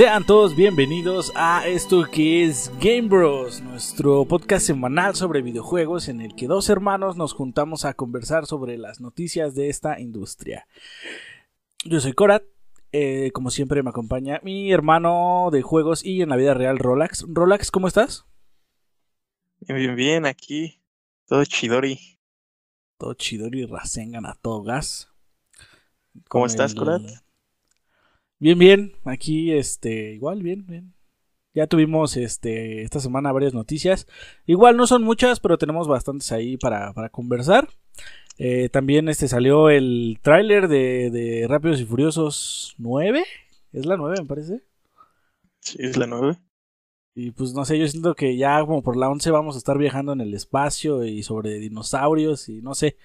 Sean todos bienvenidos a esto que es Game Bros, nuestro podcast semanal sobre videojuegos en el que dos hermanos nos juntamos a conversar sobre las noticias de esta industria. Yo soy Korat, eh, como siempre me acompaña mi hermano de juegos y en la vida real Rolax. Rolax, ¿cómo estás? Bien, bien, bien, aquí. Todo chidori. Todo chidori, rasengan a todo gas. ¿Cómo estás, Korat? Bien, bien. Aquí, este, igual, bien, bien. Ya tuvimos este, esta semana varias noticias. Igual no son muchas, pero tenemos bastantes ahí para, para conversar. Eh, también este, salió el tráiler de, de Rápidos y Furiosos 9. ¿Es la 9, me parece? Sí, es la 9. Y pues no sé, yo siento que ya como por la 11 vamos a estar viajando en el espacio y sobre dinosaurios y no sé.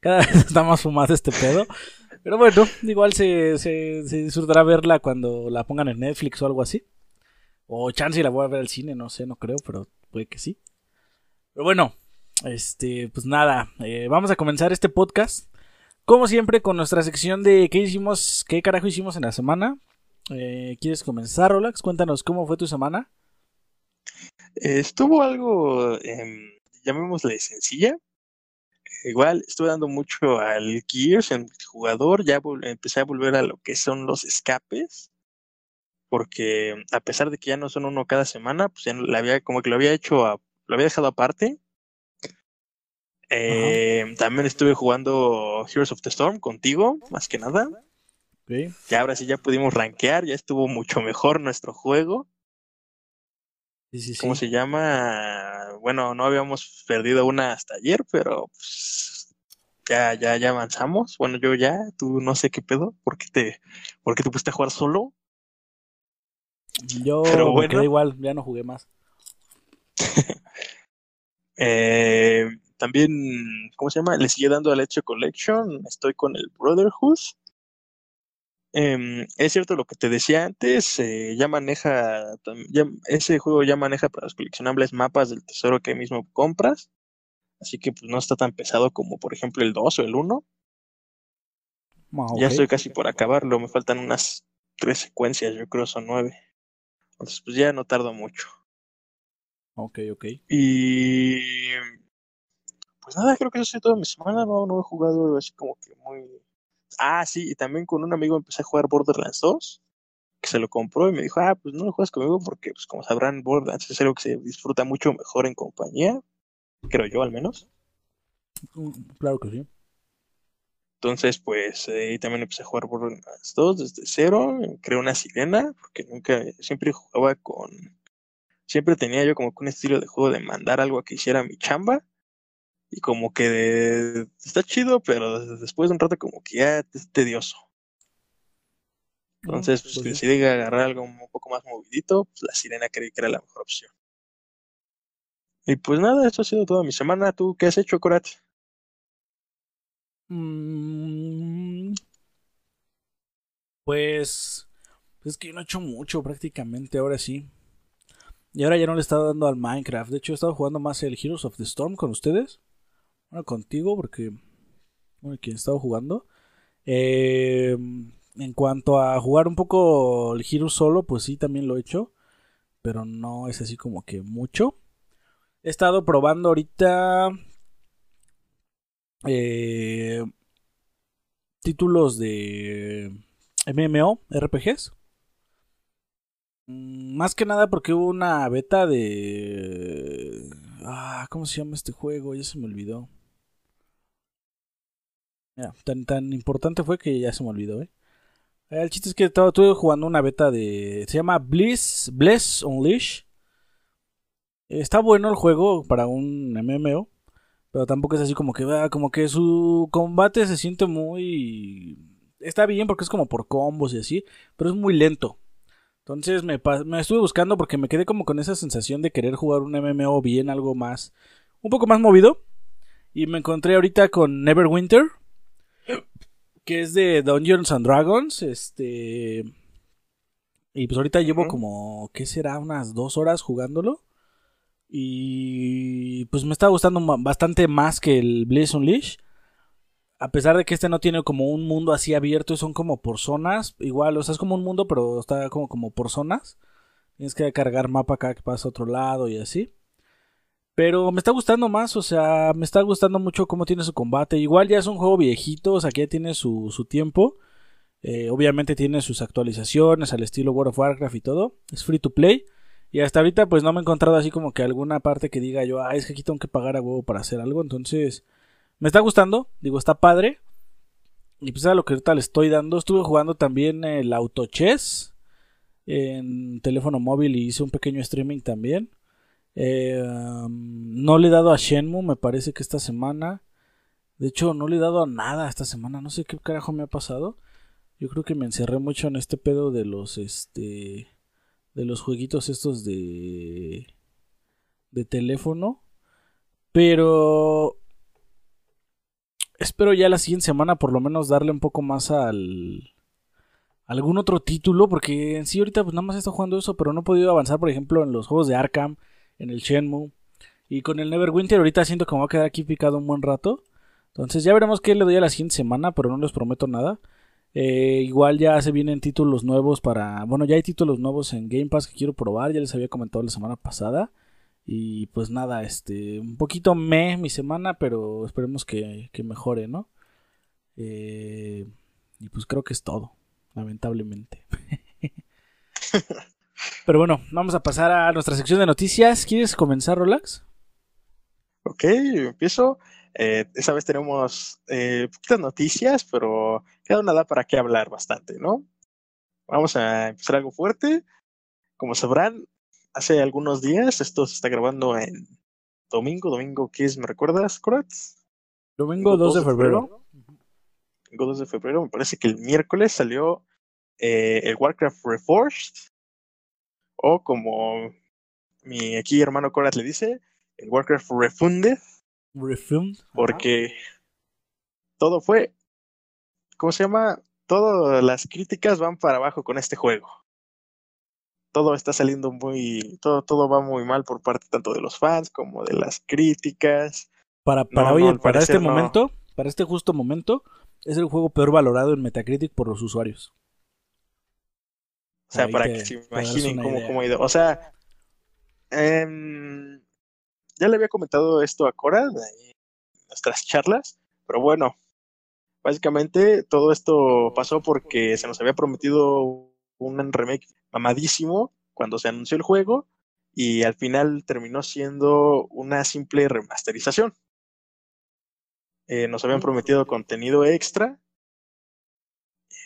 Cada vez está más fumado este pedo. Pero bueno, igual se, se, se, disfrutará verla cuando la pongan en Netflix o algo así. O chance la voy a ver al cine, no sé, no creo, pero puede que sí. Pero bueno, este, pues nada, eh, vamos a comenzar este podcast. Como siempre, con nuestra sección de qué hicimos, qué carajo hicimos en la semana. Eh, ¿Quieres comenzar, Rolax? Cuéntanos cómo fue tu semana. estuvo algo, eh, llamémosle sencilla, igual estuve dando mucho al Gears en jugador, ya empecé a volver a lo que son los escapes, porque a pesar de que ya no son uno cada semana, pues ya la había, como que lo había hecho, lo había dejado aparte. Eh, también estuve jugando Heroes of the Storm contigo, más que nada. Okay. Ya ahora sí ya pudimos rankear, ya estuvo mucho mejor nuestro juego. Sí, sí, sí. ¿Cómo se llama? Bueno, no habíamos perdido una hasta ayer, pero pues, ya, ya, ya avanzamos. Bueno, yo ya, tú no sé qué pedo, ¿por qué te, por qué te pusiste a jugar solo? Yo pero bueno. me quedé igual, ya no jugué más. eh, también, ¿cómo se llama? Le sigue dando a Leche Collection, estoy con el Brotherhood. Eh, es cierto lo que te decía antes, eh, ya maneja, ya, ese juego ya maneja para los coleccionables mapas del tesoro que mismo compras, así que pues no está tan pesado como por ejemplo el 2 o el 1. Ah, okay. Ya estoy casi por acabarlo, me faltan unas tres secuencias, yo creo son nueve. Entonces pues ya no tardo mucho. Ok, ok. Y pues nada, creo que eso ha sido toda mi semana, no, no he jugado así como que muy Ah, sí, y también con un amigo empecé a jugar Borderlands 2, que se lo compró y me dijo, ah, pues no lo juegas conmigo porque, pues como sabrán, Borderlands es algo que se disfruta mucho mejor en compañía, creo yo al menos. Claro que sí. Entonces, pues, eh, también empecé a jugar Borderlands 2 desde cero, creé una sirena, porque nunca, siempre jugaba con, siempre tenía yo como que un estilo de juego de mandar algo a que hiciera mi chamba, y como que de, está chido, pero después de un rato como que ya es tedioso. Entonces, pues, pues decidí agarrar algo un poco más movidito, pues la sirena creí que era la mejor opción. Y pues nada, esto ha sido toda mi semana. ¿Tú qué has hecho, Corat? Mm, pues, pues es que yo no he hecho mucho prácticamente ahora sí. Y ahora ya no le he estado dando al Minecraft. De hecho, he estado jugando más el Heroes of the Storm con ustedes. Bueno, contigo, porque. Bueno, quien he estado jugando. Eh, en cuanto a jugar un poco el Heroes solo, pues sí, también lo he hecho. Pero no es así como que mucho. He estado probando ahorita. Eh, títulos de MMO, RPGs. Mm, más que nada porque hubo una beta de... Ah, ¿cómo se llama este juego? Ya se me olvidó. Mira, tan, tan importante fue que ya se me olvidó, ¿eh? El chiste es que estaba, estuve jugando una beta de... Se llama Bliss, Bless Unleash. Está bueno el juego para un MMO. Pero tampoco es así como que... Ah, como que su combate se siente muy... Está bien porque es como por combos y así. Pero es muy lento. Entonces me, me, estuve buscando porque me quedé como con esa sensación de querer jugar un MMO bien, algo más, un poco más movido. Y me encontré ahorita con Neverwinter, que es de Dungeons and Dragons, este... Y pues ahorita llevo como, ¿qué será? Unas dos horas jugándolo. Y pues me está gustando bastante más que el Blaze Unleash a pesar de que este no tiene como un mundo así abierto, son como por zonas, igual, o sea, es como un mundo, pero está como, como por zonas. Tienes que cargar mapa acá que pasa a otro lado y así. Pero me está gustando más, o sea, me está gustando mucho cómo tiene su combate. Igual ya es un juego viejito, o sea, que ya tiene su, su tiempo. Eh, obviamente tiene sus actualizaciones al estilo World of Warcraft y todo. Es free to play. Y hasta ahorita pues no me he encontrado así como que alguna parte que diga yo, ah, es que aquí tengo que pagar a huevo para hacer algo. Entonces, me está gustando, digo, está padre. Y pues a lo que ahorita le estoy dando. Estuve jugando también el Auto Chess en teléfono móvil y hice un pequeño streaming también. Eh, no le he dado a Shenmue, me parece que esta semana. De hecho, no le he dado a nada esta semana. No sé qué carajo me ha pasado. Yo creo que me encerré mucho en este pedo de los este de los jueguitos estos de de teléfono. Pero espero ya la siguiente semana por lo menos darle un poco más al algún otro título porque en sí ahorita pues nada más estoy jugando eso, pero no he podido avanzar, por ejemplo, en los juegos de Arkham, en el Shenmue y con el Neverwinter ahorita siento que me va a quedar aquí picado un buen rato. Entonces ya veremos qué le doy a la siguiente semana, pero no les prometo nada. Eh, igual ya se vienen títulos nuevos para... Bueno, ya hay títulos nuevos en Game Pass que quiero probar, ya les había comentado la semana pasada. Y pues nada, este, un poquito me mi semana, pero esperemos que, mejore, ¿no? Eh, y pues creo que es todo, lamentablemente. pero bueno, vamos a pasar a nuestra sección de noticias. ¿Quieres comenzar, Rolax? Ok, empiezo. Eh, esa vez tenemos eh, poquitas noticias, pero cada una da para qué hablar bastante, ¿no? Vamos a empezar algo fuerte. Como sabrán, hace algunos días, esto se está grabando en domingo, domingo, ¿qué es? ¿Me recuerdas, Corat? Domingo 2 de febrero. Domingo 2 de febrero, me parece que el miércoles salió eh, el Warcraft Reforged, o como mi aquí hermano Corat le dice, el Warcraft Refunded. Refunded. Porque todo fue, ¿cómo se llama? Todas las críticas van para abajo con este juego todo está saliendo muy, todo, todo va muy mal por parte tanto de los fans como de las críticas. Para, para hoy, para este momento, para este justo momento, es el juego peor valorado en Metacritic por los usuarios. O sea, para que se imaginen cómo, cómo, ha ido. O sea, em, ya le había comentado esto a Cora en nuestras charlas, pero bueno, básicamente todo esto pasó porque se nos había prometido un remake mamadísimo cuando se anunció el juego y al final terminó siendo una simple remasterización. Eh, nos habían prometido contenido extra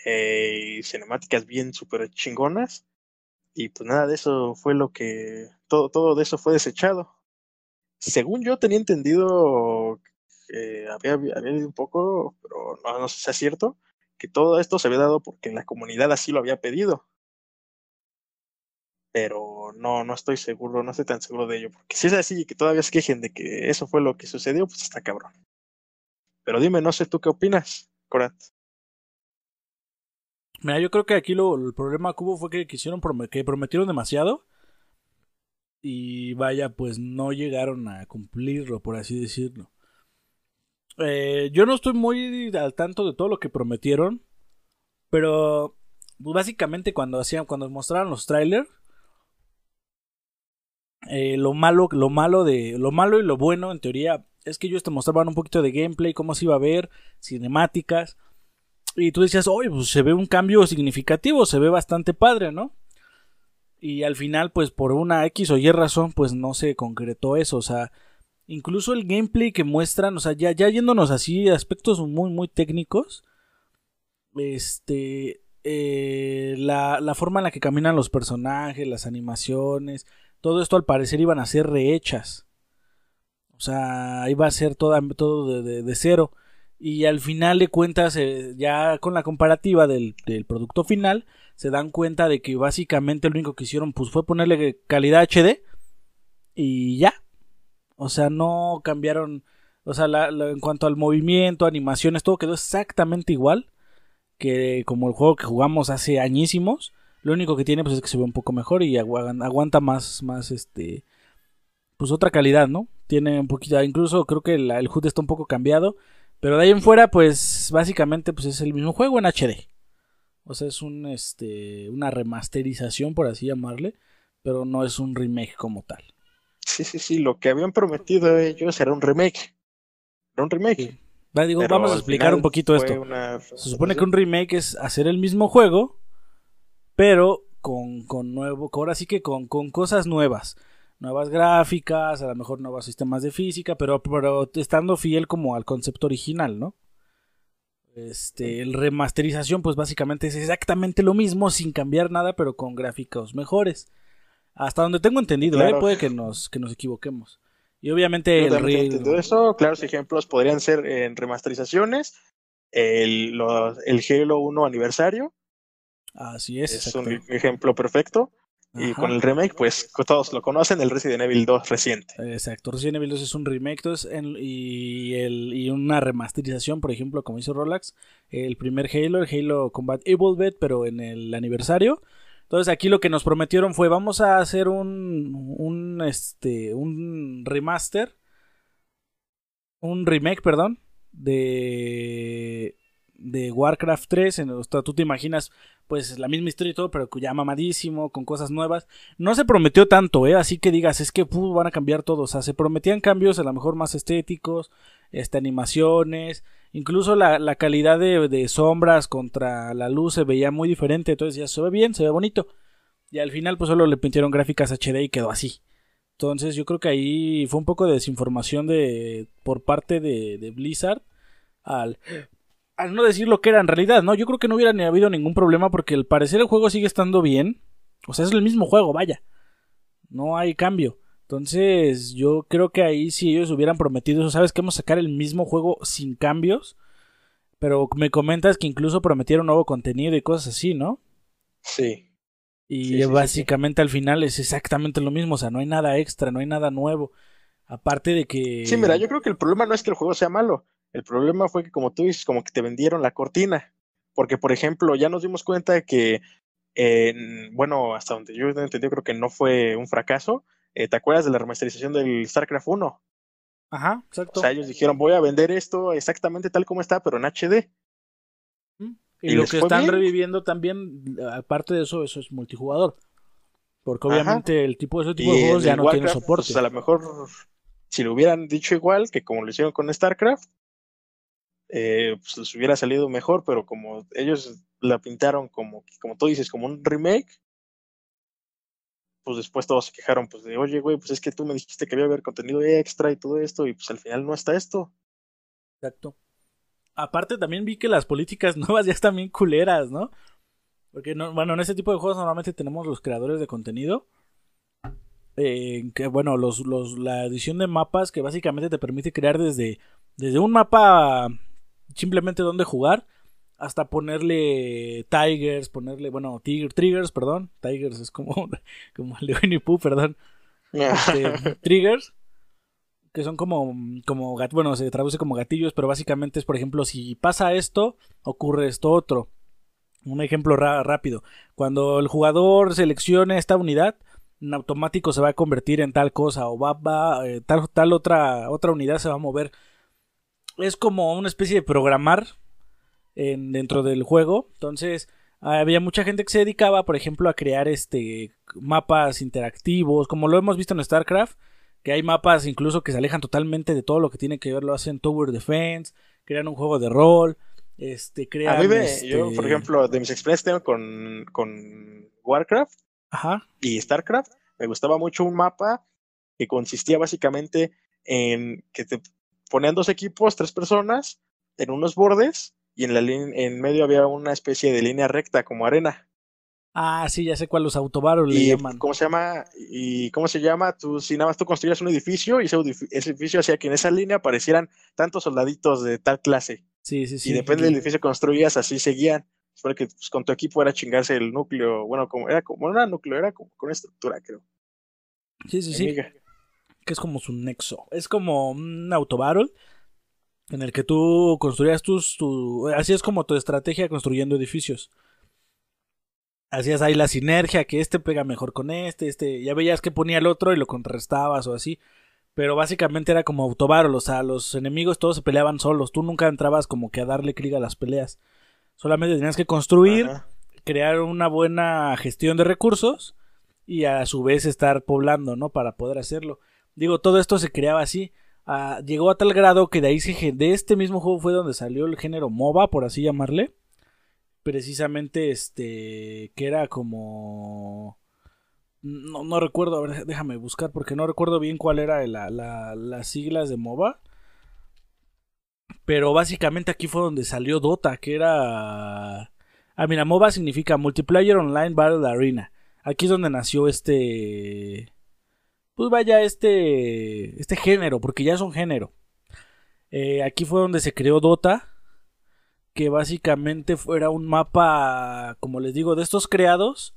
eh, cinemáticas bien súper chingonas y pues nada de eso fue lo que todo, todo de eso fue desechado. Según yo tenía entendido, había, había un poco, pero no, no sé si es cierto, que todo esto se había dado porque la comunidad así lo había pedido pero no, no estoy seguro, no estoy tan seguro de ello, porque si es así y que todavía se quejen de que eso fue lo que sucedió, pues está cabrón. Pero dime, no sé tú qué opinas, Corat. Mira, yo creo que aquí lo, el problema que hubo fue que quisieron que prometieron demasiado y vaya, pues no llegaron a cumplirlo, por así decirlo. Eh, yo no estoy muy al tanto de todo lo que prometieron, pero pues, básicamente cuando hacían, cuando mostraron los trailers, eh, lo malo, lo malo de, lo malo y lo bueno en teoría es que ellos te mostraban un poquito de gameplay, cómo se iba a ver, cinemáticas, y tú decías, oye, pues se ve un cambio significativo, se ve bastante padre, ¿no? Y al final, pues por una X o Y razón, pues no se concretó eso, o sea, incluso el gameplay que muestran, o sea, ya, ya yéndonos así, aspectos muy, muy técnicos, este, eh, la, la forma en la que caminan los personajes, las animaciones, todo esto al parecer iban a ser rehechas. O sea, iba a ser todo de, cero. Y al final de cuentas, eh, ya con la comparativa del, del, producto final, se dan cuenta de que básicamente lo único que hicieron pues, fue ponerle calidad HD y ya. O sea, no cambiaron. O sea, en cuanto al movimiento, animaciones, todo quedó exactamente igual que como el juego que jugamos hace añísimos. Lo único que tiene pues es que se ve un poco mejor y aguanta más, más este, pues otra calidad, ¿no? Tiene un poquito, incluso creo que el HUD está un poco cambiado, pero de ahí en fuera pues básicamente pues es el mismo juego en HD. O sea, es un, este, una remasterización por así llamarle, pero no es un remake como tal. Sí, sí, sí, lo que habían prometido ellos era un remake. Era un remake. vamos a explicar un poquito esto. Se supone que un remake es hacer el mismo juego, pero con, con nuevo, ahora sí que con, con cosas nuevas. Nuevas gráficas, a lo mejor nuevos sistemas de física, pero, pero estando fiel como al concepto original, ¿no? Este, el remasterización, pues básicamente es exactamente lo mismo, sin cambiar nada, pero con gráficos mejores. Hasta donde tengo entendido, ¿eh? puede que nos, que nos equivoquemos. Y obviamente el eso, claros ejemplos podrían ser en remasterizaciones, el, el Halo 1 aniversario. Así es. Es un ejemplo perfecto. Y con el remake, pues todos lo conocen, el Resident Evil 2 reciente. Exacto, Resident Evil 2 es un remake y, el, y una remasterización, por ejemplo, como hizo Rolex, el primer Halo, el Halo Combat Evil pero en el aniversario. Entonces aquí lo que nos prometieron fue vamos a hacer un, un, este, un remaster, un remake, perdón, de, de Warcraft 3. En, tú te imaginas pues la misma historia y todo, pero ya mamadísimo, con cosas nuevas. No se prometió tanto, ¿eh? Así que digas, es que van a cambiar todo. O sea, se prometían cambios a lo mejor más estéticos, este, animaciones, Incluso la, la calidad de, de, sombras contra la luz se veía muy diferente. Entonces ya se ve bien, se ve bonito. Y al final pues solo le pintaron gráficas HD y quedó así. Entonces yo creo que ahí fue un poco de desinformación de, por parte de, de Blizzard al, al no decir lo que era en realidad, ¿no? Yo creo que no hubiera ni habido ningún problema porque al parecer el juego sigue estando bien. O sea, es el mismo juego, vaya. No hay cambio. Entonces, yo creo que ahí si ellos hubieran prometido eso, sabes que vamos a sacar el mismo juego sin cambios, pero me comentas que incluso prometieron nuevo contenido y cosas así, ¿no? Sí. Y básicamente al final es exactamente lo mismo, o sea, no hay nada extra, no hay nada nuevo. Aparte de que... Sí, mira, yo creo que el problema no es que el juego sea malo, el problema fue que como tú dices, como que te vendieron la cortina. Porque, por ejemplo, ya nos dimos cuenta de que, bueno, hasta donde yo entendí, creo que no fue un fracaso, eh, ¿te acuerdas de la remasterización del StarCraft 1? Ajá, exacto. O sea, ellos dijeron, voy a vender esto exactamente tal como está, pero en HD. Y, lo que están reviviendo también, aparte de eso, eso es multijugador. Porque obviamente el tipo de ese tipo de juegos ya no tiene soporte. Pues, a lo mejor, si lo hubieran dicho igual que como lo hicieron con StarCraft, eh, pues les hubiera salido mejor, pero como ellos la pintaron como, como tú dices, como un remake, pues después todos se quejaron, pues de, oye, güey, pues es que tú me dijiste que había haber contenido extra y todo esto, y pues al final no está esto. Exacto. Aparte también vi que las políticas nuevas ya están bien culeras, ¿no? Porque, no, bueno, en este tipo de juegos normalmente tenemos los creadores de contenido. Eh, que, bueno, los, los, la edición de mapas que básicamente te permite crear desde, desde un mapa simplemente donde jugar hasta ponerle Tigers, ponerle, bueno, Tiger, Triggers, perdón, Tigers es como, como el de Winnie Pooh, perdón, este, Triggers, que son como, como, bueno, se traduce como gatillos, pero básicamente es, por ejemplo, si pasa esto, ocurre esto otro. Un ejemplo rápido. Cuando el jugador seleccione esta unidad, en automático se va a convertir en tal cosa o va, va eh, tal, tal otra, otra unidad se va a mover. Es como una especie de programar en, dentro del juego. Entonces, había mucha gente que se dedicaba, por ejemplo, a crear este mapas interactivos, como lo hemos visto en StarCraft, que hay mapas incluso que se alejan totalmente de todo lo que tiene que ver, lo hacen Tower Defense, crean un juego de rol, este, crean... A mí este yo, por ejemplo, de mis experiencias tengo con, con Warcraft Ajá. y StarCraft, me gustaba mucho un mapa que consistía básicamente en que te ponían dos equipos, tres personas, en unos bordes, y en la en medio había una especie de línea recta como arena. Ah, sí, ya sé cuál los autobaros le llaman. ¿Cómo se llama? ¿Y cómo se llama? Tú, si nada más tú construías un edificio y ese, edificio hacía que en esa línea aparecieran tantos soldaditos de tal clase. Sí, sí, sí. Y depende del edificio que construías, así seguían. Espero que pues, con tu equipo era chingarse el núcleo. Bueno, como era como no era núcleo, era como con estructura, creo. Sí, sí, sí. Que es como su nexo. Es como un autobarrel en el que tú construías tus, tu, así es como tu estrategia construyendo edificios. Hacías ahí la sinergia, que este pega mejor con este, este, ya veías que ponía el otro y lo contrarrestabas o así. Pero básicamente era como autobarol, o sea, los enemigos todos se peleaban solos, tú nunca entrabas como que a darle clic a las peleas. Solamente tenías que construir, crear una buena gestión de recursos y a su vez estar poblando, ¿no? Para poder hacerlo. Digo, todo esto se creaba así. Ah, llegó a tal grado que de ahí se, de este mismo juego fue donde salió el género MOBA, por así llamarle. Precisamente este, que era como... No, no recuerdo, a ver, déjame buscar porque no recuerdo bien cuál era la, la, las siglas de MOBA. Pero básicamente aquí fue donde salió Dota, que era... Ah, mira, MOBA significa Multiplayer Online Battle Arena. Aquí es donde nació este pues vaya este, este género, porque ya es un género. Eh, aquí fue donde se creó Dota, que básicamente era un mapa, como les digo, de estos creados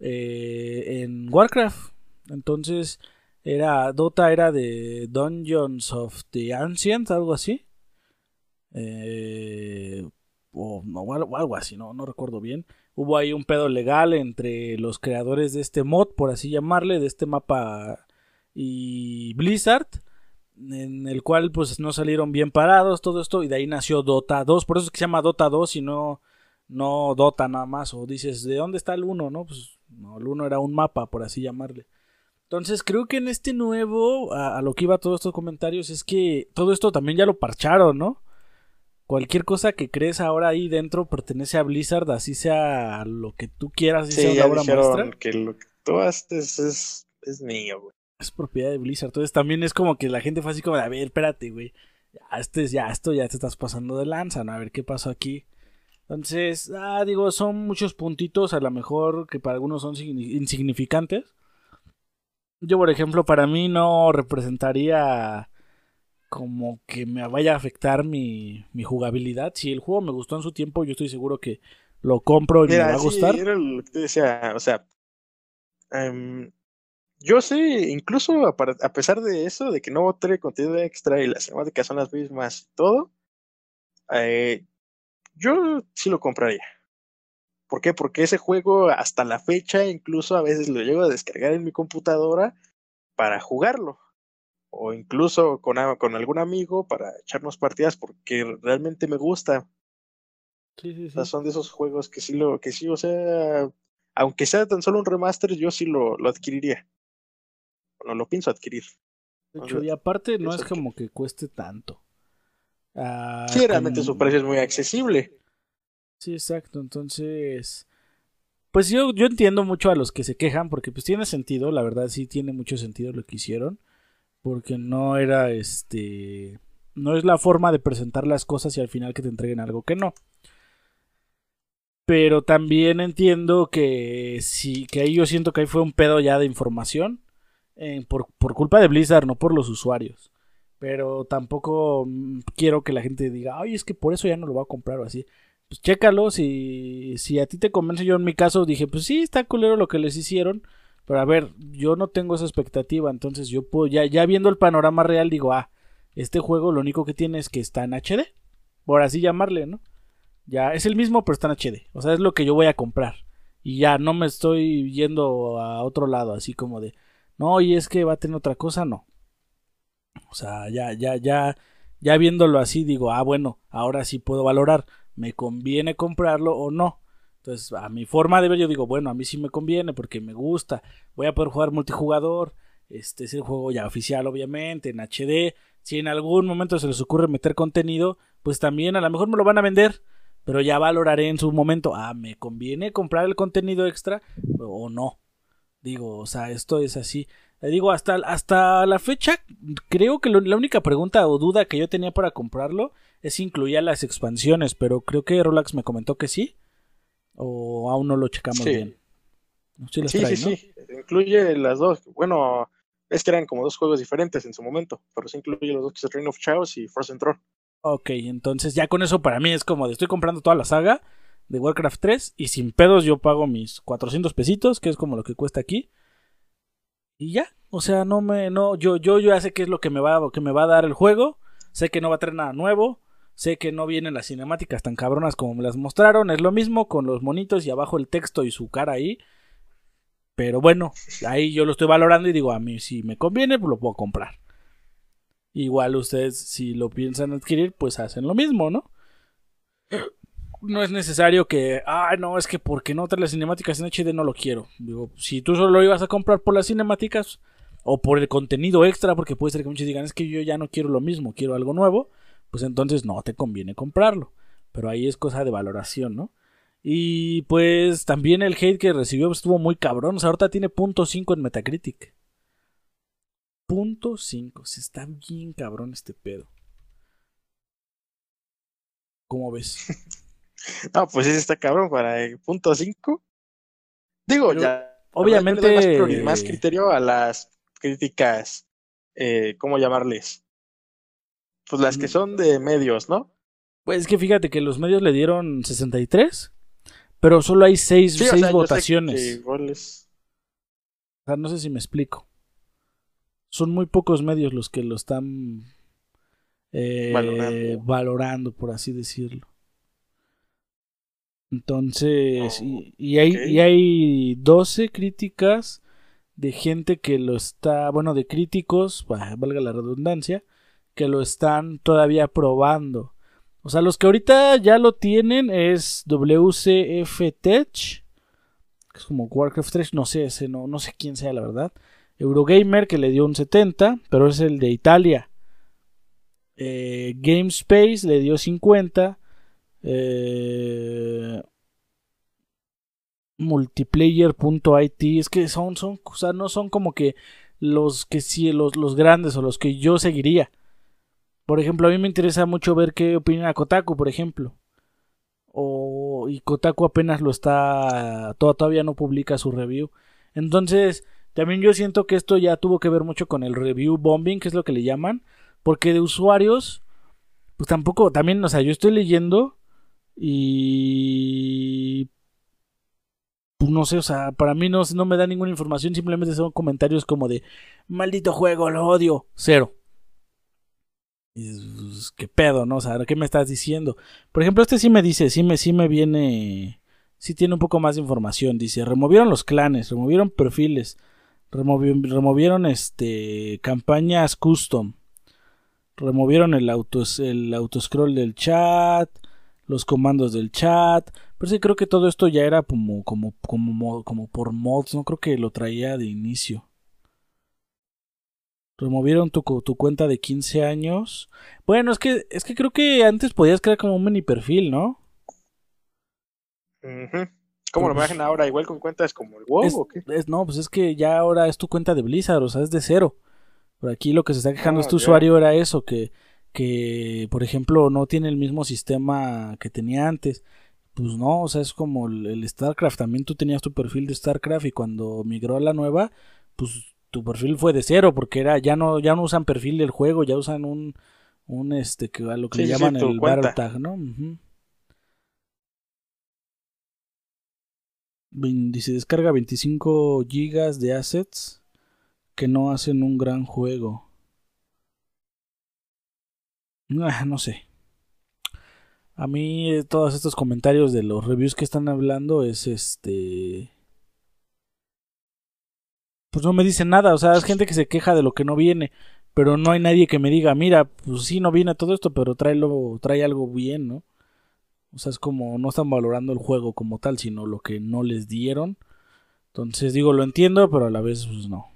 eh, en Warcraft. Entonces, era Dota era de Dungeons of the Ancient, algo así. Eh, o, algo así, no, no recuerdo bien hubo ahí un pedo legal entre los creadores de este mod, por así llamarle, de este mapa y Blizzard, en el cual pues no salieron bien parados todo esto y de ahí nació Dota 2, por eso es que se llama Dota 2 y no, no Dota nada más, o dices, ¿de dónde está el 1? No, pues no, el 1 era un mapa, por así llamarle. Entonces creo que en este nuevo, a, a lo que iba todos estos comentarios, es que todo esto también ya lo parcharon, ¿no? Cualquier cosa que crees ahora ahí dentro pertenece a Blizzard, así sea lo que tú quieras, así sea una obra maestra. que lo que tú haces es, es mío, güey. Es propiedad de Blizzard. Entonces también es como que la gente fue así como, a ver, espérate, güey. Ya, este, ya, esto ya te estás pasando de lanza, ¿no? A ver qué pasó aquí. Entonces, ah, digo, son muchos puntitos, a lo mejor que para algunos son insignificantes. Yo, por ejemplo, para mí no representaría como que me vaya a afectar mi, mi, jugabilidad. Si el juego me gustó en su tiempo, yo estoy seguro que lo compro y me va a gustar. Era lo que te decía, o sea, em, yo sé, incluso a, pesar de eso, de que no trae contenido extra y las temáticas son las mismas y todo, eh, yo sí lo compraría. ¿Por qué? Porque ese juego hasta la fecha incluso a veces lo llego a descargar en mi computadora para jugarlo o incluso con, con algún amigo para echarnos partidas porque realmente me gusta. Sí, sí, sí. son de esos juegos que sí lo, que sí, o sea, aunque sea tan solo un remaster, yo sí lo, lo adquiriría. no lo pienso adquirir. De hecho, y aparte no es como que cueste tanto. Ah, sí, realmente su precio es muy accesible. Sí, exacto. Entonces, pues yo, yo entiendo mucho a los que se quejan porque pues tiene sentido, la verdad sí tiene mucho sentido lo que hicieron porque no era este no es la forma de presentar las cosas y al final que te entreguen algo que no. Pero también entiendo que sí, que ahí yo siento que ahí fue un pedo ya de información eh, por, por, culpa de Blizzard, no por los usuarios. Pero tampoco mm, quiero que la gente diga, ay, es que por eso ya no lo voy a comprar o así. Pues chécalo, si, si a ti te convence, yo en mi caso dije, pues sí, está culero lo que les hicieron, Pero a ver, yo no tengo esa expectativa, entonces yo puedo, ya, ya viendo el panorama real, digo, ah, este juego lo único que tiene es que está en HD, por así llamarle, ¿no? Ya es el mismo, pero está en HD. O sea, es lo que yo voy a comprar. Y ya no me estoy yendo a otro lado, así como de, no, y es que va a tener otra cosa, no. O sea, ya, ya, ya, ya viéndolo así, digo, ah, bueno, ahora sí puedo valorar, ¿me conviene comprarlo o no? Entonces, a mi forma de ver, yo digo, bueno, a mí sí me conviene porque me gusta, voy a poder jugar multijugador, este es el juego ya oficial, obviamente, en HD. Si en algún momento se les ocurre meter contenido, pues también a lo mejor me lo van a vender, pero ya valoraré en su momento, ah, ¿me conviene comprar el contenido extra o no? Digo, o sea, esto es así. Le digo, hasta, hasta la fecha, creo que la única pregunta o duda que yo tenía para comprarlo es si incluía las expansiones, pero creo que Rolax me comentó que sí. O aún no lo checamos bien. Sí, sí, sí, Incluye las dos. Bueno, es que eran como dos juegos diferentes en su momento, pero sí incluye los dos que son Reign of Chaos y Frozen Throne. Ok, entonces ya con eso para mí es como de estoy comprando toda la saga de Warcraft 3 y sin pedos yo pago mis 400 pesitos, que es como lo que cuesta aquí. Y ya, o sea, no me no yo yo yo ya sé qué es lo que me va que me va a dar el juego, sé que no va a traer nada nuevo, sé que no vienen las cinemáticas tan cabronas como me las mostraron, es lo mismo con los monitos y abajo el texto y su cara ahí. Pero bueno, ahí yo lo estoy valorando y digo, a mí si me conviene, pues lo puedo comprar. Igual ustedes, si lo piensan adquirir, pues hacen lo mismo, ¿no? No es necesario que, ah, no, es que porque no trae las cinemáticas en HD no lo quiero. Digo, si tú solo lo ibas a comprar por las cinemáticas o por el contenido extra, porque puede ser que muchos digan, es que yo ya no quiero lo mismo, quiero algo nuevo, pues entonces no te conviene comprarlo. Pero ahí es cosa de valoración, ¿no? Y pues también el hate que recibió estuvo muy cabrón. O sea, ahorita tiene punto .5 en Metacritic. Punto .5. Se está bien cabrón este pedo. ¿Cómo ves? no, pues ese está cabrón para el punto .5. Digo, ya. Obviamente. Más, más, criterio a las críticas. Eh, ¿Cómo llamarles? Pues las que son de medios, ¿no? Pues es que fíjate que los medios le dieron 63 pero solo hay seis, votaciones. O sea, no sé si me explico. Son muy pocos medios los que lo están eh, valorando. por así decirlo. Entonces, y, hay, y hay 12 críticas de gente que lo está, bueno, de críticos, valga la redundancia, que lo están todavía probando. O sea, los que ahorita ya lo tienen es WCF Tech, que es como Warcraft 3, no sé, ese no, no sé quién sea la verdad. Eurogamer que le dio un 70, pero es el de Italia. Eh, GameSpace le dio 50. Eh, multiplayer.it es que son, son, o sea, no son como que los que sí, los, los grandes o los que yo seguiría. Por ejemplo, a mí me interesa mucho ver qué opina Kotaku, por ejemplo. O, y Kotaku apenas lo está. Todavía no publica su review. Entonces, también yo siento que esto ya tuvo que ver mucho con el review bombing, que es lo que le llaman. Porque de usuarios, pues tampoco. También, o sea, yo estoy leyendo. Y. Pues no sé, o sea, para mí no, no me da ninguna información. Simplemente son comentarios como de. Maldito juego, lo odio. Cero. Y pues, ¿qué pedo, no? O sea, ¿qué me estás diciendo? Por ejemplo, este sí me dice, sí me, sí me viene, sí tiene un poco más de información. Dice, removieron los clanes, removieron perfiles, removieron, removieron este, campañas custom, removieron el, autos, el autoscroll del chat, los comandos del chat. Pero sí creo que todo esto ya era como, como, como, como por mods, no creo que lo traía de inicio. Removieron tu, tu cuenta de 15 años. Bueno, es que, es que creo que antes podías crear como un mini perfil, ¿no? ¿Cómo lo manejan ahora? ¿Igual con cuentas como el WoW o qué? no, pues es que ya ahora es tu cuenta de Blizzard, o sea, es de cero. Por aquí lo que se está quejando ah, este usuario era eso, que, que, por ejemplo, no tiene el mismo sistema que tenía antes. Pues no, o sea, es como el, el StarCraft. También tú tenías tu perfil de StarCraft y cuando migró a la nueva, pues tu perfil fue de cero porque era ya no ya no usan perfil del juego ya usan un un este que a lo que le llaman el battle tag no Dice, descarga 25 gigas de assets que no hacen un gran juego. Ah, no sé. A mí eh, todos estos comentarios de los reviews que están hablando es este... Pues no me dicen nada, o sea, es gente que se queja de lo que no viene, pero no hay nadie que me diga, mira, pues sí, no viene todo esto, pero tráelo, trae algo bien, ¿no? O sea, es como no están valorando el juego como tal, sino lo que no les dieron. Entonces digo, lo entiendo, pero a la vez pues no.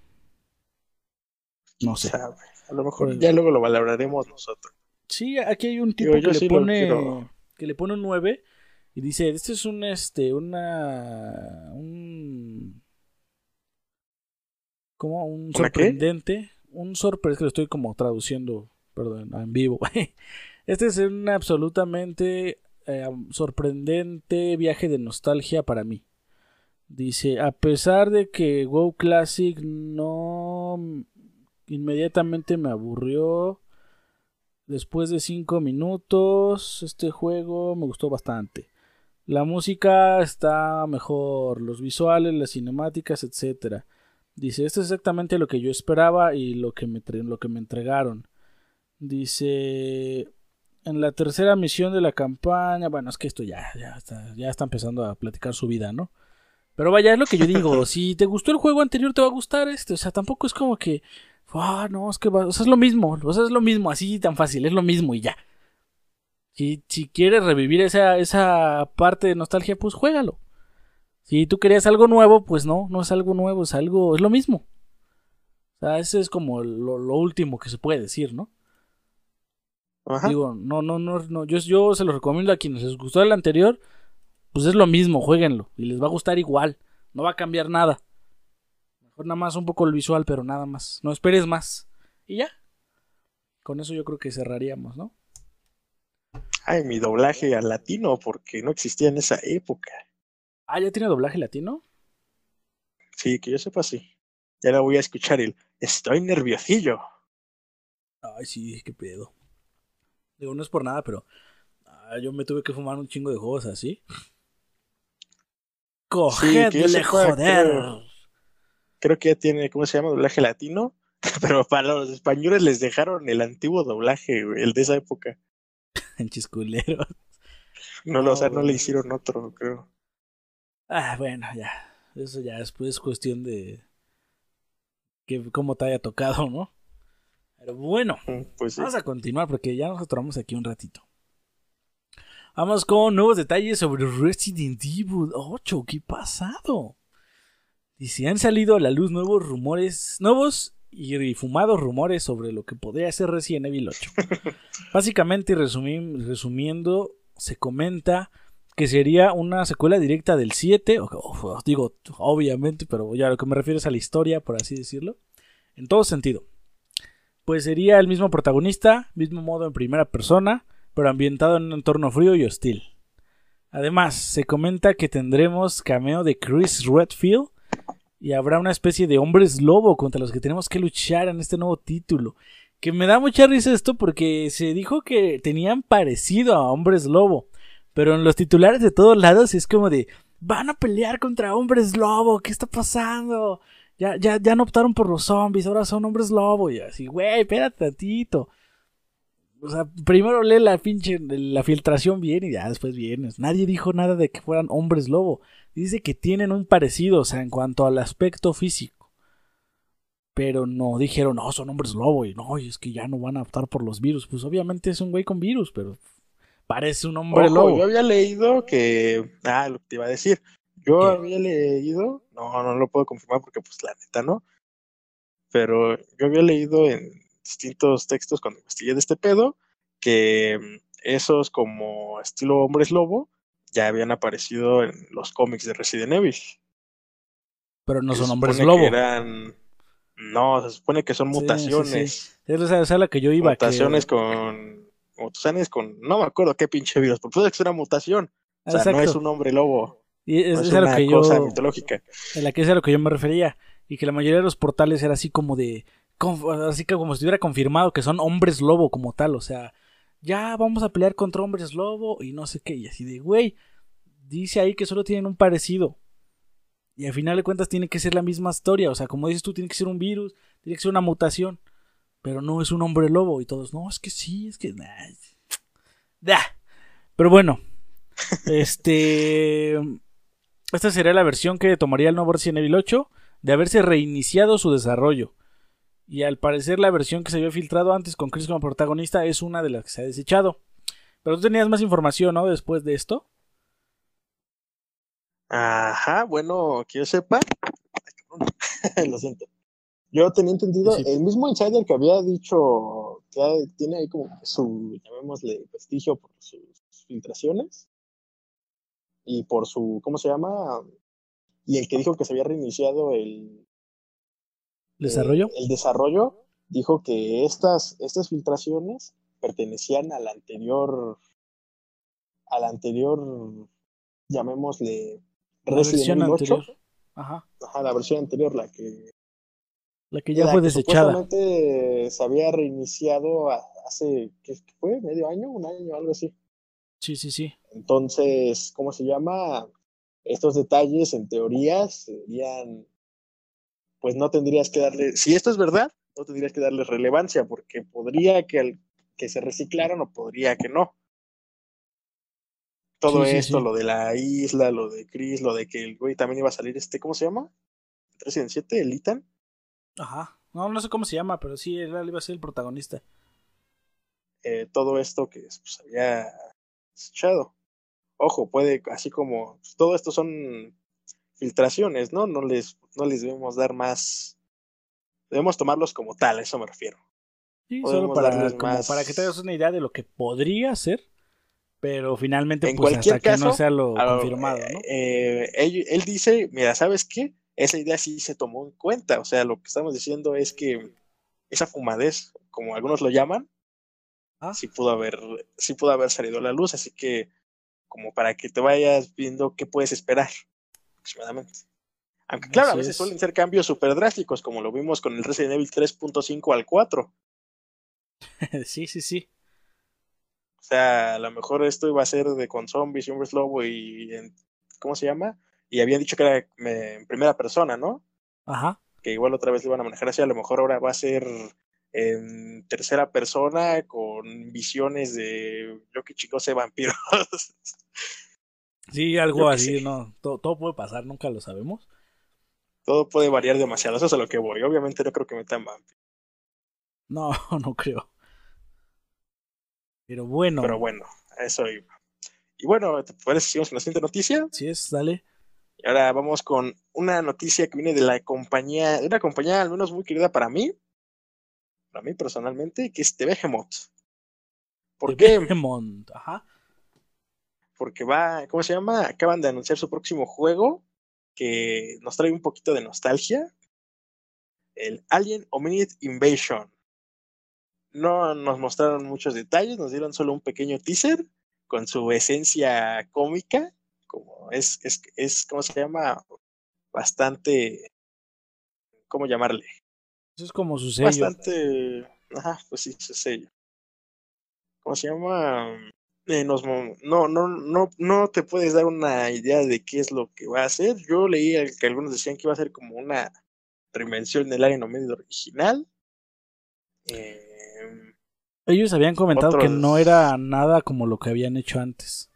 No sé. A lo mejor ya luego lo valoraremos nosotros. Sí, aquí hay un tipo que le pone que le pone un 9 y dice, este es un este una un como un sorprendente, un sorpresa que lo estoy como traduciendo, perdón, en vivo. este es un absolutamente eh, sorprendente viaje de nostalgia para mí. Dice, a pesar de que WoW Classic no inmediatamente me aburrió, después de 5 minutos, este juego me gustó bastante. La música está mejor, los visuales, las cinemáticas, etc. Dice, esto es exactamente lo que yo esperaba y lo que me, lo que me entregaron. Dice, en la tercera misión de la campaña, bueno, es que esto ya, ya, está, ya está empezando a platicar su vida, ¿no? Pero vaya, es lo que yo digo, si te gustó el juego anterior, te va a gustar este, o sea, tampoco es como que, ah, no, es que o sea, es lo mismo, o sea, es lo mismo, así tan fácil, es lo mismo y ya. Si, si quieres revivir esa, esa parte de nostalgia, pues juégalo. Si tú querías algo nuevo, pues no, no es algo nuevo, es algo, es lo mismo. O sea, ese es como lo, lo último que se puede decir, ¿no? Digo, no, no, no, no. Yo, yo se lo recomiendo a quienes les gustó el anterior. Pues es lo mismo, jueguenlo. Y les va a gustar igual. No va a cambiar nada. Mejor nada más un poco el visual, pero nada más. No esperes más. Y ya. Con eso yo creo que cerraríamos, ¿no? Ay, mi doblaje al latino, porque no existía en esa época. Ah, ¿ya tiene doblaje latino? Sí, que yo sepa sí. Ya la voy a escuchar el Estoy nerviosillo. Ay, sí, qué pedo. Digo, no es por nada, pero ah, yo me tuve que fumar un chingo de juegos así. Cogedle, joder. Creo, que ya tiene, ¿cómo se llama? Doblaje latino. Pero para los españoles les dejaron el antiguo doblaje, el de esa época. En chisculero. No, lo, o sea, no le hicieron otro, creo. Ah, bueno, ya. Eso ya después es cuestión de que cómo te haya tocado, ¿no? Pero bueno, mm, pues vamos a continuar porque ya nos atoramos aquí un ratito. Vamos con nuevos detalles sobre Resident Evil 8. ¿Qué pasado? Dice, han salido a la luz nuevos rumores, nuevos y fumados rumores sobre lo que podría ser Resident Evil 8. Básicamente, resumiendo, se comenta que sería una secuela directa del 7, digo, obviamente, pero ya lo que me refiero es a la historia, por así decirlo, en todo sentido pues sería el mismo protagonista, mismo modo en primera persona, pero ambientado en un entorno frío y hostil. Además, se comenta que tendremos cameo de Chris Redfield y habrá una especie de hombres lobo contra los que tenemos que luchar en este nuevo título. Que me da mucha risa esto porque se dijo que tenían parecido a hombres lobo, pero en los titulares de todos lados es como de van a pelear contra hombres lobo, ¿qué está pasando? Ya, ya, ya no optaron por los zombies, ahora son hombres lobo. Y así, güey, espérate tantito. O sea, primero lee la pinche, la filtración bien y ya después vienes. Nadie dijo nada de que fueran hombres lobo. Dice que tienen un parecido, o sea, en cuanto al aspecto físico. Pero no dijeron, no, son hombres lobo. Y no, es que ya no van a optar por los virus. Pues obviamente es un güey con virus, pero parece un hombre lobo. Yo había leído que. Ah, lo que te iba a decir. Yo había leído, no, no lo puedo confirmar porque pues la neta no, pero yo había leído en distintos textos cuando investigué de este pedo que mm, esos como estilo hombres lobo ya habían aparecido en los cómics de Resident Evil. Pero no son hombres lobo. Eran... No, se supone que son mutaciones. Esa es la que yo iba. Mutaciones con... Mutaciones con... No me acuerdo qué pinche virus, pero puede que sea una mutación. O sea, no es un hombre lobo. Y es, es, a lo que cosa yo, mitológica. En la que es a lo que yo me refería. Y que la mayoría de los portales era así como de. Así que como si estuviera confirmado que son hombres lobo como tal. O sea, ya vamos a pelear contra hombres lobo y no sé qué. Y así de, güey, dice ahí que solo tienen un parecido. Y al final de cuentas tiene que ser la misma historia. O sea, como dices tú, tiene que ser un virus, tiene que ser una mutación. Pero no es un hombre lobo. Y todos, no, es que sí, es que. Da. Pero bueno. este. Esta sería la versión que tomaría el nuevo Resident Evil 8 de haberse reiniciado su desarrollo. Y al parecer la versión que se había filtrado antes con Chris como protagonista es una de las que se ha desechado. Pero tú tenías más información, ¿no? Después de esto. Ajá, bueno, que yo sepa. Lo siento. Yo tenía entendido, el mismo insider que había dicho que tiene ahí como su, llamémosle, prestigio por sus filtraciones y por su, ¿cómo se llama? Y el que dijo que se había reiniciado el desarrollo. el desarrollo dijo que estas, estas filtraciones pertenecían al anterior, al anterior, llamémosle Resident Evil 8. Ajá. Ajá, la versión anterior, la que. La que ya fue desechada. Supuestamente se había reiniciado hace, ¿qué fue? ¿Medio año? ¿Un año? Algo así. Sí, sí, sí. Entonces, ¿cómo se llama? Estos detalles, en teoría, serían. Pues no tendrías que darle. Si esto es verdad, no tendrías que darle relevancia, porque podría que, que se reciclaran o podría que no todo esto, lo de la isla, lo de Chris, lo de que el güey también iba a salir este, ¿cómo se llama? Resident 7, el Ethan. Ajá. No, no sé cómo se llama, pero sí, él iba a ser el protagonista. Eh, todo esto que pues, había echado. Ojo, puede, así como pues, todo esto son filtraciones, ¿no? No les, no les debemos dar más. Debemos tomarlos como tal, a eso me refiero. Sí, solo para, para que te hagas una idea de lo que podría ser pero finalmente en pues, cualquier hasta caso, que no sea lo confirmado, ¿no? Eh, él, dice, mira, ¿sabes qué? Esa idea sí se tomó en cuenta, o sea, lo que estamos diciendo es que esa fumadez, como algunos lo llaman, ¿Ah? sí pudo haber, sí pudo haber salido a la luz, así que como para que te vayas viendo qué puedes esperar aproximadamente. Aunque claro, a veces suelen ser cambios súper drásticos, como lo vimos con el Resident Evil 3.5 al 4. sí, sí, sí. O sea, a lo mejor esto iba a ser de con zombies y hombres lobo y, ¿cómo se llama? Y habían dicho que era en primera persona, ¿no? Ajá. Que igual otra vez lo iban a manejar así, a lo mejor ahora va a ser en tercera persona con visiones de yo que chicos de vampiros. Sí, algo así, ¿no? Todo, todo, puede pasar, nunca lo sabemos. Todo puede variar demasiado, eso es a lo que voy. Obviamente no creo que metan vampiros. No, no creo. Pero bueno. Pero bueno, eso iba. Y bueno, ¿te parece seguimos con la siguiente noticia? Sí, es, dale. Y ahora vamos con una noticia que viene de la compañía, de una compañía al menos muy querida para mí, para mí personalmente, que es TV ¿Por qué? Behemoth, ajá. Porque va, ¿cómo se llama? Acaban de anunciar su próximo juego que nos trae un poquito de nostalgia. El Alien Hominid Invasion. No nos mostraron muchos detalles, nos dieron solo un pequeño teaser con su esencia cómica, como es, es, es ¿cómo se llama? Bastante, ¿cómo llamarle? Eso es como su sello. Bastante, ajá, pues sí, su sello. ¿Cómo se llama? Eh, nos, no, no, no, no te puedes dar una idea de qué es lo que va a hacer. Yo leí que algunos decían que iba a ser como una reinvención del Alien medio original. Eh, ellos habían comentado que no era nada como lo que habían hecho antes.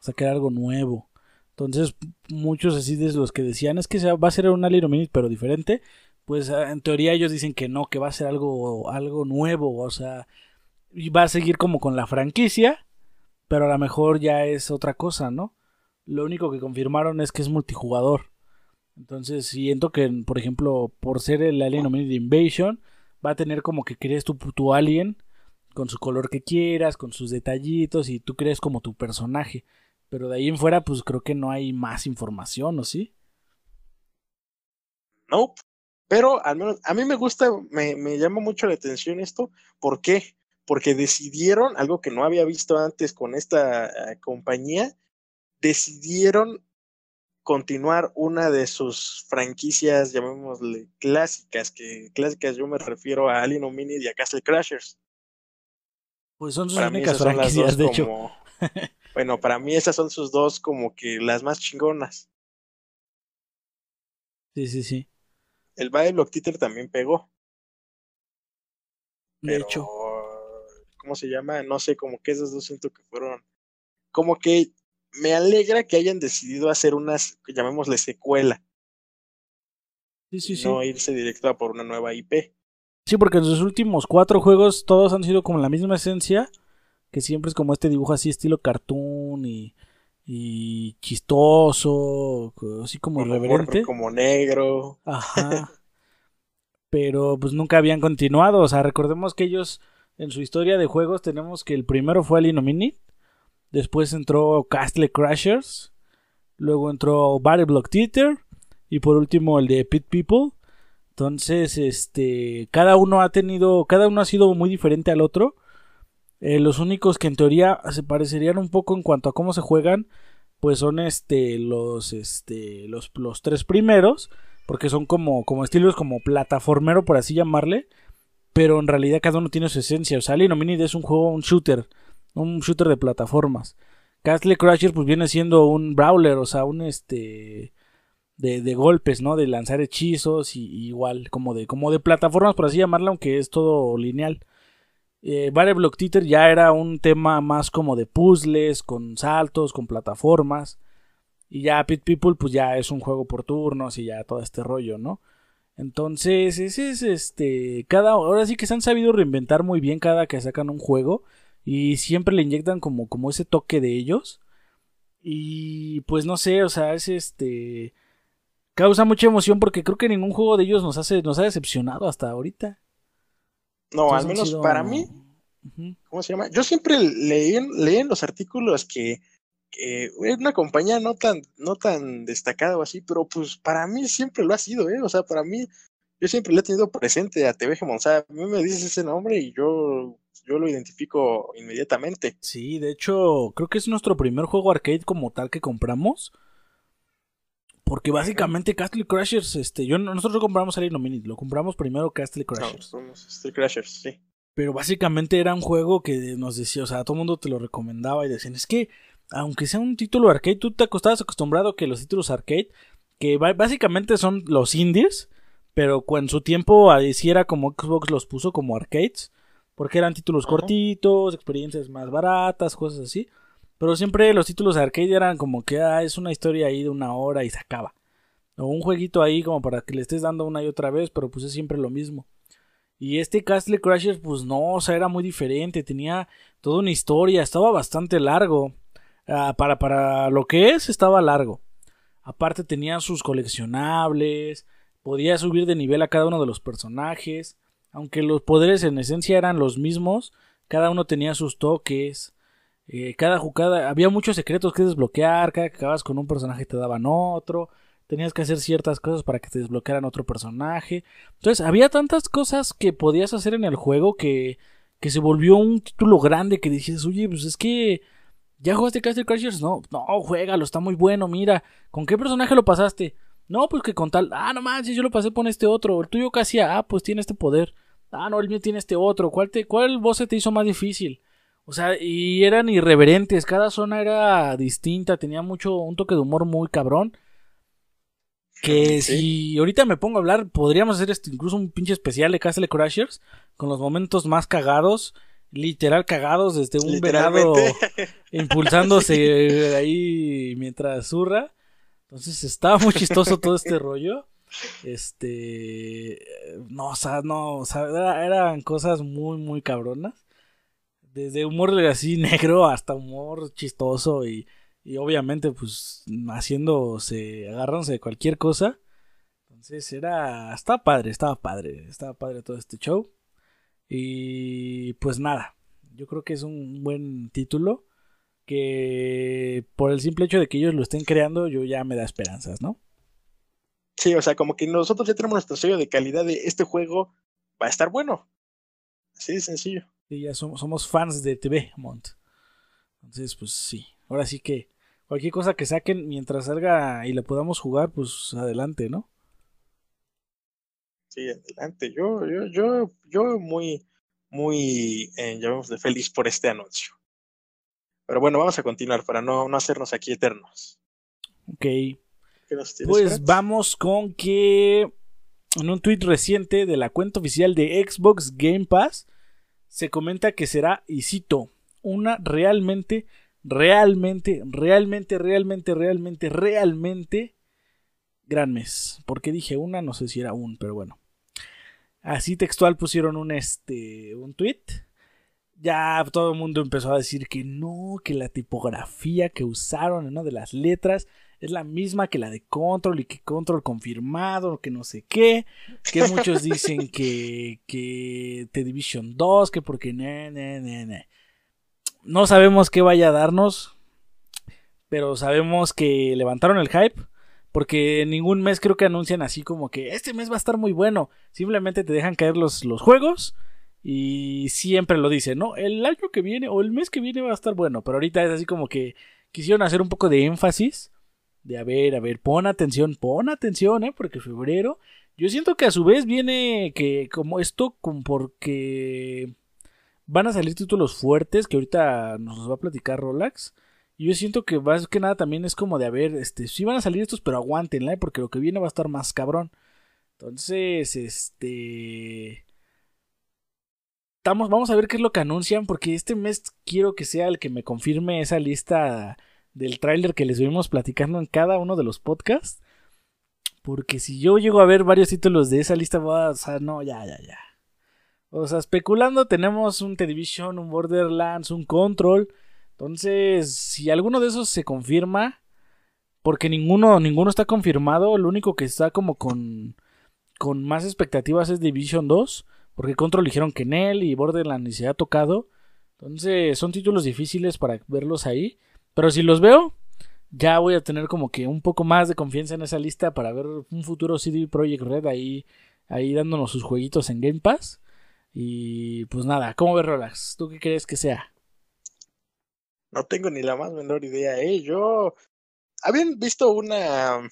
O sea, que era algo nuevo. Entonces, muchos así de los que decían es que va a ser un Alien pero diferente. Pues ah, en teoría ellos dicen que no, que va a ser algo, algo nuevo. O sea, va a seguir como con la franquicia, pero a lo mejor ya es otra cosa, ¿no? Lo único que confirmaron es que es multijugador. Entonces, siento que, por ejemplo, por ser el Alien Invasion, va a tener como que crees tu, tu alien con su color que quieras, con sus detallitos y tú crees como tu personaje. Pero de ahí en fuera, pues creo que no hay más información, ¿o sí? No, pero al menos a mí me gusta, me, me llama mucho la atención esto. ¿Por qué? Porque decidieron, algo que no había visto antes con esta eh, compañía, decidieron continuar una de sus franquicias, llamémosle clásicas, que clásicas yo me refiero a Alien Hominid y a Castle Crashers. Pues son sus únicas franquicias, de hecho. bueno, para mí esas son sus dos como que las más chingonas. Sí, sí, sí. El Battle Block Theater también pegó. De pero, hecho. ¿Cómo se llama? No sé, como que esos dos siento que fueron. Como que me alegra que hayan decidido hacer unas, llamémosle secuela. Sí, sí, sí. No irse directo a por una nueva IP. Sí, porque en sus últimos cuatro juegos todos han sido como la misma esencia, que siempre es como este dibujo así estilo cartoon y, y chistoso, así como, Como, irreverente. como negro. Ajá. Pero pues nunca habían continuado, o sea, recordemos que ellos en su historia de juegos tenemos que el primero fue el Inomini, después entró Castle Crashers, luego entró Battle Block Theater y por último el de Pit People. Entonces, este, cada uno ha tenido, cada uno ha sido muy diferente al otro. Eh, los únicos que en teoría se parecerían un poco en cuanto a cómo se juegan, pues son este, los, este, los, los tres primeros, porque son como, como estilos como plataformero, por así llamarle, pero en realidad cada uno tiene su esencia. O sea, Alien Hominid es un juego, un shooter, un shooter de plataformas. Castle Crusher pues viene siendo un brawler, o sea, un este de, de golpes, ¿no? De lanzar hechizos y, y igual como de como de plataformas por así llamarla, aunque es todo lineal. Eh, Battle Block Theater ya era un tema más como de puzzles, con saltos, con plataformas. Y ya Pit People pues ya es un juego por turnos y ya todo este rollo, ¿no? Entonces, ese es este. Cada. Ahora sí que se han sabido reinventar muy bien cada que sacan un juego. Y siempre le inyectan como, como ese toque de ellos. Y pues no sé, o sea, es este. Causa mucha emoción porque creo que ningún juego de ellos nos hace, nos ha decepcionado hasta ahorita. No, al menos sido- para mí. ¿cómo se llama? Yo siempre leí, leí en los artículos que, que es una compañía no tan, no tan destacada o así, pero pues para mí siempre lo ha sido, ¿eh? O sea, para mí, yo siempre le he tenido presente a TV O sea, a mí me dices ese nombre y yo, yo lo identifico inmediatamente. Sí, de hecho, creo que es nuestro primer juego arcade como tal que compramos. Porque básicamente Castle Crashers, este, yo nosotros no compramos Alien Hominid, lo compramos primero Castle No, Crashers. somos Steel Crashers, sí. Pero básicamente era un juego que nos decía, o sea, todo el mundo te lo recomendaba y decían, es que aunque sea un título arcade, tú te acostabas acostumbrado a que los títulos arcade, que básicamente son los indies, pero en su tiempo ahí sí era como Xbox los puso como arcades, porque eran títulos cortitos, experiencias más baratas, cosas así. Pero siempre los títulos arcade eran como que ah, es una historia ahí de una hora y se acaba. O un jueguito ahí como para que le estés dando una y otra vez, pero pues es siempre lo mismo. Y este Castle Crashers, pues no, o sea, era muy diferente, tenía toda una historia, estaba bastante largo. Ah, para, para lo que es, estaba largo. Aparte tenía sus coleccionables, podía subir de nivel a cada uno de los personajes. Aunque los poderes en esencia eran los mismos, cada uno tenía sus toques. Eh, cada jugada, había muchos secretos que desbloquear, cada que acabas con un personaje te daban otro. Tenías que hacer ciertas cosas para que te desbloquearan otro personaje. Entonces, había tantas cosas que podías hacer en el juego que, que se volvió un título grande que dices, oye, pues es que ¿Ya jugaste Castle Crashers? No, no, juégalo, está muy bueno, mira. ¿Con qué personaje lo pasaste? No, pues que con tal. Ah, no manches, yo lo pasé con este otro. El tuyo casi, ah, pues tiene este poder. Ah, no, el mío tiene este otro. ¿Cuál, te, cuál boss se te hizo más difícil? O sea, y eran irreverentes. Cada zona era distinta. Tenía mucho, un toque de humor muy cabrón. Que Sí. si ahorita me pongo a hablar, podríamos hacer este, incluso un pinche especial de Castle Crashers. Con los momentos más cagados. Literal cagados desde un Literalmente. impulsándose ahí mientras zurra. Entonces estaba muy chistoso todo este rollo. Este. No, o sea, no, o sea, era- eran cosas muy, muy cabronas. Desde humor así negro hasta humor chistoso y, y obviamente, pues, haciéndose, agarrándose de cualquier cosa. Entonces era. Estaba padre, estaba padre, estaba padre todo este show. Y pues nada, yo creo que es un buen título que por el simple hecho de que ellos lo estén creando, yo ya me da esperanzas, ¿no? Sí, o sea, como que nosotros ya tenemos nuestro sello de calidad de este juego va a estar bueno. Así de sencillo. Sí, ya somos, somos fans de TV, Mont. Entonces, pues sí. Ahora sí que cualquier cosa que saquen mientras salga y la podamos jugar, pues adelante, ¿no? Sí, adelante. Yo, yo, yo, yo muy, muy, eh, llamémosle feliz por este anuncio. Pero bueno, vamos a continuar para no, no hacernos aquí eternos. Ok. Ok, ¿Qué nos tienes, Pues vamos con que en un tweet reciente de la cuenta oficial de Xbox Game Pass se comenta que será, y cito, una realmente, realmente, realmente, realmente, realmente, realmente gran mes. Porque dije una, no sé si era un, pero bueno. Así textual pusieron un este un tweet. Ya todo el mundo empezó a decir que no, que la tipografía que usaron una de las letras es la misma que la de Control y que Control confirmado, que no sé qué. Que muchos dicen que, que The Division 2, que porque ne, ne, ne, ne. No sabemos qué vaya a darnos, pero sabemos que levantaron el hype. Porque ningún mes creo que anuncian así como que este mes va a estar muy bueno. Simplemente te dejan caer los, los juegos y siempre lo dicen, ¿no? El año que viene o el mes que viene va a estar bueno. Pero ahorita es así como que quisieron hacer un poco de énfasis. De a ver, a ver, pon atención, pon atención, ¿eh? Porque febrero. Yo siento que a su vez viene que como esto, porque van a salir títulos fuertes que ahorita nos va a platicar Rolax. Y yo siento que más que nada también es como de a ver, este, sí van a salir estos, pero aguántenla, ¿eh? porque lo que viene va a estar más cabrón. Entonces, este. Estamos, vamos a ver qué es lo que anuncian, porque este mes quiero que sea el que me confirme esa lista del tráiler que les vimos platicando en cada uno de los podcasts. Porque si yo llego a ver varios títulos de esa lista, va, o sea, no, ya, ya, ya. O sea, especulando, tenemos un The Division, un Borderlands, un Control. Entonces, si alguno de esos se confirma, porque ninguno, ninguno está confirmado, lo único que está como con, con más expectativas es Division 2, porque Control dijeron que en él y Borderlands se ha tocado. Entonces, son títulos difíciles para verlos ahí. Pero si los veo, ya voy a tener como que un poco más de confianza en esa lista para ver un futuro CD Projekt Red ahí, ahí dándonos sus jueguitos en Game Pass. Y pues nada, ¿cómo ves Rolax? ¿Tú qué crees que sea? No tengo ni la más menor idea, ¿eh? Yo. Habían visto una.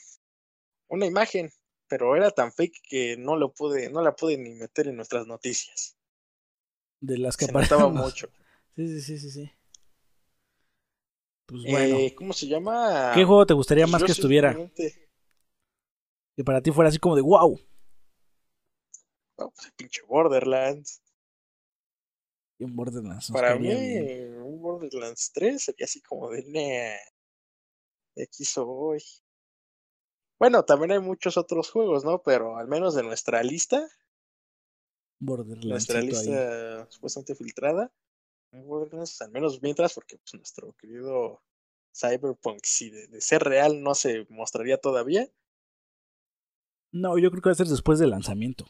Una imagen, pero era tan fake que no lo pude, no la pude ni meter en nuestras noticias. De las que Se notaba mucho. Sí, sí, sí, sí, sí. Pues bueno. Eh, ¿Cómo se llama? ¿Qué juego te gustaría más Yo que estuviera? Que para ti fuera así como de wow. No, pues el pinche Borderlands. Y un Borderlands. Para mí, bien. un Borderlands 3 sería así como de, "Nah, de aquí soy. Bueno, también hay muchos otros juegos, ¿no? Pero al menos de nuestra lista, Borderlands. nuestra ahí. lista supuestamente filtrada, Borderlands, al menos mientras, porque pues nuestro querido Cyberpunk, si de, de ser real no se mostraría todavía, No, yo creo que va a ser después del lanzamiento.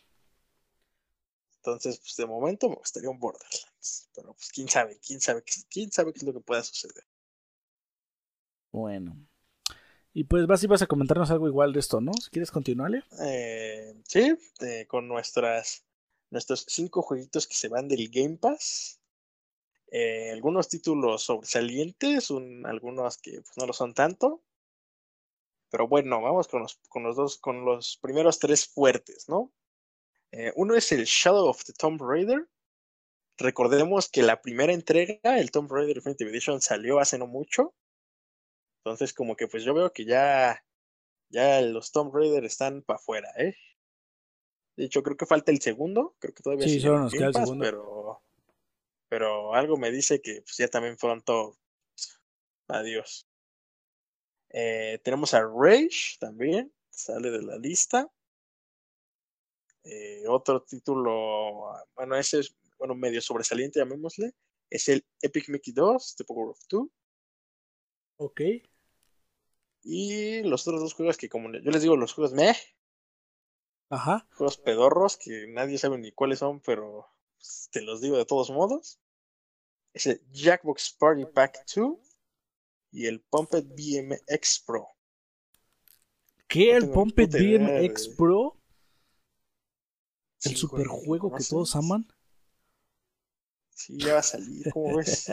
entonces, pues de momento me gustaría un Borderlands. Pero pues quién sabe, quién sabe, qué- quién sabe qué es lo que pueda suceder. Bueno. Y pues vas y vas a comentarnos algo igual de esto, ¿no? Si quieres continuarle. Eh, sí, eh, con nuestras nuestros cinco jueguitos que se van del Game Pass. Eh, algunos títulos sobresalientes, un- algunos que pues, no lo son tanto. Pero bueno, vamos con los, con los dos, con los primeros tres fuertes, ¿no? Eh, uno es el Shadow of the Tomb Raider. Recordemos que la primera entrega, el Tomb Raider Definitive Edition, salió hace no mucho. Entonces, como que pues yo veo que ya, ya los Tomb Raider están para afuera, ¿eh? De hecho, creo que falta el segundo. Creo que todavía Sí, solo nos queda el segundo. Pero, pero algo me dice que pues, ya también pronto. Adiós. Eh, tenemos a Rage también. Sale de la lista. Eh, otro título, bueno, ese es bueno, medio sobresaliente, llamémosle. Es el Epic Mickey 2, The Power of Two. Ok. Y los otros dos juegos que, como yo les digo, los juegos meh, Ajá. juegos pedorros que nadie sabe ni cuáles son, pero pues, te los digo de todos modos. Es el Jackbox Party Pack 2 y el Pumped BMX Pro. ¿Qué? No ¿El Pumped idea BMX Pro? ¿El Sí, superjuego que ¿no todos aman? Sí, ya va a salir, ¿cómo ves?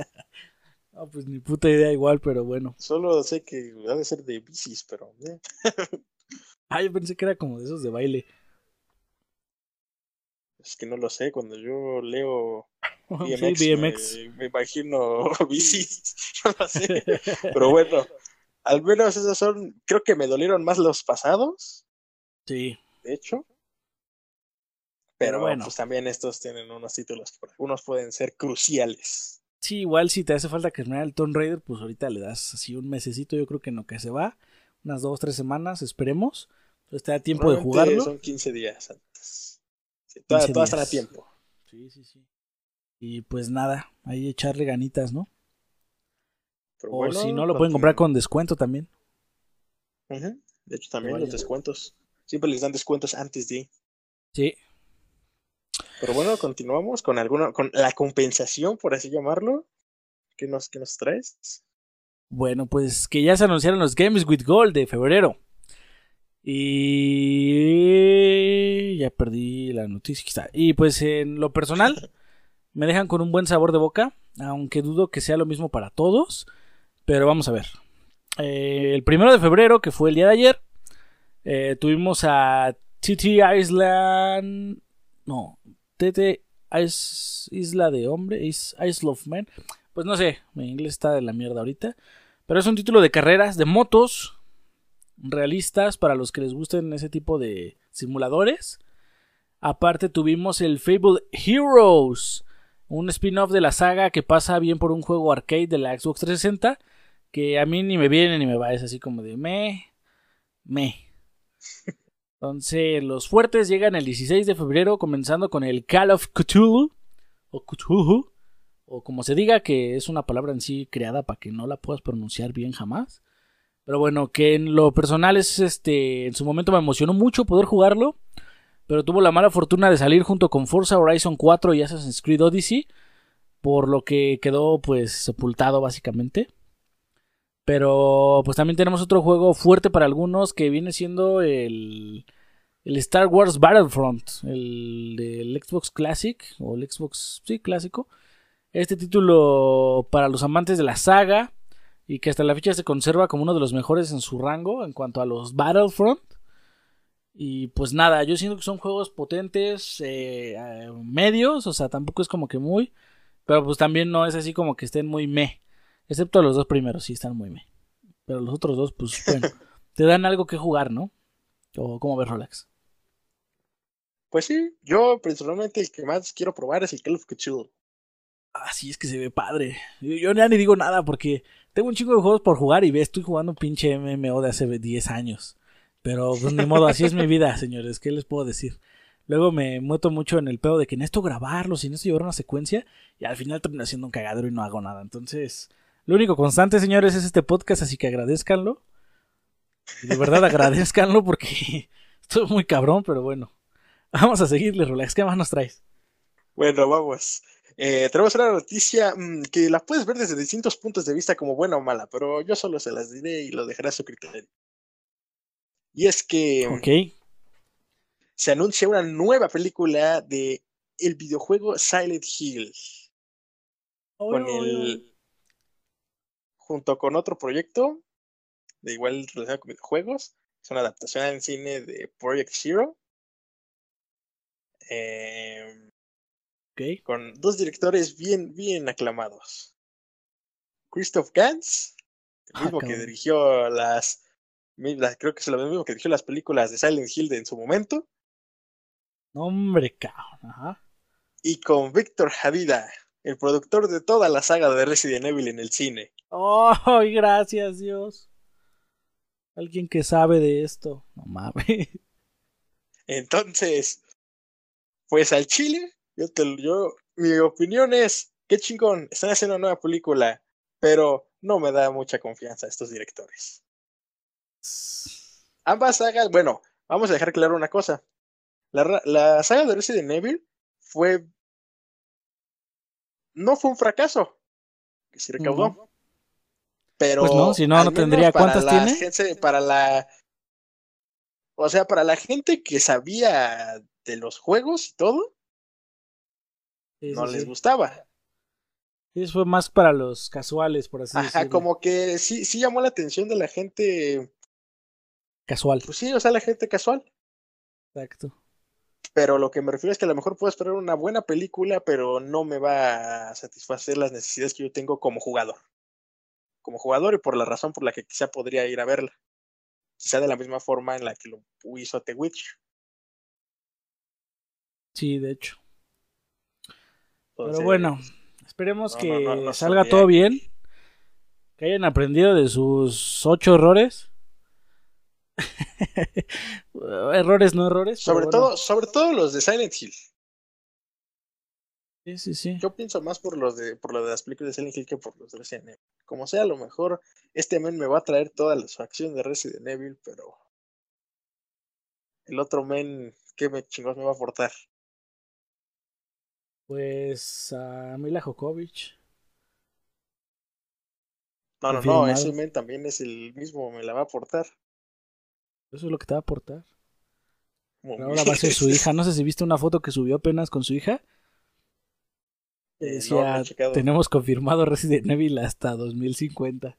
Ah, pues ni puta idea igual, pero bueno. Solo sé que ha de ser de bicis, pero eh, Ah, yo pensé que era como de esos de baile. Es que no lo sé. Cuando yo leo Sí, BMX. Me, me imagino bicis, no lo sé. Pero bueno, Al menos esos son, creo que me dolieron más los pasados. Sí. De hecho. Pero, bueno. pues también estos tienen unos títulos que algunos pueden ser cruciales. Sí, igual si te hace falta que terminar el Tomb Raider, pues ahorita le das así un mesecito, yo creo que en lo que se va, unas dos, tres semanas, esperemos. Entonces te da tiempo de jugarlo. Son 15 días antes. Sí, todavía, estará a tiempo. Sí, sí, sí. Y pues nada, ahí echarle ganitas, ¿no? o si no, lo pueden comprar con descuento también. De hecho, también los descuentos. Siempre les dan descuentos antes de. Sí. Pero bueno, continuamos con alguna, con la compensación, por así llamarlo. ¿Qué nos, qué nos traes? Bueno, pues que ya se anunciaron los Games with Gold de febrero. Y ya perdí la noticia. Y pues en lo personal, me dejan con un buen sabor de boca, aunque dudo que sea lo mismo para todos. Pero vamos a ver. Eh, el primero de febrero, que fue el día de ayer, eh, tuvimos a TT Island. No, TT Isla de Hombre, Isle of Men. Pues no sé, mi inglés está de la mierda ahorita. Pero es un título de carreras, de motos, realistas para los que les gusten ese tipo de simuladores. Aparte tuvimos el Fable Heroes, un spin-off de la saga que pasa bien por un juego arcade de la Xbox 360, que a mí ni me viene ni me va, es así como de me, me. Entonces, los fuertes llegan el 16 de febrero, comenzando con el Call of Cthulhu, o Cthulhu, o como se diga, que es una palabra en sí creada para que no la puedas pronunciar bien jamás. Pero bueno, que en lo personal es este, en su momento me emocionó mucho poder jugarlo, pero tuvo la mala fortuna de salir junto con Forza Horizon 4 y Assassin's Creed Odyssey, por lo que quedó pues sepultado básicamente. Pero pues también tenemos otro juego fuerte para algunos que viene siendo el, el Star Wars Battlefront, el del Xbox Classic o el Xbox, sí, clásico. Este título para los amantes de la saga y que hasta la fecha se conserva como uno de los mejores en su rango en cuanto a los Battlefront. Y pues nada, yo siento que son juegos potentes, eh, eh, medios, o sea, tampoco es como que muy, pero pues también no es así como que estén muy me. Excepto los dos primeros, sí están muy me. Pero los otros dos, pues bueno, te dan algo que jugar, ¿no? ¿O cómo ves, Rolex? Pues sí, yo personalmente el que más quiero probar es el Call of Cthulhu. Ah, sí, es que se ve padre. Yo, ya ni digo nada porque tengo un chico de juegos por jugar y ve, estoy jugando un pinche MMO de hace 10 años. Pero pues ni modo, así es mi vida, señores, ¿qué les puedo decir? Luego me meto mucho en el pedo de que necesito grabarlo, si necesito llevar una secuencia, y al final termino haciendo un cagadero y no hago nada. Entonces, lo único constante, señores, es este podcast, así que agradezcanlo. de verdad agradezcanlo porque estoy muy cabrón, pero bueno. Vamos a seguirle, Rolex. ¿Qué más nos traes? Bueno, vamos. Eh, tenemos una noticia mm, que la puedes ver desde distintos puntos de vista como buena o mala, pero yo solo se las diré y lo dejaré a su criterio. Y es que Ok. se anuncia una nueva película de el videojuego Silent Hill. con el junto con otro proyecto de igual relacionado con videojuegos. Es una adaptación en cine de Project Zero. Eh, Con dos directores bien, bien aclamados. Christoph Gans, el ah, mismo que dirigió las, creo que es lo mismo que dirigió las películas de Silent Hill de en su momento. Hombre, cabrón. Y con Víctor Javida, el productor de toda la saga de Resident Evil en el cine. ¡Oh, gracias Dios! Alguien que sabe de esto. No mames. Entonces, pues al Chile, yo, te, yo mi opinión es, qué chingón, están haciendo una nueva película, pero no me da mucha confianza estos directores. Ambas sagas, bueno, vamos a dejar claro una cosa. La, la saga de Resident Evil fue no fue un fracaso. Que sí recaudó. Pero. Pues no, si no, no tendría. ¿Cuántas tiene? para la. O sea, para la gente que sabía de los juegos y todo. No les gustaba. Eso fue más para los casuales, por así decirlo. como que sí, sí llamó la atención de la gente. Casual. Pues sí, o sea, la gente casual. Exacto. Pero lo que me refiero es que a lo mejor puedo esperar una buena película, pero no me va a satisfacer las necesidades que yo tengo como jugador. como jugador y por la razón por la que quizá podría ir a verla. Quizá de la misma forma en la que lo hizo The Witcher. Sí, de hecho. Pero bueno, esperemos que salga todo bien. Que hayan aprendido de sus ocho errores. errores, no errores. Sobre todo, sobre todo los de Silent Hill. Sí, sí, sí. Yo pienso más por los de, por lo de las películas de Silent Hill que por los de Resident Evil. Como sea, a lo mejor este men me va a traer toda la acción de Resident Evil, pero el otro men, ¿qué me chingos me va a aportar? Pues a Mila Jokovic. No, no, no, ese men también es el mismo, me la va a aportar. Eso es lo que te va a aportar. ahora va a ser su hija. No sé si viste una foto que subió apenas con su hija. Eh, decía, tenemos confirmado Resident Evil hasta 2050.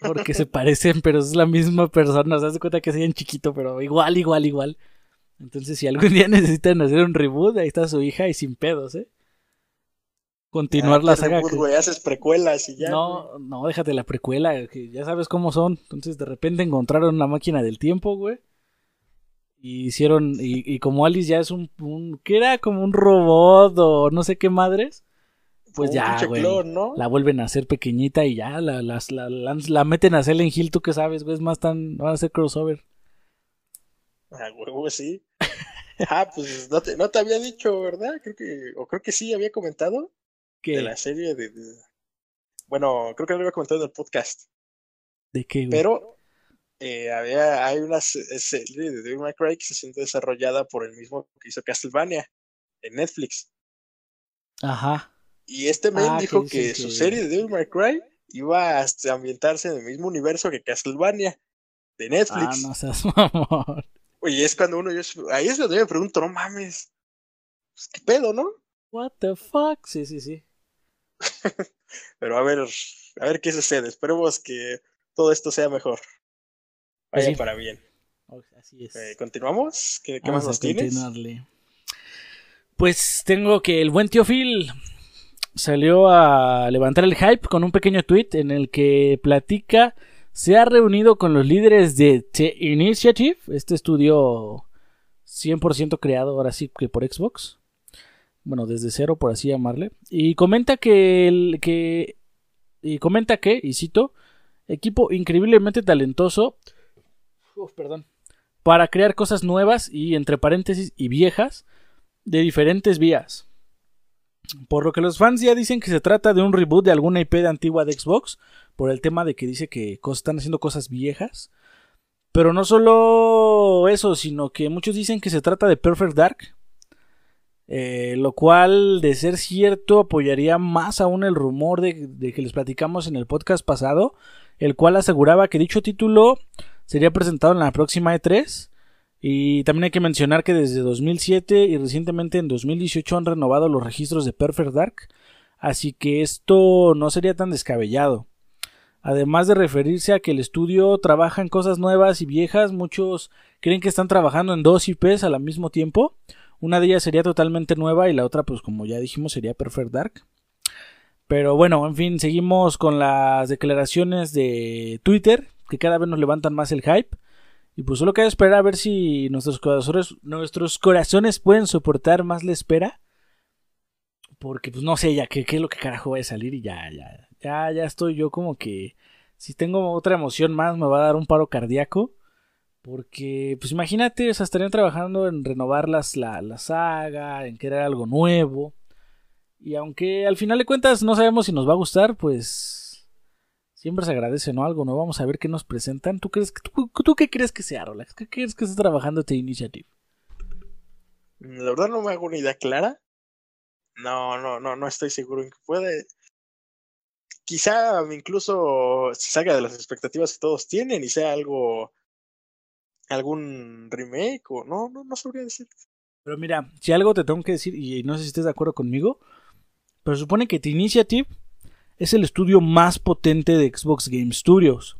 Porque se parecen, pero es la misma persona. Se das cuenta que sean chiquito, pero igual, igual, igual. Entonces, si algún día necesitan hacer un reboot, ahí está su hija y sin pedos, ¿eh? Continuar ah, la saga. güey, haces precuelas y ya. No, no, déjate la precuela, que ya sabes cómo son. Entonces, de repente encontraron una máquina del tiempo, güey. Y hicieron, y, como Alice ya es un, un, que era como un robot o no sé qué madres, pues ya, güey, la vuelven a hacer pequeñita y ya la, la, la, la meten a Silent Hill, tú que sabes, güey, es más tan, van a hacer crossover. Ah, huevo, sí. Ah, pues no te, no te había dicho, ¿verdad? Creo que, o creo que sí había comentado. que De la serie de, Bueno, creo que lo había comentado en el podcast. ¿De qué, güey? Pero eh, había, hay una serie de Devil May Cry que se siente desarrollada por el mismo que hizo Castlevania en Netflix. Ajá. Y este men ah, dijo que, su serie de Devil May Cry iba a ambientarse en el mismo universo que Castlevania de Netflix. Ah, no seas mamón. Oye, es cuando uno, yo, ahí es donde me pregunto, no mames, pues, ¿qué pedo, no? What the fuck? Sí, sí, sí. Pero a ver, a ver qué sucede. Esperemos que todo esto sea mejor. Vaya pues para bien. Así es. Eh, ¿Continuamos? ¿Qué, más nos tienes? Pues tengo que el buen tío Phil salió a levantar el hype con un pequeño tweet en el que platica se ha reunido con los líderes de The Initiative, este estudio 100% creado ahora sí que por Xbox. Bueno, desde cero, por así llamarle. Y comenta que, el, que y comenta que, y cito, equipo increíblemente talentoso, perdón, para crear cosas nuevas y entre paréntesis y viejas de diferentes vías. Por lo que los fans ya dicen que se trata de un reboot de alguna IP de antigua de Xbox, por el tema de que dice que están haciendo cosas viejas. Pero no solo eso, sino que muchos dicen que se trata de Perfect Dark. Eh, lo cual, de ser cierto, apoyaría más aún el rumor de, de, que les platicamos en el podcast pasado, el cual aseguraba que dicho título sería presentado en la próxima E3. Y también hay que mencionar que desde 2007 y recientemente en 2018 han renovado los registros de Perfect Dark, así que esto no sería tan descabellado. Además de referirse a que el estudio trabaja en cosas nuevas y viejas, muchos creen que están trabajando en dos IPs al mismo tiempo. Una de ellas sería totalmente nueva y la otra, pues como ya dijimos, sería Perfect Dark. Pero bueno, en fin, seguimos con las declaraciones de Twitter, que cada vez nos levantan más el hype. Y pues solo queda esperar a ver si nuestros corazones, nuestros corazones pueden soportar más la espera. Porque pues no sé ya qué, qué es lo que carajo va a salir y ya, ya, ya, ya estoy yo como que si tengo otra emoción más me va a dar un paro cardíaco. Porque, pues imagínate, o sea, estarían trabajando en renovar las, la, la saga, en crear algo nuevo. Y aunque al final de cuentas no sabemos si nos va a gustar, pues siempre se agradece, ¿no? Algo no vamos a ver qué nos presentan. ¿Tú, crees, tú, tú qué crees que sea, Rolex? ¿Qué crees que esté trabajando este Initiative? La verdad no me hago una idea clara. No, no, no, no estoy seguro en que puede quizá incluso se salga de las expectativas que todos tienen y sea algo algún remake o no, no, no sabría decir. Pero mira, si algo te tengo que decir, y no sé si estés de acuerdo conmigo, pero supone que The Initiative es el estudio más potente de Xbox Game Studios.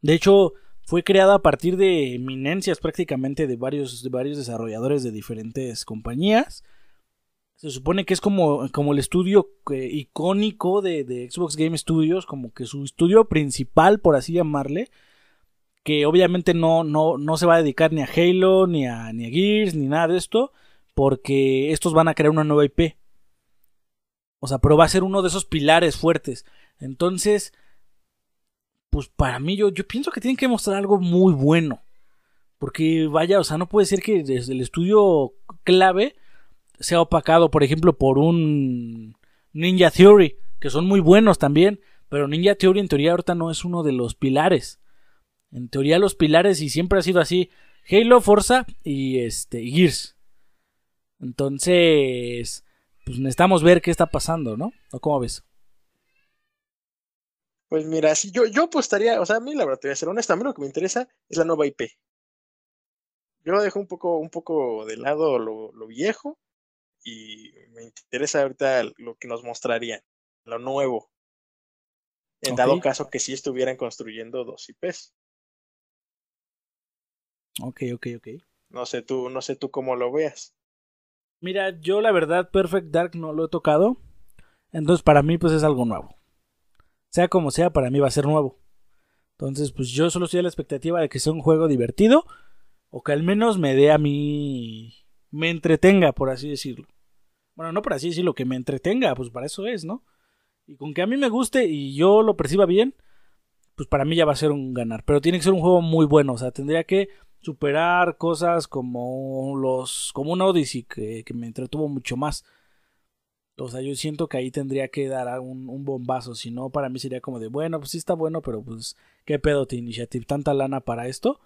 De hecho, fue creada a partir de eminencias prácticamente de varios, de varios desarrolladores de diferentes compañías Se supone que es como, como el estudio eh, icónico de, de, Xbox Game Studios, como que su estudio principal, por así llamarle, que obviamente no, no, no se va a dedicar ni a Halo, ni a, ni a Gears, ni nada de esto, porque estos van a crear una nueva IP. O sea, pero va a ser uno de esos pilares fuertes. Entonces, pues para mí yo, yo pienso que tienen que mostrar algo muy bueno. Porque vaya, o sea, no puede ser que desde el estudio clave sea opacado, por ejemplo, por un Ninja Theory, que son muy buenos también, pero Ninja Theory en teoría ahorita no es uno de los pilares. En teoría los pilares y siempre ha sido así, Halo, Forza y este Gears. Entonces, pues necesitamos ver qué está pasando, ¿no? ¿O cómo ves? Pues mira, si yo, yo apostaría, o sea, a mí la verdad, te voy a ser honesta, a mí lo que me interesa es la nueva IP. Yo lo dejo un poco, un poco de lado lo, lo viejo y me interesa ahorita lo que nos mostrarían, lo nuevo. En dado caso que sí estuvieran construyendo dos IPs. Ok, ok, ok. No sé tú, no sé tú cómo lo veas. Mira, yo la verdad Perfect Dark no lo he tocado. Entonces para mí pues es algo nuevo sea como sea, para mí va a ser nuevo. Entonces, pues yo solo estoy a la expectativa de que sea un juego divertido o que al menos me dé a mí, me entretenga, por así decirlo. Bueno, no por así decirlo, que me entretenga, pues para eso es, ¿no? Y con que a mí me guste y yo lo perciba bien, pues para mí ya va a ser un ganar. Pero tiene que ser un juego muy bueno, o sea, tendría que superar cosas como los, como un Odyssey que, que me entretuvo mucho más. O sea, yo siento que ahí tendría que dar un, bombazo. Si no, para mí sería como de, bueno, pues sí está bueno, pero pues, ¿qué pedo te Initiative? ¿Tanta lana para esto?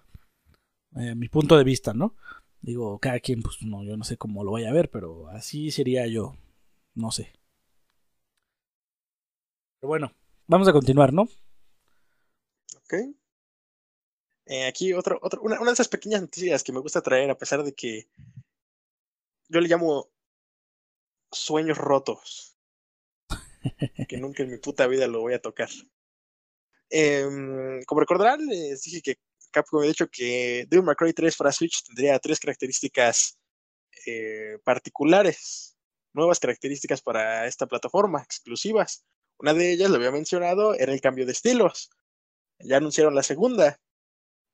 Eh, mi punto de vista, ¿no? Digo, cada quien, pues no, yo no sé cómo lo vaya a ver, pero así sería yo. No sé. Pero bueno, vamos a continuar, ¿no? Ok. Eh, aquí otro, otro, una, una de esas pequeñas noticias que me gusta traer, a pesar de que yo le llamo sueños rotos. que nunca en mi puta vida lo voy a tocar. Eh, como recordarán, les dije que Capcom había dicho que Devil May Cry 3 para Switch tendría tres características eh, particulares, nuevas características para esta plataforma, exclusivas. Una de ellas, lo había mencionado, era el cambio de estilos. Ya anunciaron la segunda,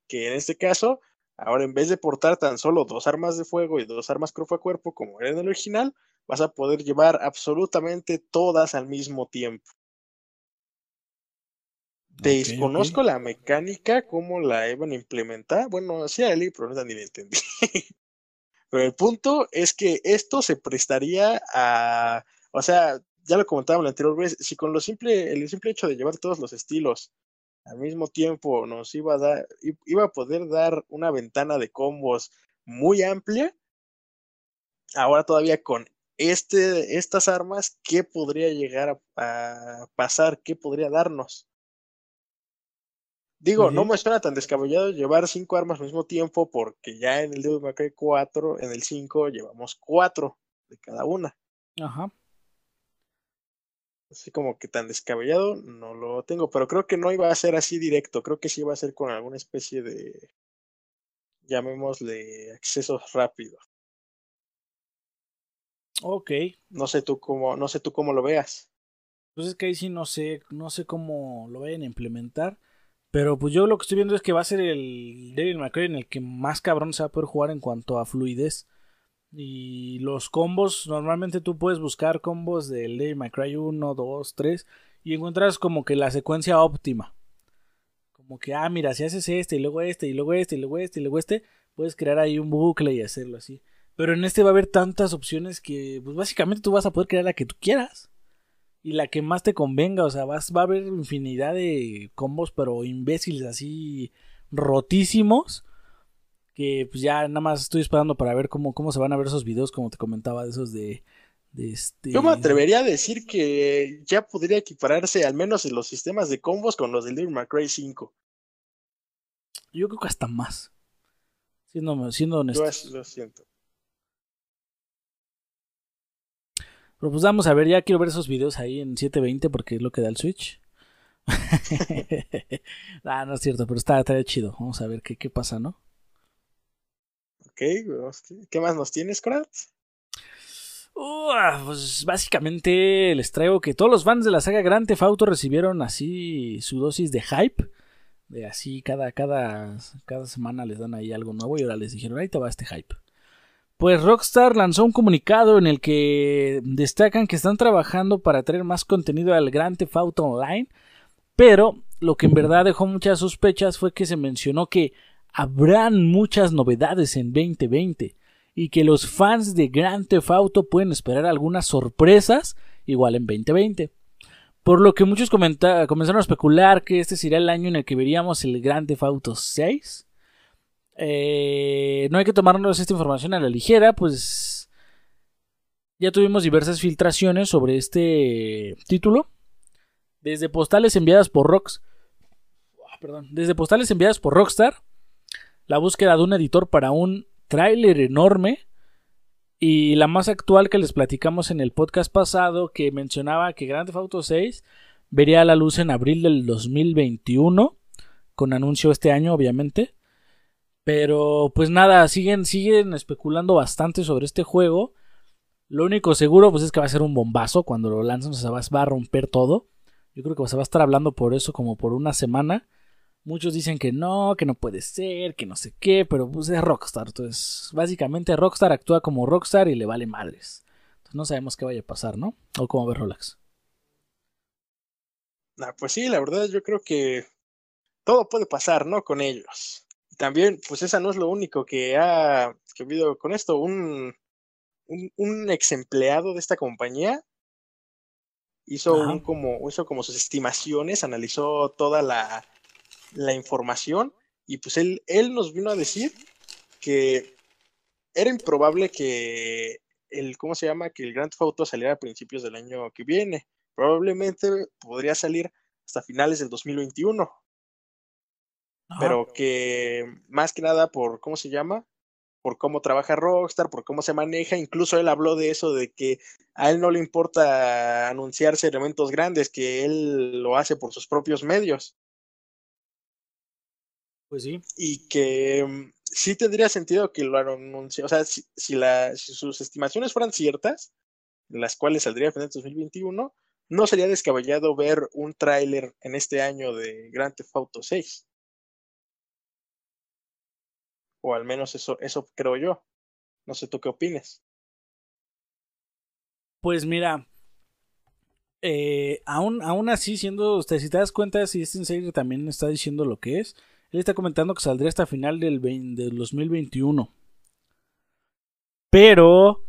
que en este caso, ahora en vez de portar tan solo dos armas de fuego y dos armas cuerpo a cuerpo como era en el original, vas a poder llevar absolutamente todas al mismo tiempo. Desconozco la mecánica, cómo la iban a implementar. Bueno, sí, Ali, pero no ni la entendí. pero el punto es que esto se prestaría a. O sea, ya lo comentábamos la anterior vez, si con lo simple, el simple hecho de llevar todos los estilos al mismo tiempo nos iba a dar, iba a poder dar una ventana de combos muy amplia. Ahora todavía con este, estas armas, ¿qué podría llegar a, pasar? ¿Qué podría darnos? Digo, no me suena tan descabellado llevar cinco armas al mismo tiempo, porque ya en el Devil May Cry 4, en el 5 llevamos cuatro de cada una. Ajá. Así como que tan descabellado no lo tengo, pero creo que no iba a ser así directo, creo que sí iba a ser con alguna especie de, llamémosle, accesos rápidos. Ok. No sé tú cómo, no sé tú cómo lo veas. Pues es que ahí sí no sé, no sé cómo lo vayan a implementar. Pero pues yo lo que estoy viendo es que va a ser el Devil May Cry en el que más cabrón se va a poder jugar en cuanto a fluidez. Y los combos, normalmente tú puedes buscar combos del Devil May Cry 1, 2, 3 y encuentras como que la secuencia óptima. Como que, ah, mira, si haces este y luego este y luego este y luego este y luego este, puedes crear ahí un bucle y hacerlo así. Pero en este va a haber tantas opciones que, pues básicamente tú vas a poder crear la que tú quieras. Y la que más te convenga, o sea, vas, va a haber infinidad de combos, pero imbéciles así rotísimos. Que pues ya nada más estoy esperando para ver cómo, cómo se van a ver esos videos, como te comentaba, de esos de, de este... Yo me atrevería a decir que ya podría equipararse al menos en los sistemas de combos con los del Devil May Cry 5. Yo creo que hasta más. Siendo, siendo honesto. Yo lo siento. Pero pues vamos a ver, ya quiero ver esos videos ahí en 720 porque es lo que da el Switch. ah, no es cierto, pero está, está chido. Vamos a ver qué, qué pasa, ¿no? Ok, ¿qué más nos tienes, Krat? pues básicamente les traigo que todos los fans de la saga Grand Theft Auto recibieron así su dosis de hype. De así cada, cada, cada semana les dan ahí algo nuevo y ahora les dijeron, ahí te va este hype. Pues Rockstar lanzó un comunicado en el que destacan que están trabajando para traer más contenido al Grand Theft Auto Online, pero lo que en verdad dejó muchas sospechas fue que se mencionó que habrán muchas novedades en 2020 y que los fans de Grand Theft Auto pueden esperar algunas sorpresas igual en 2020. Por lo que muchos comenzaron a especular que este sería el año en el que veríamos el Grand Theft Auto 6. Eh, no hay que tomarnos esta información a la ligera, pues ya tuvimos diversas filtraciones sobre este título. Desde postales enviadas por Rox, ah, desde postales enviadas por Rockstar, la búsqueda de un editor para un tráiler enorme y la más actual que les platicamos en el podcast pasado que mencionaba que Grand Theft Auto 6 vería la luz en abril del 2021 con anuncio este año obviamente pero pues nada siguen siguen especulando bastante sobre este juego lo único seguro pues es que va a ser un bombazo cuando lo lancen se va, va a romper todo yo creo que se va a estar hablando por eso como por una semana Muchos dicen que no, que no puede ser, que no sé qué, pero pues es Rockstar. Entonces, básicamente Rockstar actúa como Rockstar y le vale madres. Entonces no sabemos qué vaya a pasar, ¿no? O cómo ver Rolex. Ah, pues sí, la verdad yo creo que todo puede pasar, ¿no? Con ellos. También, pues esa no es lo único que ha, que habido con esto. Un, un, ex empleado de esta compañía hizo, un como, hizo como sus estimaciones, analizó toda la la información y pues él, él nos vino a decir que era improbable que el, ¿cómo se llama? Que el Grand Theft Auto saliera a principios del año que viene. Probablemente podría salir hasta finales del 2021. Pero que más que nada por, ¿cómo se llama? Por cómo trabaja Rockstar, por cómo se maneja. Incluso él habló de eso, de que a él no le importa anunciarse elementos grandes, que él lo hace por sus propios medios. Pues sí. Y que mm, sí tendría sentido que lo anuncie. O sea, si, si, sus estimaciones fueran ciertas, las cuales saldría a finales de 2021, no sería descabellado ver un tráiler en este año de Grand Theft Auto 6. O al menos eso, eso creo yo. No sé tú qué opines. Pues mira, eh, aún, aún así, siendo usted, si te das cuenta, si este serio también está diciendo lo que es, él está comentando que saldría hasta final del, del 2021. Pero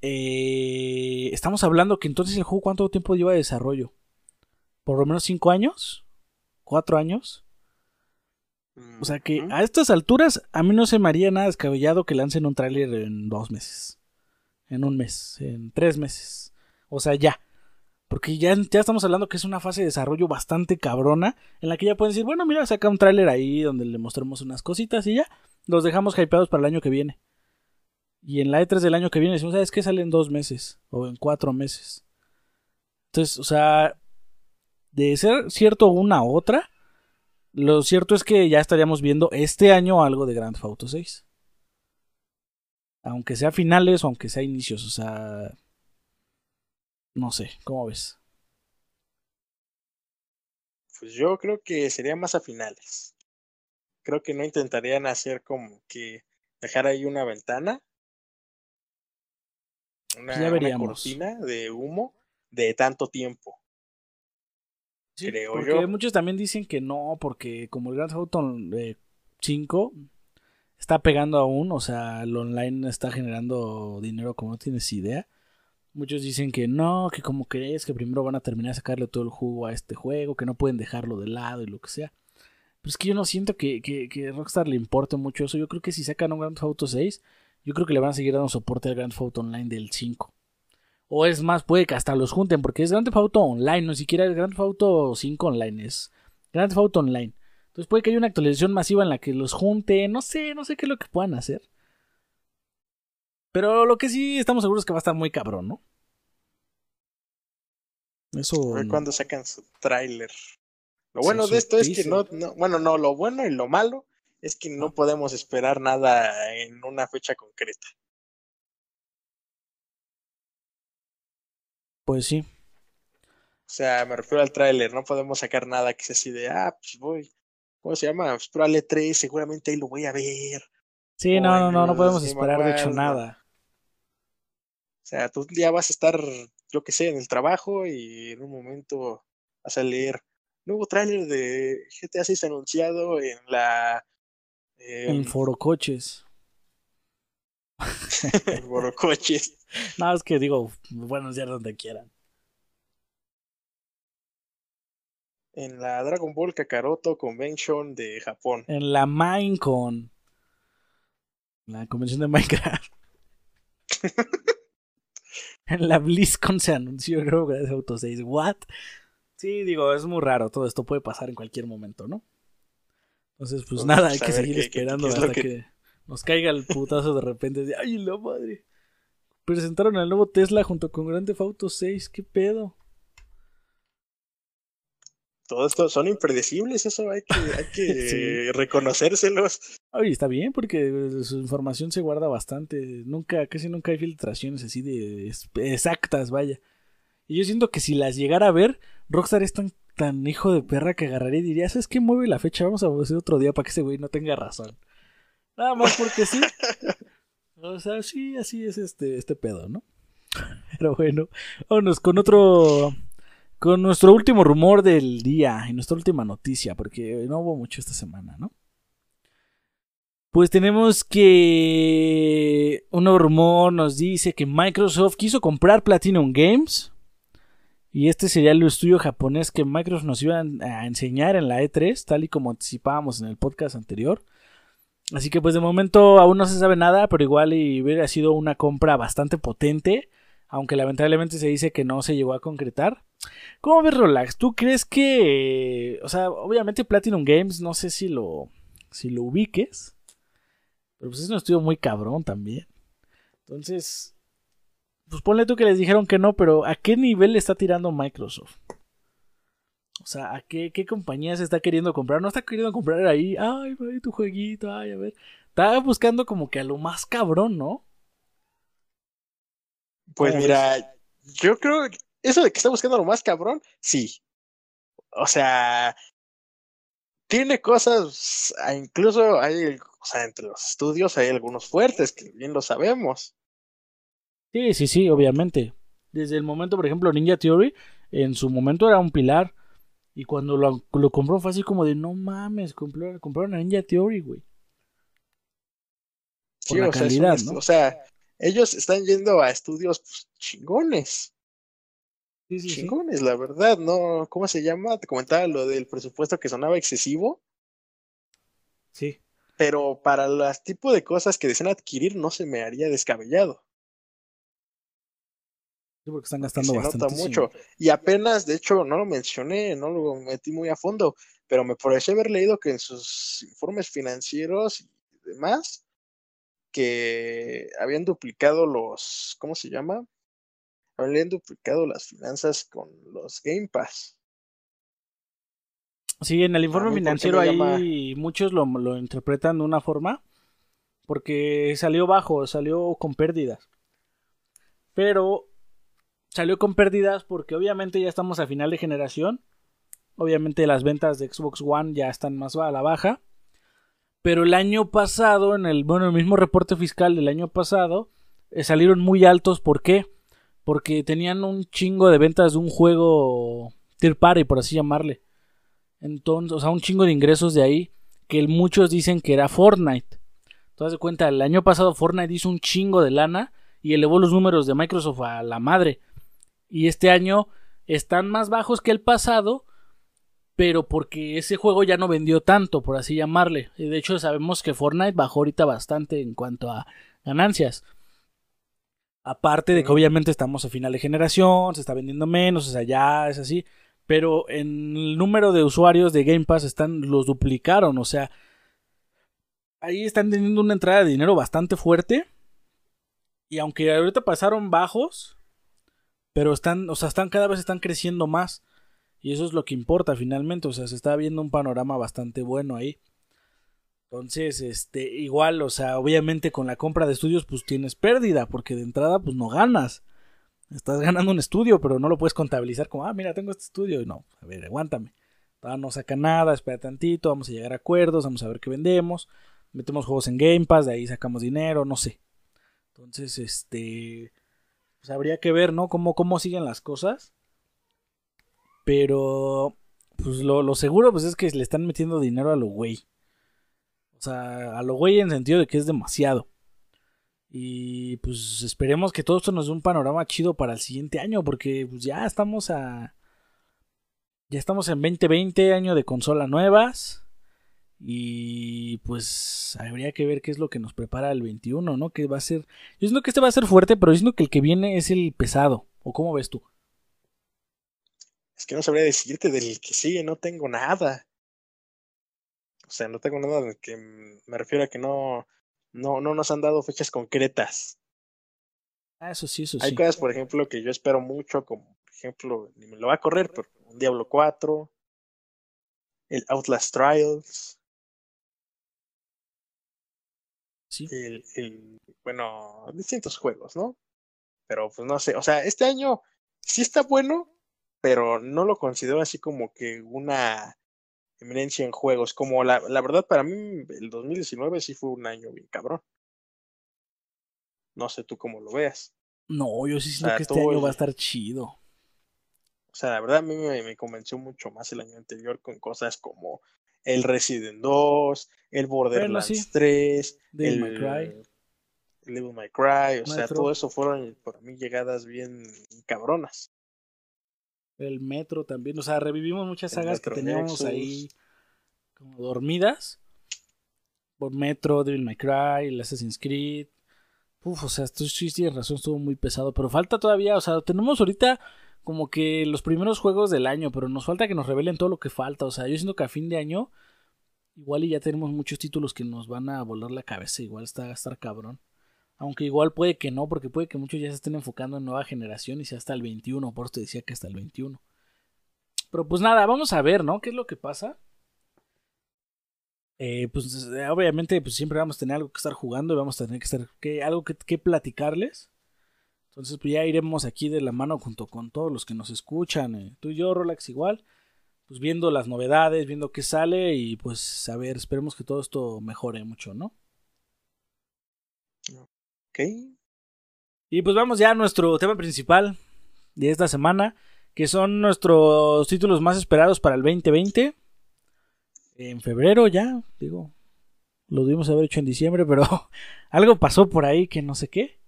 eh, estamos hablando que entonces el juego cuánto tiempo lleva de desarrollo. Por lo menos 5 años. 4 años. O sea que a estas alturas a mí no se me haría nada descabellado que lancen un tráiler en dos meses. En un mes. En tres meses. O sea, ya. Porque ya, ya estamos hablando que es una fase de desarrollo bastante cabrona. En la que ya pueden decir, bueno, mira, saca un tráiler ahí donde le mostremos unas cositas y ya. Los dejamos hypeados para el año que viene. Y en la E3 del año que viene decimos, ¿sabes qué? Sale en dos meses. O en cuatro meses. Entonces, o sea, de ser cierto una u otra, lo cierto es que ya estaríamos viendo este año algo de Grand Theft Auto 6. Aunque sea finales o aunque sea inicios, o sea, no sé, ¿cómo ves? Pues yo creo que sería más a finales. Creo que no intentarían hacer como que dejar ahí una ventana. Una, cortina de humo de tanto tiempo. Sí, creo porque muchos también dicen que no, porque como el Grand Auto 5 está pegando aún, o sea, el online está generando dinero como no tienes idea. Muchos dicen que no, que como crees que primero van a terminar de sacarle todo el jugo a este juego, que no pueden dejarlo de lado y lo que sea. Pero es que yo no siento que, que, Rockstar le importe mucho eso. Yo creo que si sacan un Grand Theft Auto 6, yo creo que le van a seguir dando soporte al Grand Theft Auto Online del 5. O es más, puede que hasta los junten, porque es Grand Theft Auto Online, no siquiera es Grand Theft Auto 5 Online, es Grand Theft Auto Online. Entonces puede que haya una actualización masiva en la que los junten, no sé, no sé qué es lo que puedan hacer. Pero lo que sí estamos seguros es que va a estar muy cabrón, ¿no? Eso. A ver cuándo sacan su tráiler. Lo bueno de esto es que no, no, bueno, no, lo bueno y lo malo es que no podemos esperar nada en una fecha concreta. Pues sí. O sea, me refiero al tráiler, no podemos sacar nada que sea así de, ah, pues voy, ¿cómo se llama? Pues probable 3, seguramente ahí lo voy a ver. Sí, no, no, no, no podemos esperar de hecho nada. O sea, tú ya vas a estar, yo que sé, en el trabajo y en un momento vas a leer nuevo tráiler de GTA 6 anunciado en la... en Foro Coches. en Foro Coches. no, es que digo, buenos días donde quieran. En la Dragon Ball Kakaroto Convention de Japón. En la Minecon. La convención de Minecraft. en la BlizzCon se anunció, creo que es Auto 6. ¿What? Sí, digo, es muy raro. Todo esto puede pasar en cualquier momento, ¿no? Entonces, pues nada, hay que seguir esperando hasta que... nos caiga el putazo de repente. De, ¡Ay, la madre! Presentaron el nuevo Tesla junto con Grand Theft Auto 6. ¿Qué pedo? todo esto son impredecibles, eso hay que, hay que reconocérselos. Ay, está bien, porque su información se guarda bastante. Nunca, casi nunca hay filtraciones así de exactas, vaya. Y yo siento que si las llegara a ver, Rockstar es tan, tan hijo de perra que agarraría y diría, ¿sabes qué? Mueve la fecha, vamos a hacer otro día para que ese güey no tenga razón. Nada más porque sí. o sea, sí, así es este, este pedo, ¿no? Pero bueno, vámonos con otro con nuestro último rumor del día y nuestra última noticia, porque no hubo mucho esta semana, ¿no? Pues tenemos que un nuevo rumor nos dice que Microsoft quiso comprar Platinum Games. Y este sería el estudio japonés que Microsoft nos iba a enseñar en la E3, tal y como anticipábamos en el podcast anterior. Así que pues de momento aún no se sabe nada, pero igual y hubiera sido una compra bastante potente, aunque lamentablemente se dice que no se llegó a concretar. ¿Cómo ves Relax? ¿Tú crees que, o sea, obviamente Platinum Games, no sé si lo, si lo ubiques, pero pues es un estudio muy cabrón también. Entonces, pues ponle tú que les dijeron que no, pero ¿a qué nivel está tirando Microsoft? O sea, ¿a qué, qué compañía se está queriendo comprar? No está queriendo comprar ahí, ay, tu jueguito, ay, a ver. Está buscando como que a lo más cabrón, ¿no? Pues mira, yo creo que eso de que está buscando lo más cabrón, sí. O sea, tiene cosas, ah, incluso hay, o sea, entre los estudios hay algunos fuertes, que bien lo sabemos. Sí, sí, sí, obviamente. Desde el momento, por ejemplo, Ninja Theory, en su momento era un pilar. Y cuando lo, lo compró fue así como de, no mames, compraron, a Ninja Theory, güey. Sí, o, sea, ¿no? o sea, ellos están yendo a estudios pues, chingones. Sí, la verdad, ¿no? ¿Cómo se llama? Te comentaba lo del presupuesto que sonaba excesivo. Sí. Pero para los tipos de cosas que desean adquirir no se me haría descabellado. Porque están gastando bastante. mucho. Y apenas, de hecho, no lo mencioné, no lo metí muy a fondo, pero me pareció haber leído que en sus informes financieros y demás, que habían duplicado los, ¿cómo se llama? habían duplicado las finanzas con los Game Pass. Sí, en el informe financiero ahí muchos lo, lo interpretan de una forma porque salió bajo, salió con pérdidas. Pero salió con pérdidas porque obviamente ya estamos a final de generación. Obviamente las ventas de Xbox One ya están más a la baja. Pero el año pasado, en el, bueno, el mismo reporte fiscal del año pasado, eh, salieron muy altos. ¿Por qué? porque tenían un chingo de ventas de un juego tier party, por así llamarle. Entonces, o sea, un chingo de ingresos de ahí que muchos dicen que era Fortnite. Entonces, de cuenta, el año pasado Fortnite hizo un chingo de lana y elevó los números de Microsoft a la madre. Y este año están más bajos que el pasado, pero porque ese juego ya no vendió tanto, por así llamarle. Y de hecho, sabemos que Fortnite bajó ahorita bastante en cuanto a ganancias. Aparte de que obviamente estamos a final de generación, se está vendiendo menos, o sea, ya es así. Pero en el número de usuarios de Game Pass están, los duplicaron, o sea, ahí están teniendo una entrada de dinero bastante fuerte. Y aunque ahorita pasaron bajos, pero están, o sea, están cada vez están creciendo más. Y eso es lo que importa finalmente, o sea, se está viendo un panorama bastante bueno ahí. Entonces, este, igual, o sea, obviamente con la compra de estudios, pues tienes pérdida, porque de entrada, pues no ganas. Estás ganando un estudio, pero no lo puedes contabilizar como, ah, mira, tengo este estudio. Y no, a ver, aguántame. no saca nada, espera tantito, vamos a llegar a acuerdos, vamos a ver qué vendemos. Metemos juegos en Game Pass, de ahí sacamos dinero, no sé. Entonces, este. Pues habría que ver, ¿no? Cómo, cómo siguen las cosas. Pero. Pues lo, lo seguro, pues es que le están metiendo dinero a lo güey. O sea, a lo güey en sentido de que es demasiado. Y pues esperemos que todo esto nos dé un panorama chido para el siguiente año, porque pues ya estamos a... Ya estamos en 2020, año de consolas nuevas. Y pues habría que ver qué es lo que nos prepara el 21, ¿no? Que va a ser... Yo siento que este va a ser fuerte, pero yo siento que el que viene es el pesado. ¿O cómo ves tú? Es que no sabría decirte del que sigue, no tengo nada. O sea, no tengo nada del que me refiero a que no no, no nos han dado fechas concretas. Ah, eso sí, eso Hay sí. cosas, por ejemplo, que yo espero mucho, como por ejemplo, ni me lo va a correr, pero un Diablo 4, el Outlast Trials. Sí. El, el, bueno, distintos juegos, ¿no? Pero pues no sé, o sea, este año sí está bueno, pero no lo considero así como que una eminencia en juegos. Como la, la verdad, para mí, el 2019 sí fue un año bien cabrón. No sé tú cómo lo veas. No, yo sí siento o sea, que este año va a estar chido. O sea, la verdad a mí me, me, convenció mucho más el año anterior con cosas como el Resident 2, el Borderlands sí. 3, Devil el May Cry. El Devil May Cry, o Metro. sea, todo eso fueron para mí llegadas bien cabronas. El Metro también, o sea, revivimos muchas sagas que teníamos Nexus. ahí como dormidas. Por Metro, Devil May Cry, el Assassin's Creed. Uf, o sea, tú sí tienes razón, estuvo muy pesado. Pero falta todavía, o sea, tenemos ahorita como que los primeros juegos del año, pero nos falta que nos revelen todo lo que falta. O sea, yo siento que a fin de año, igual y ya tenemos muchos títulos que nos van a volar la cabeza. Igual está a estar cabrón. Aunque igual puede que no, porque puede que muchos ya se estén enfocando en nueva generación y sea hasta el 21. Por eso te decía que hasta el 21. Pero pues nada, vamos a ver, ¿no? ¿Qué es lo que pasa? Eh, pues obviamente pues siempre vamos a tener algo que estar jugando y vamos a tener que estar que, algo que, que, platicarles. Entonces pues ya iremos aquí de la mano junto con todos los que nos escuchan. Eh, tú y yo, Rolax igual. Pues viendo las novedades, viendo qué sale y pues a ver, esperemos que todo esto mejore mucho, ¿no? Ok. Y pues vamos ya a nuestro tema principal de esta semana, que son nuestros títulos más esperados para el 2020 en febrero ya, digo, lo debimos haber hecho en diciembre, pero algo pasó por ahí que no sé qué.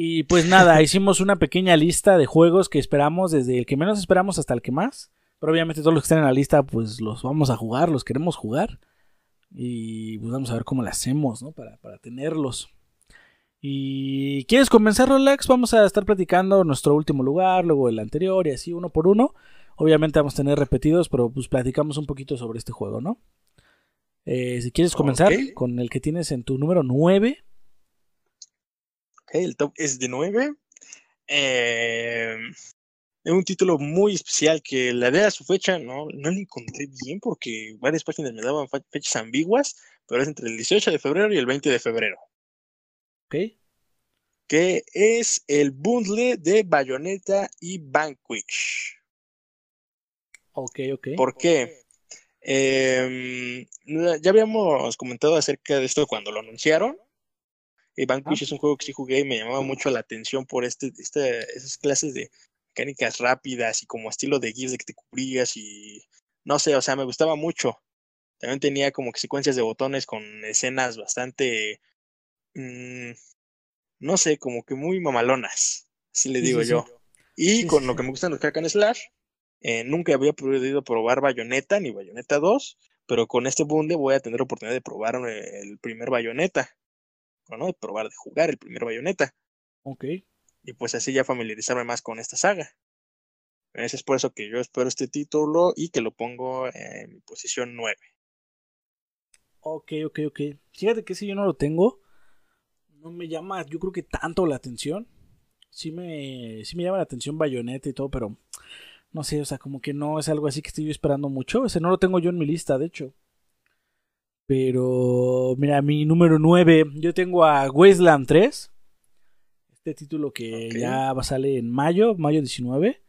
Y pues nada, hicimos una pequeña lista de juegos que esperamos desde el que menos esperamos hasta el que más. Pero obviamente todos los que están en la lista pues los vamos a jugar, los queremos jugar. Y pues vamos a ver cómo lo hacemos, ¿no? Para, para tenerlos. Y ¿quieres comenzar, Relax? Vamos a estar platicando nuestro último lugar, luego el anterior y así uno por uno. Obviamente vamos a tener repetidos, pero pues platicamos un poquito sobre este juego, ¿no? Eh, si quieres comenzar okay. con el que tienes en tu número 9. Ok, el top es de 9. Eh, es un título muy especial que la idea a su fecha no, no la encontré bien porque varias páginas me daban fechas ambiguas, pero es entre el 18 de febrero y el 20 de febrero. Ok. Que es el bundle de Bayonetta y Vanquish. Ok, ok. ¿Por qué? Eh, ya habíamos comentado acerca de esto cuando lo anunciaron. Vanquish ah. es un juego que sí jugué y me llamaba mucho la atención por este, este, esas clases de mecánicas rápidas y como estilo de GIFs de que te cubrías y no sé, o sea, me gustaba mucho. También tenía como que secuencias de botones con escenas bastante, mmm, no sé, como que muy mamalonas, así le digo sí, sí, yo. sí. Y con lo que me gustan los hack and slash, eh, nunca había podido probar Bayonetta ni Bayonetta 2, pero con este bundle voy a tener oportunidad de probar eh, el primer Bayonetta. De probar, de jugar el primer Bayonetta. Ok. Y pues así ya familiarizarme más con esta saga. Ese es por eso que yo espero este título y que lo pongo en mi posición 9. Ok, ok, ok. Fíjate que si yo no lo tengo, no me llama, yo creo que tanto la atención. Sí me, sí me llama la atención Bayonetta y todo, pero no sé, o sea, como que no es algo así que estoy yo esperando mucho. Ese no lo tengo yo en mi lista, de hecho. Pero, mira, mi número 9, yo tengo a Wasteland 3. Este título que ya va a salir en mayo, mayo 19.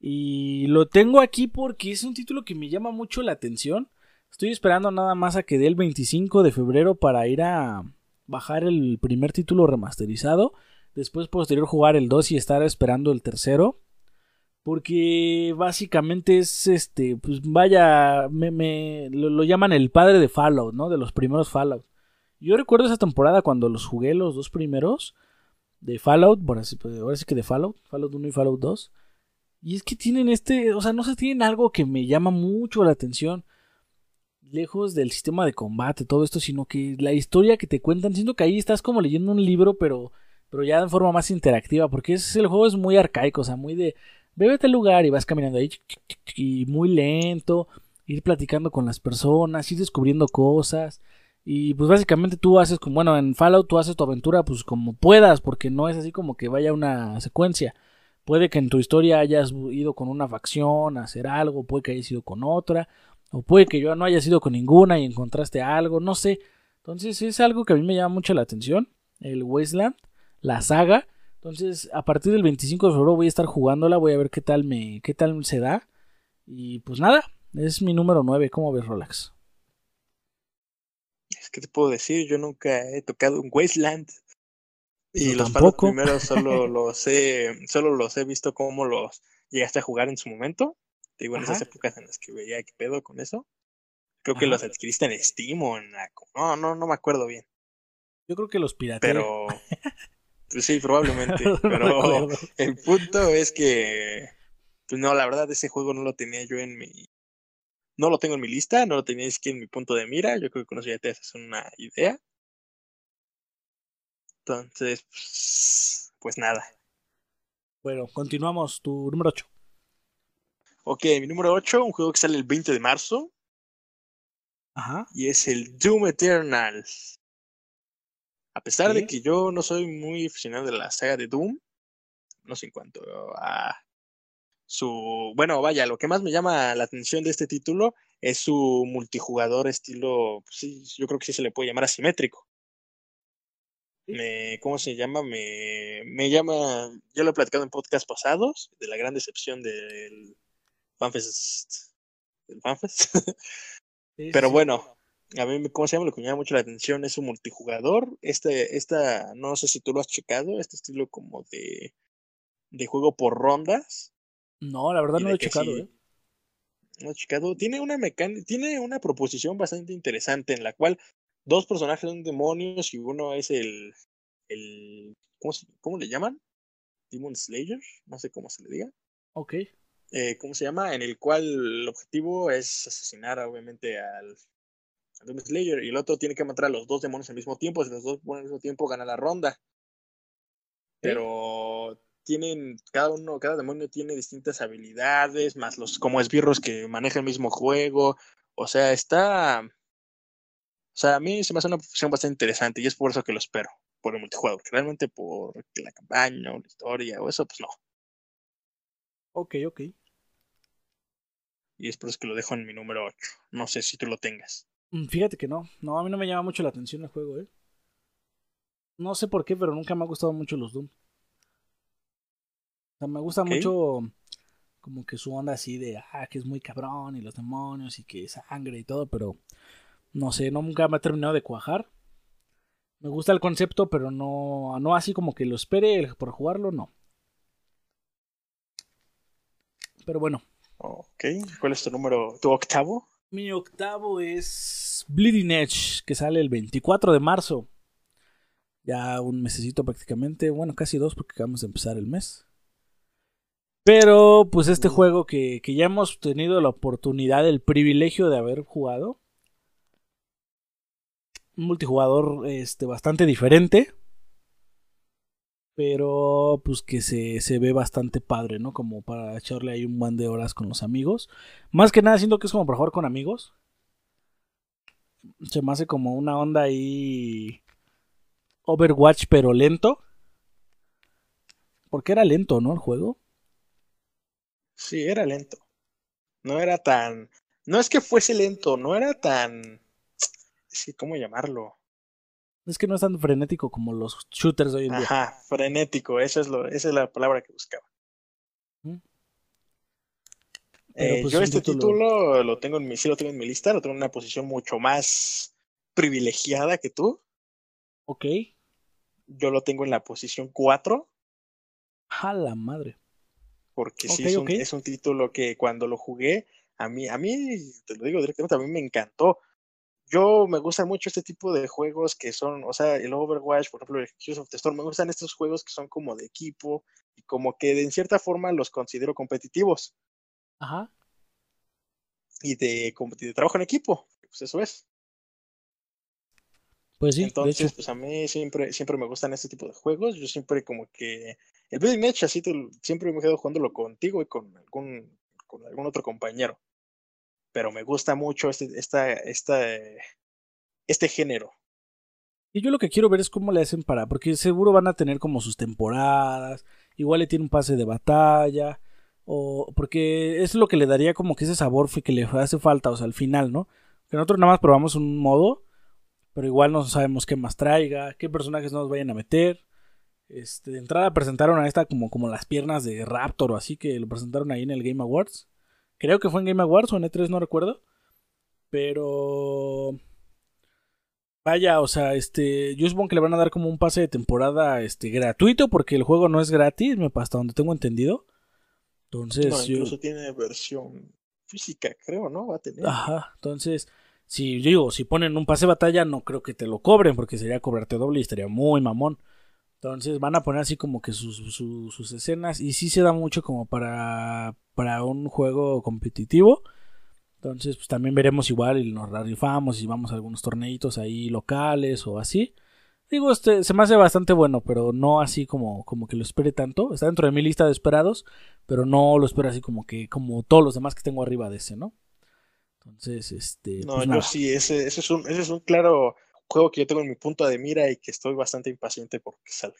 Y lo tengo aquí porque es un título que me llama mucho la atención. Estoy esperando nada más a que dé el 25 de febrero para ir a bajar el primer título remasterizado. Después posterior jugar el 2 y estar esperando el tercero. Porque básicamente es este, pues vaya, me, lo, llaman el padre de Fallout, ¿no? De los primeros Fallout. Yo recuerdo esa temporada cuando los jugué los dos primeros de Fallout, así, pues, ahora sí que de Fallout, Fallout 1 y Fallout 2. Y es que tienen este, o sea, no sé, tienen algo que me llama mucho la atención. Lejos del sistema de combate, todo esto, sino que la historia que te cuentan, siento que ahí estás como leyendo un libro, pero, pero ya en forma más interactiva, porque es, el juego es muy arcaico, o sea, muy de, bébete al lugar y vas caminando ahí, y muy lento, ir platicando con las personas, ir descubriendo cosas. Y pues básicamente tú haces como, bueno, en Fallout tú haces tu aventura pues como puedas, porque no es así como que vaya una secuencia. Puede que en tu historia hayas ido con una facción a hacer algo, puede que hayas ido con otra, o puede que yo no haya ido con ninguna y encontraste algo, no sé. Entonces es algo que a mí me llama mucho la atención, el Wasteland, la saga. Entonces a partir del 25 de febrero voy a estar jugándola, voy a ver qué tal me, qué tal se da. Y pues nada, es mi número 9, ¿cómo ves Rolex? Es que te puedo decir, yo nunca he tocado un Wasteland. Y los primeros solo los he, solo los he visto como los llegaste a jugar en su momento. Te digo, en esas épocas en las que veía qué pedo con eso. Creo que los adquiriste en Steam o en No, no, no me acuerdo bien. Yo creo que los pirateé. Pero... Pues sí, probablemente. pero el punto es que... Pues no, la verdad ese juego no lo tenía yo en mi... No lo tengo en mi lista, no lo tenía aquí en mi punto de mira. Yo creo que con eso ya te haces una idea. Entonces, pues, pues, nada. Bueno, continuamos. Tu número 8. Ok, mi número 8, un juego que sale el 20 de marzo. Ajá. Y es el Doom Eternal. A pesar de que yo no soy muy aficionado de la saga de Doom, no sé en cuanto a su... Bueno, vaya, lo que más me llama la atención de este título es su multijugador estilo, pues sí, yo creo que sí se le puede llamar asimétrico me, ¿cómo se llama? Me, me llama, yo lo he platicado en podcast pasados, de la gran decepción del FanFest. Del FanFest. Pero bueno, a mí, ¿cómo se llama? Lo que me llama mucho la atención es un multijugador. Este, esta, no sé si tú lo has checado, este estilo como de, de juego por rondas. No, la verdad no lo he checado, ¿eh? No he checado. Tiene una mecánica, tiene una proposición bastante interesante en la cual dos personajes son demonios y uno es el, el ¿cómo, le llaman? Demon Slayer, no sé cómo se le diga. Ok. Eh, ¿Cómo se llama? En el cual el objetivo es asesinar obviamente al, Slayer y el otro tiene que matar a los dos demonios al mismo tiempo. Si los dos ponen al mismo tiempo, gana la ronda. Pero tienen, cada uno, cada demonio tiene distintas habilidades, más los como esbirros que manejan el mismo juego. O sea, está o sea, a mí se me hace una profesión bastante interesante y es por eso que lo espero, por el multijugador. Realmente por la campaña o la historia o eso, pues no. Ok, ok. Y es por eso que lo dejo en mi número 8. No sé si tú lo tengas. Mm, fíjate que no. No, a mí no me llama mucho la atención el juego, ¿eh? No sé por qué, pero nunca me ha gustado mucho los Doom. O sea, me gusta mucho como que su onda así de, ah, que es muy cabrón y los demonios y que sangre y todo, pero no sé, nunca me ha terminado de cuajar. Me gusta el concepto, pero no, no así como que lo espere por jugarlo, no. Pero bueno. Ok, ¿cuál es tu número, tu octavo? Mi octavo es Bleeding Edge, que sale el 24 de marzo. Ya un mesecito prácticamente, bueno, casi dos porque acabamos de empezar el mes. Pero pues este juego que, que ya hemos tenido la oportunidad, el privilegio de haber jugado, un multijugador este, bastante diferente. Pero pues que se, se, ve bastante padre, ¿no? Como para echarle ahí un buen de horas con los amigos. Más que nada siento que es como para jugar con amigos. Se me hace como una onda ahí... Overwatch pero lento. Porque era lento, ¿no? El juego. Sí, era lento. No era tan... No es que fuese lento, no era tan sí, ¿cómo llamarlo? Es que no es tan frenético como los shooters hoy en día. Ajá, frenético, eso es lo, esa es la palabra que buscaba. Eh, pues, yo este título- título lo tengo en mi, sí lo tengo en mi lista, lo tengo en una posición mucho más privilegiada que tú. Ok. Yo lo tengo en la posición 4, A la madre. porque sí un, es un título que cuando lo jugué, a mí, a mí, te lo digo directamente, a mí me encantó. Yo me gustan mucho este tipo de juegos que son, o sea, el Overwatch, por ejemplo, el Heroes of the Storm, me gustan estos juegos que son como de equipo y como que de, en cierta forma los considero competitivos Ajá. y de, como de trabajo en equipo, pues eso es. Pues sí, de Entonces, hecho. pues a mí siempre, siempre me gustan este tipo de juegos. Yo siempre como que el Bleeding Edge así te siempre me quedo jugándolo contigo y con algún, con algún otro compañero. Pero me gusta mucho este, esta, esta, este género. Y yo lo que quiero ver es cómo le hacen para, porque seguro van a tener como sus temporadas, igual le tiene un pase de batalla, o porque es lo que le daría como que ese sabor que le hace falta, o sea, al final, ¿no? Que nosotros nada más probamos un modo, pero igual no sabemos qué más traiga, qué personajes nos vayan a meter. Este, de entrada presentaron a esta como, como las piernas de Raptor o así, que lo presentaron ahí en el Game Awards. Creo que fue en Game Awards o en E3, no recuerdo. Pero Vaya, o sea, este, yo supongo que le van a dar como un pase de temporada, este, gratuito, porque el juego no es gratis, me hasta donde tengo entendido. Entonces, No, yo- incluso tiene versión física, creo, ¿no? Va a tener. ajá, entonces, si digo, si ponen un pase de batalla, no creo que te lo cobren, porque sería cobrarte doble y estaría muy mamón. Entonces van a poner así como que sus, su- sus escenas y sí se da mucho como para, para un juego competitivo. Entonces, pues también veremos igual y nos rifamos y vamos a algunos torneitos ahí locales o así. Digo, este se me hace bastante bueno, pero no así como, como que lo espere tanto. Está dentro de mi lista de esperados, pero no lo espero así como que, como todos los demás que tengo arriba de ese, ¿no? Entonces, este. No, pues yo sí, ese, ese, es un, ese es un claro juego que yo tengo en mi punto de mira y que estoy bastante impaciente porque salga.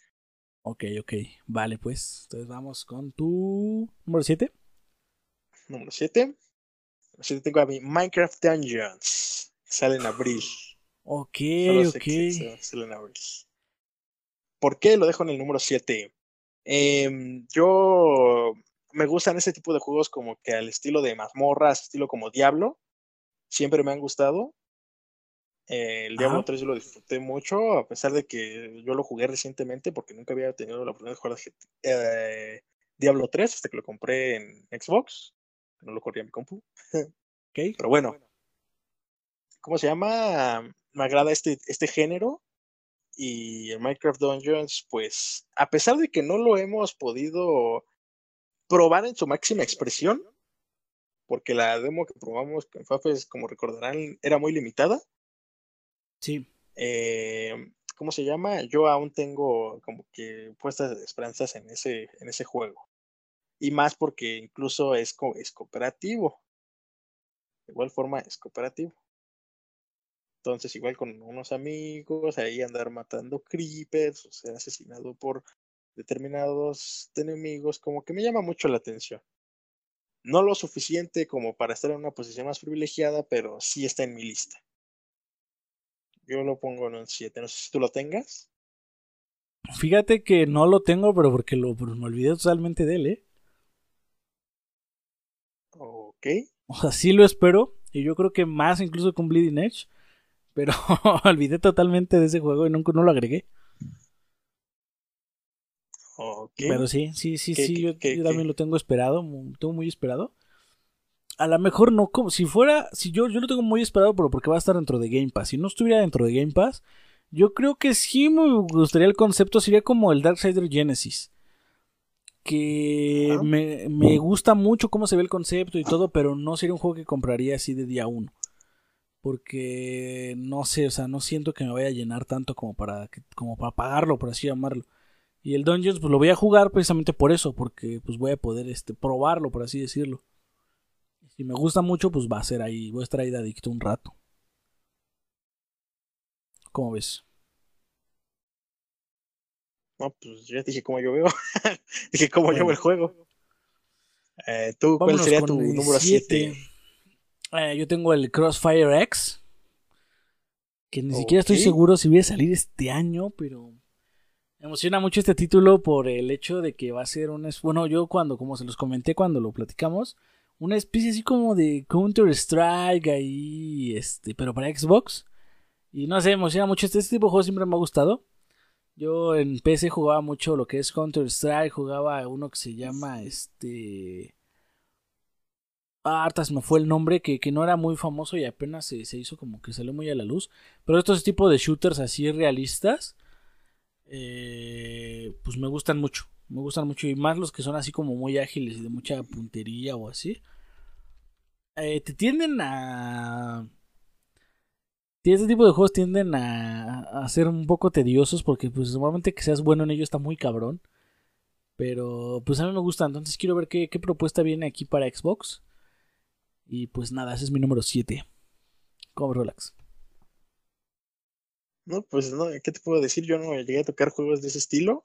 Ok, ok. Vale, pues. Entonces vamos con tu número 7. Número 7. Número 7 tengo a mi Minecraft Dungeons. que Sale en abril. Ok, ok. que sale- en abril. ¿Por qué lo dejo en el número 7? yo me gustan ese tipo de juegos como que al estilo de mazmorras, estilo como Diablo. Siempre me han gustado. Eh, el Diablo Ajá. 3 yo lo disfruté mucho, a pesar de que yo lo jugué recientemente porque nunca había tenido la oportunidad de jugar eh, Diablo 3 hasta que lo compré en Xbox. No lo corría en mi compu. Ok. Pero bueno, ¿cómo se llama? Me agrada este, este género. Y el Minecraft Dungeons, pues, a pesar de que no lo hemos podido probar en su máxima expresión, porque la demo que probamos con Fafes, como recordarán, era muy limitada. Sí. eh, ¿cómo se llama? Yo aún tengo como que puestas esperanzas en ese, en ese juego. Y más porque incluso es, co- es cooperativo. De igual forma es cooperativo. Entonces, igual con unos amigos, ahí andar matando creepers, o ser asesinado por determinados enemigos, como que me llama mucho la atención. No lo suficiente como para estar en una posición más privilegiada, pero sí está en mi lista. Yo lo pongo en un 7. No sé si tú lo tengas. Fíjate que no lo tengo, pero porque lo pero me olvidé totalmente de él, ¿eh? Ok. O sea, sí lo espero. Y yo creo que más incluso con Bleeding Edge. Pero olvidé totalmente de ese juego y nunca no lo agregué. Ok. Pero sí, sí, sí, ¿Qué- sí. qué- Yo, qué- yo también lo tengo esperado. Tengo muy esperado. A lo mejor no, como si fuera. Si yo, yo lo tengo muy esperado, pero porque va a estar dentro de Game Pass. Si no estuviera dentro de Game Pass, yo creo que sí me gustaría el concepto. Sería como el Darksider Genesis. Que me, me gusta mucho cómo se ve el concepto y todo, pero no sería un juego que compraría así de día uno. Porque no sé, o sea, no siento que me vaya a llenar tanto como para, como para pagarlo, por así llamarlo. Y el Dungeons, pues lo voy a jugar precisamente por eso, porque pues voy a poder este, probarlo, por así decirlo. Si me gusta mucho, pues va a ser ahí, voy a estar ahí de adicto un rato. ¿Cómo ves? No, pues ya dije cómo yo veo. dije cómo yo Bueno. veo el juego. Eh, ¿Tú cuál sería tu número siete. 7? Eh, yo tengo el Crossfire X. Que ni siquiera estoy seguro si voy a salir este año, pero me emociona mucho este título por el hecho de que va a ser un... Bueno, yo cuando, como se los comenté cuando lo platicamos, una especie así como de Counter-Strike ahí, este, pero para Xbox. Y no sé, emociona mucho. Este, este tipo de juego siempre me ha gustado. Yo en PC jugaba mucho lo que es Counter-Strike, jugaba uno que se llama este... Ah, hartas me fue el nombre, que, no era muy famoso y apenas se, se, hizo como que salió muy a la luz. Pero estos tipos de shooters así realistas, eh, pues me gustan mucho. Me gustan mucho. Y más los que son así como muy ágiles y de mucha puntería o así. Eh, te tienden a este tipo de juegos tienden a, ser un poco tediosos porque pues normalmente que seas bueno en ellos está muy cabrón. Pero pues a mí me gusta, entonces quiero ver qué, propuesta viene aquí para Xbox. Y pues nada, ese es mi número 7. ¿Cómo relax? No, pues no, ¿qué te puedo decir? Yo no llegué a tocar juegos de ese estilo.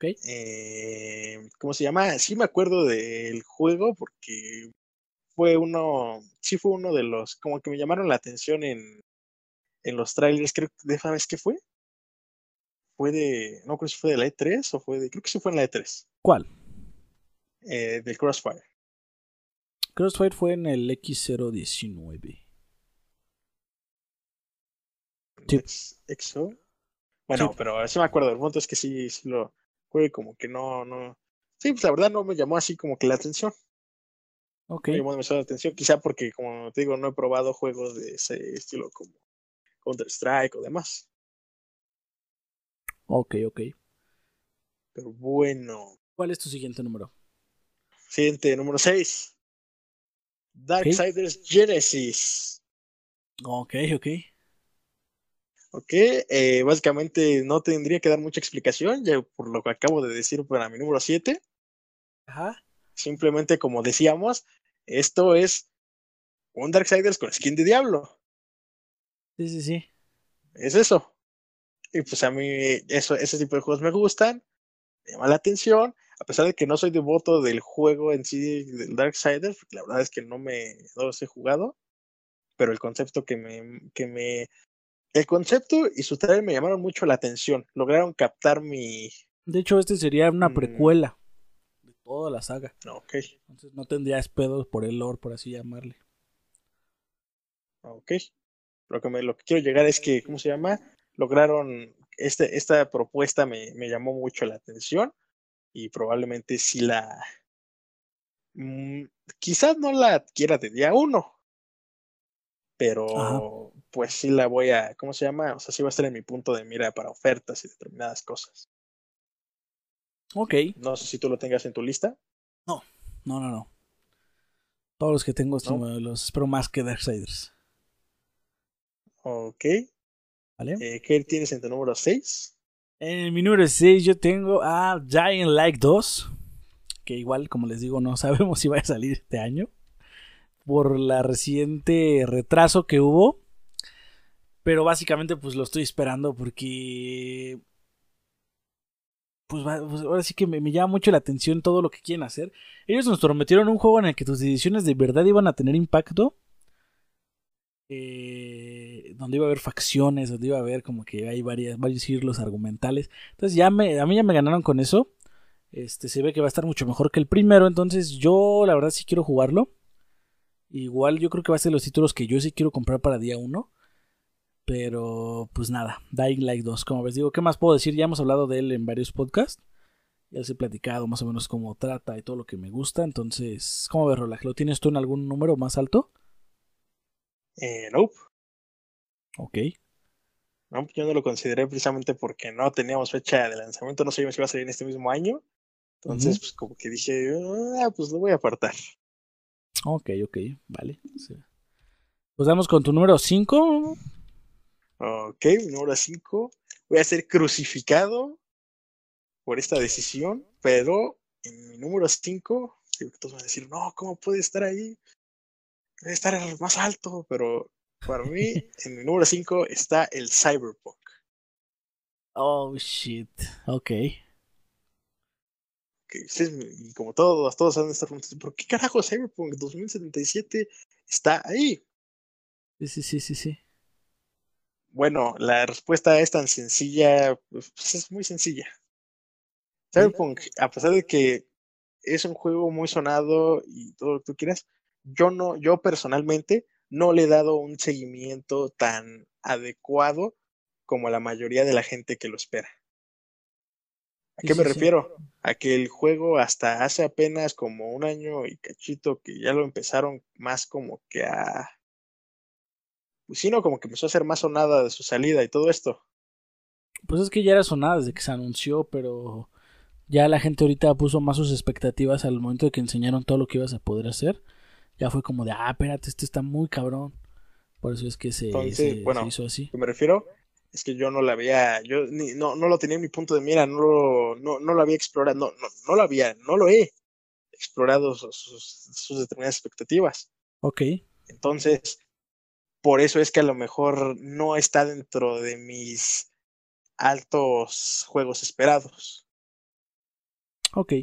Eh, ¿Cómo se llama? Sí me acuerdo del juego porque fue uno, sí fue uno de los, como que me llamaron la atención en, en los trailers, creo que, déjame ver qué fue. Fue de, no creo si fue de la E3 o fue de, creo que sí fue en la E3. ¿Cuál? Eh, del Crossfire. Crossfire fue en el X019. Sí. ¿Exo? Bueno, pero sí me acuerdo. El punto es que sí, sí lo fue como que no, no. Sí, pues la verdad no me llamó así como que la atención. Ok. Me llamó demasiado la atención, quizá porque, como te digo, no he probado juegos de ese estilo como Counter-Strike o demás. Ok, ok. Pero bueno. ¿Cuál es tu siguiente número? Siguiente, número 6. Darksiders Genesis. Ok, ok. Ok, eh, básicamente no tendría que dar mucha explicación, ya por lo que acabo de decir para mi número 7. Ajá. Simplemente, como decíamos, esto es un Darksiders con skin de diablo. Sí, sí, sí. Es eso. Y pues a mí eso, ese tipo de juegos me gustan, me llama la atención, a pesar de que no soy devoto del juego en sí del Darksiders, la verdad es que no me no los he jugado, pero el concepto que me, que me el concepto y su trailer me llamaron mucho la atención, lograron captar mi De hecho, este sería una mm. precuela toda la saga. Ok. Entonces no tendrías pedos por el lore, por así llamarle. Ok. Lo que, me, lo que quiero llegar es que, ¿cómo se llama? Lograron, este, esta propuesta me, me llamó mucho la atención y probablemente si la... Mm, quizás no la adquiera de día uno, pero pues sí la voy a, ¿cómo se llama? O sea, sí va a estar en mi punto de mira para ofertas y determinadas cosas. Ok. No sé si tú lo tengas en tu lista. No, no, no, no. Todos los que tengo los espero más que Darksiders. Ok. ¿Vale? Eh, ¿Qué tienes en tu número 6? En mi número 6 yo tengo a Giant Like 2. Que igual, como les digo, no sabemos si va a salir este año. Por la reciente retraso que hubo. Pero básicamente pues lo estoy esperando porque pues, pues, ahora sí que me, llama mucho la atención todo lo que quieren hacer. Ellos nos prometieron un juego en el que tus decisiones de verdad iban a tener impacto. Eh, donde iba a haber facciones, donde iba a haber como que hay varias, varios hilos argumentales. Entonces ya me, a mí ya me ganaron con eso. Este se ve que va a estar mucho mejor que el primero. Entonces yo la verdad sí quiero jugarlo. Igual yo creo que va a ser los títulos que yo sí quiero comprar para día 1. Pero pues nada, Dying Light 2, como ves, digo, ¿qué más puedo decir? Ya hemos hablado de él en varios podcasts. Ya les he platicado más o menos cómo trata y todo lo que me gusta. Entonces, ¿cómo ves, Rolaje? ¿Lo tienes tú en algún número más alto? Eh, nope. Ok. No, yo no lo consideré precisamente porque no teníamos fecha de lanzamiento, no sabíamos si iba a salir en este mismo año. Entonces, pues como que dije, ah, pues lo voy a apartar. Ok, ok, vale. Pues vamos con tu número 5. Ok, mi número 5. Voy a ser crucificado por esta decisión, pero en mi número 5, todos van a decir, no, ¿cómo puede estar ahí? Debe estar más alto, pero para mí, en mi número 5 está el Cyberpunk. Oh, shit. Ok. Okay, y como todos, todos saben estar preguntando, ¿por qué carajo Cyberpunk 2077 está ahí? Sí, sí, sí, sí, sí. Bueno, la respuesta es tan sencilla, pues es muy sencilla. Cyberpunk, a pesar de que es un juego muy sonado y todo lo que tú quieras, yo no, yo personalmente no le he dado un seguimiento tan adecuado como la mayoría de la gente que lo espera. ¿A qué me refiero? A que el juego hasta hace apenas como un año y cachito que ya lo empezaron más como que a... Pues sí, no, como que empezó a ser más sonada de su salida y todo esto. Pues es que ya era sonada desde que se anunció, pero ya la gente ahorita puso más sus expectativas al momento de que enseñaron todo lo que ibas a poder hacer. Ya fue como de, ah, espérate, este está muy cabrón. Por eso es que se, hizo así. Me refiero es que yo no la había, yo ni, no, no lo tenía en mi punto de mira, no lo, no, no lo había explorado, no, no, no lo había, no lo he explorado sus, determinadas expectativas. Ok. Entonces, por eso es que a lo mejor no está dentro de mis altos juegos esperados. Ok.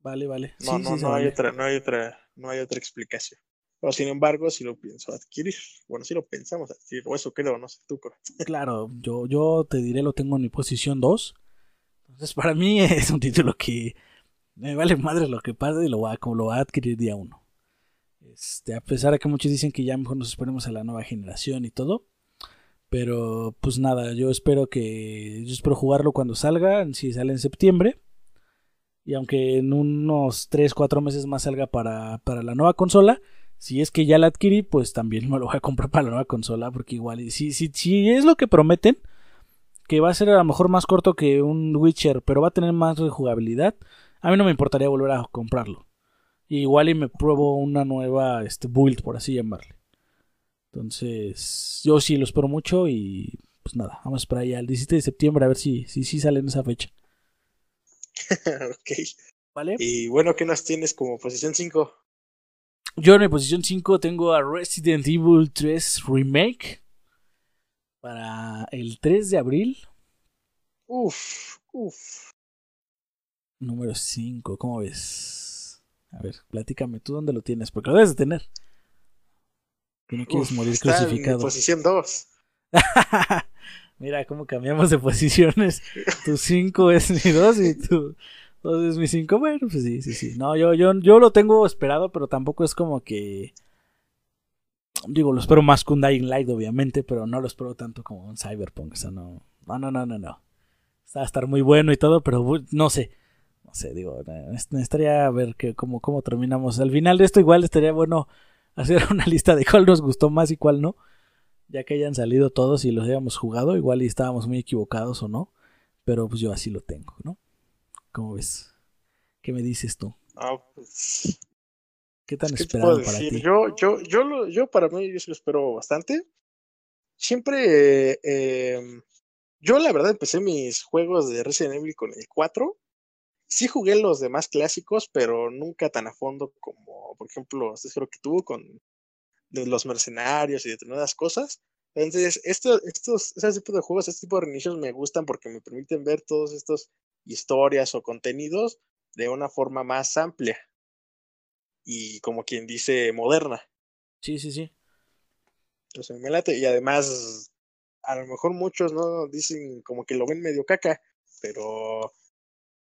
Vale, vale. No, no, no hay otra, no hay otra, no hay otra explicación. Pero sin embargo, si lo pienso adquirir. Bueno, si lo pensamos adquirir, o eso creo, no sé tú. Claro, yo, yo te diré, lo tengo en mi posición 2. Entonces, para mí es un título que me vale madre lo que pase y lo va, como lo va a adquirir día 1. Este, a pesar de que muchos dicen que ya mejor nos esperemos a la nueva generación y todo. Pero pues nada, yo espero que. Yo espero jugarlo cuando salga, si sale en septiembre. Y aunque en unos 3-4 meses más salga para, para la nueva consola, si es que ya la adquirí, pues también me lo voy a comprar para la nueva consola, porque igual, si, si, si es lo que prometen, que va a ser a lo mejor más corto que un Witcher, pero va a tener más jugabilidad, a mí no me importaría volver a comprarlo. Igual y me pruebo una nueva este, build, por así llamarle. Entonces, yo sí lo espero mucho y pues nada, vamos para allá el 17 de septiembre a ver si, si, si sale en esa fecha. ok. ¿Vale? Y bueno, ¿qué nos tienes como posición 5? Yo en mi posición 5 tengo a Resident Evil 3 Remake para el 3 de abril. Uf, uf. Número 5, ¿cómo ves? A ver, platícame, ¿tú dónde lo tienes? Porque lo debes de tener. Que no quieres morir crucificado. En posición 2. Mira cómo cambiamos de posiciones. Tu 5 es mi 2 y tu entonces mi 5, bueno, pues sí, sí, sí. No, yo, yo, yo lo tengo esperado, pero tampoco es como que... Digo, lo espero más que un Dying Light, obviamente, pero no lo espero tanto como un Cyberpunk. O sea, no, no, no, no, no. no. Va a estar muy bueno y todo, pero no sé. No sé, digo, estaría ver que, cómo, cómo terminamos. Al final de esto igual estaría bueno hacer una lista de cuál nos gustó más y cuál no. Ya que hayan salido todos y los hayamos jugado, igual y estábamos muy equivocados o no. Pero pues yo así lo tengo, ¿no? ¿Cómo ves? ¿Qué me dices tú? Ah, pues. ¿Qué tan esperado para ti? Yo, yo, yo, lo, yo para mí, yo sí lo espero bastante. Siempre. Eh, yo, la verdad, empecé mis juegos de Resident Evil con el 4. Sí jugué los demás clásicos, pero nunca tan a fondo como, por ejemplo, este creo que tuvo con los mercenarios y determinadas cosas. Entonces, estos, estos, ese tipo de juegos, este tipo de reinicios me gustan porque me permiten ver todos estos historias o contenidos de una forma más amplia y como quien dice moderna. Sí, sí, sí. Entonces me late y además a lo mejor muchos no dicen como que lo ven medio caca, pero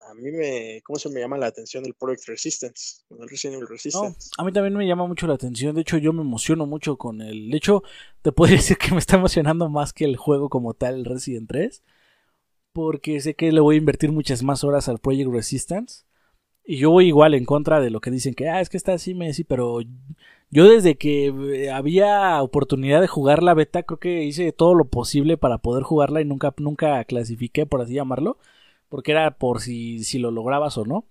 a mí me, ¿cómo se me llama la atención del Project Resistance? El Resident Resistance. a mí también me llama mucho la atención, de hecho yo me emociono mucho con el, de hecho te puedo decir que me está emocionando más que el juego como tal, el Resident 3 porque sé que le voy a invertir muchas más horas al Project Resistance. Y yo voy igual en contra de lo que dicen que, ah, es que está así, Messi, pero yo desde que eh, había oportunidad de jugar la beta, creo que hice todo lo posible para poder jugarla y nunca, nunca clasifiqué, por así llamarlo, porque era por si, si lo lograbas o no,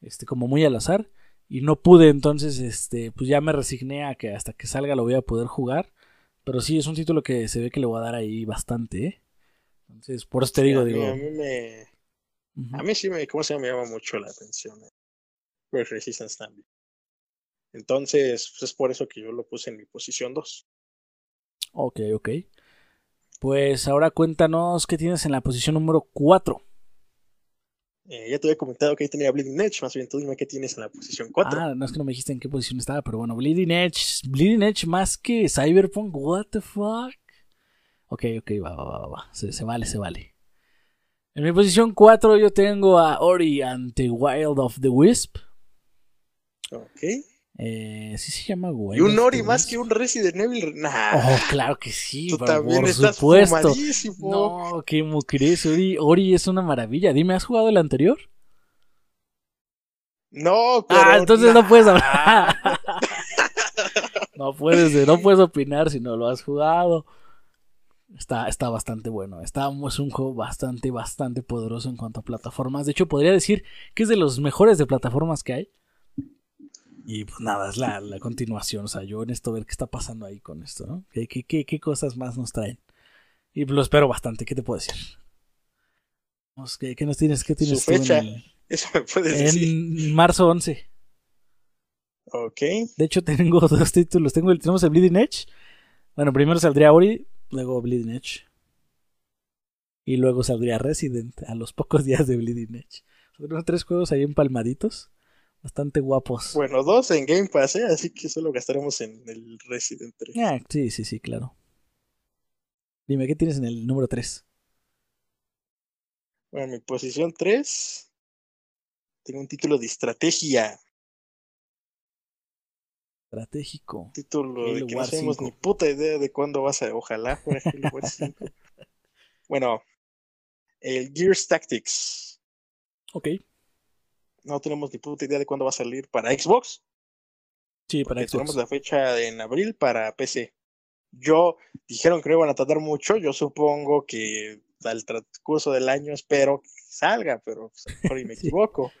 este, como muy al azar, y no pude, entonces, este, pues ya me resigné a que hasta que salga lo voy a poder jugar, pero sí, es un título que se ve que le voy a dar ahí bastante, ¿eh? Entonces, por eso te digo, digo. A mí, me. A mí sí me, ¿cómo se llama? Me llama mucho la atención. Eh. Resistance también. Entonces, pues es por eso que yo lo puse en mi posición 2. Ok, ok. Pues ahora cuéntanos qué tienes en la posición número 4. Eh, ya te había comentado que ahí tenía Bleeding Edge, más bien tú dime qué tienes en la posición 4. Ah, no es que no me dijiste en qué posición estaba, pero bueno, Bleeding Edge, Bleeding Edge más que Cyberpunk, what the fuck. Ok, ok, va, va, va, va. Se, se vale, se vale. En mi posición 4 yo tengo a Ori and the Wild of the Wisp. Ok. Eh, sí se llama Wild. Y un of Ori más que un Resident Evil. Nah. Oh, claro que sí, Tú por, también por estás supuesto. fumadísimo. No, ¿cómo crees? Ori, Ori es una maravilla. Dime, ¿has jugado el anterior? No, pero. Ah, entonces no puedes hablar. no puedes, no puedes opinar si no lo has jugado. Está, está bastante bueno. Está, es un juego bastante, bastante poderoso en cuanto a plataformas. De hecho, podría decir que es de los mejores de plataformas que hay. Y pues nada, es la, la continuación. O sea, yo en esto ver qué está pasando ahí con esto, ¿no? ¿Qué, qué, qué, qué cosas más nos traen? Y lo espero bastante. ¿Qué te puedo decir? ¿Qué, qué nos tienes? ¿Qué tienes tú en fecha. el- Eso me puedes decir. en marzo 11. Ok. De hecho, tengo dos títulos. Tengo el, tenemos el Bleeding Edge. Bueno, primero saldría Ori, luego Bleeding Edge. Y luego saldría Resident a los pocos días de Bleeding Edge. Son unos tres juegos ahí empalmaditos. Bastante guapos. Bueno, dos en Game Pass, ¿eh? Así que solo gastaremos en el Resident 3. Ah, sí, sí, sí, claro. Dime, ¿qué tienes en el número 3? Bueno, en mi posición 3. Tengo un título de estrategia. Estratégico. Título de que no tenemos 5. ni puta idea de cuándo va a. Ojalá fuera Halo Wars 5. Bueno, el Gears Tactics. Ok. No tenemos ni puta idea de cuándo va a salir para Xbox. Sí, para porque tenemos Xbox. la fecha en abril para PC. Yo dijeron que no iban a tardar mucho. Yo supongo que al transcurso del año espero que salga, pero pues, mejor y me equivoco.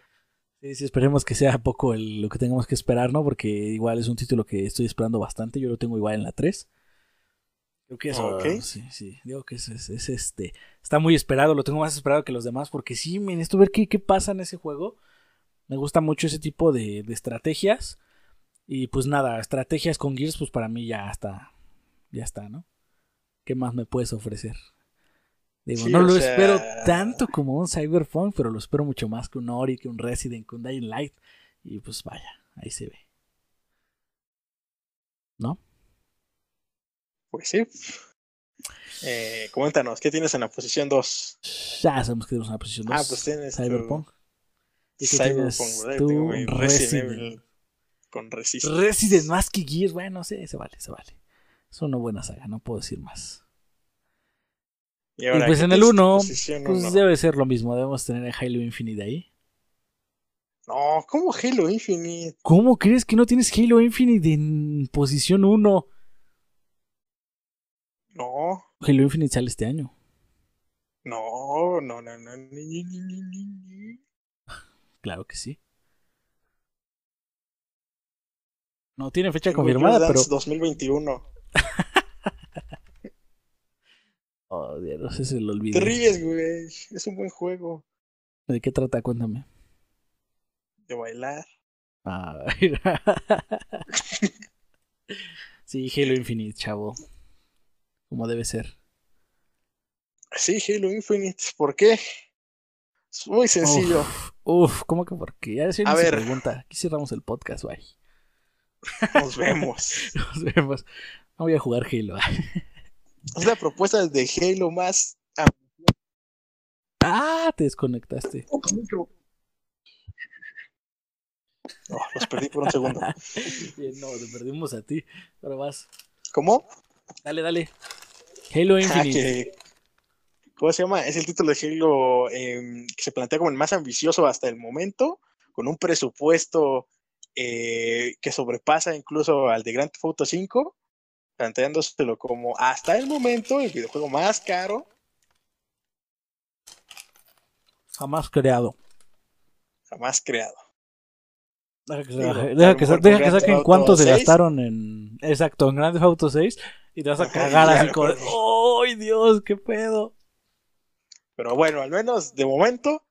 Sí, sí, esperemos que sea poco el- lo que tengamos que esperar, ¿no? Porque igual es un título que estoy esperando bastante. Yo lo tengo igual en la 3. Creo que eso. Ok. Sí, sí. Digo que es, es- es este. Está muy esperado. Lo tengo más esperado que los demás. Porque sí, me necesito ver qué, qué pasa en ese juego. Me gusta mucho ese tipo de, de estrategias. Y pues nada, estrategias con Gears, pues para mí ya está. Ya está, ¿no? ¿Qué más me puedes ofrecer? Digo, Sí, no lo sea- espero tanto como un Cyberpunk, pero lo espero mucho más que un Ori, que un Resident, que un Dying Light. Y pues vaya, ahí se ve. ¿No? Pues sí. Eh, coméntanos, ¿qué tienes en la posición 2? Ya sabemos que tenemos una posición 2. Ah, pues tienes tu Cyberpunk. Y tú Cyberpunk, Resident Resident. Evil con Resist. Resident más que Gears, bueno, sí, se vale, se vale. Es una buena saga, no puedo decir más. Y, Y ahora, pues ¿qué en el tienes tu 1, posición pues debe ser lo mismo, debemos tener a Halo Infinite ahí. No, ¿cómo Halo Infinite? ¿Cómo crees que no tienes Halo Infinite en posición 1? No, Halo Infinite sale este año. no, no, no, no. ni, ni, ni, ni, ni, ni. Claro que sí. No tiene fecha confirmada, Just pero. Dance 2021. Oh, Dios, ese se lo Te olvidé. ríes, güey. Es un buen juego ¿De qué trata? Cuéntame. de bailar. Ah, sí, Halo Infinite, chavo. Como debe ser. Sí, Halo Infinite. ¿Por qué? Es muy sencillo. Uf, uf, ¿cómo que por qué? Ya se A ver. pregunta. Aquí cerramos el podcast, bye. Nos vemos. Nos vemos. No voy a jugar Halo. Es la propuesta de Halo más Ah, te desconectaste. No, los perdí por un segundo. Bien, no, te perdimos a ti. Ahora vas. ¿Cómo? Dale, dale. Halo Ah, Infinite. ¿Cómo se llama? Es el título de Halo em, que se plantea como el más ambicioso hasta el momento, con un presupuesto eh, que sobrepasa incluso al de Grand Theft Auto 5, planteándoselo como hasta el momento el videojuego más caro Jamás creado. jamás creado. Deja que, Digo, deja que, sa- deja con que saquen cuánto se 6. gastaron en. Exacto, en Grand Theft Auto 6. Y te vas a cagar así mejor. ¡Ay, Dios! ¡Qué pedo! Pero bueno, al menos de momento,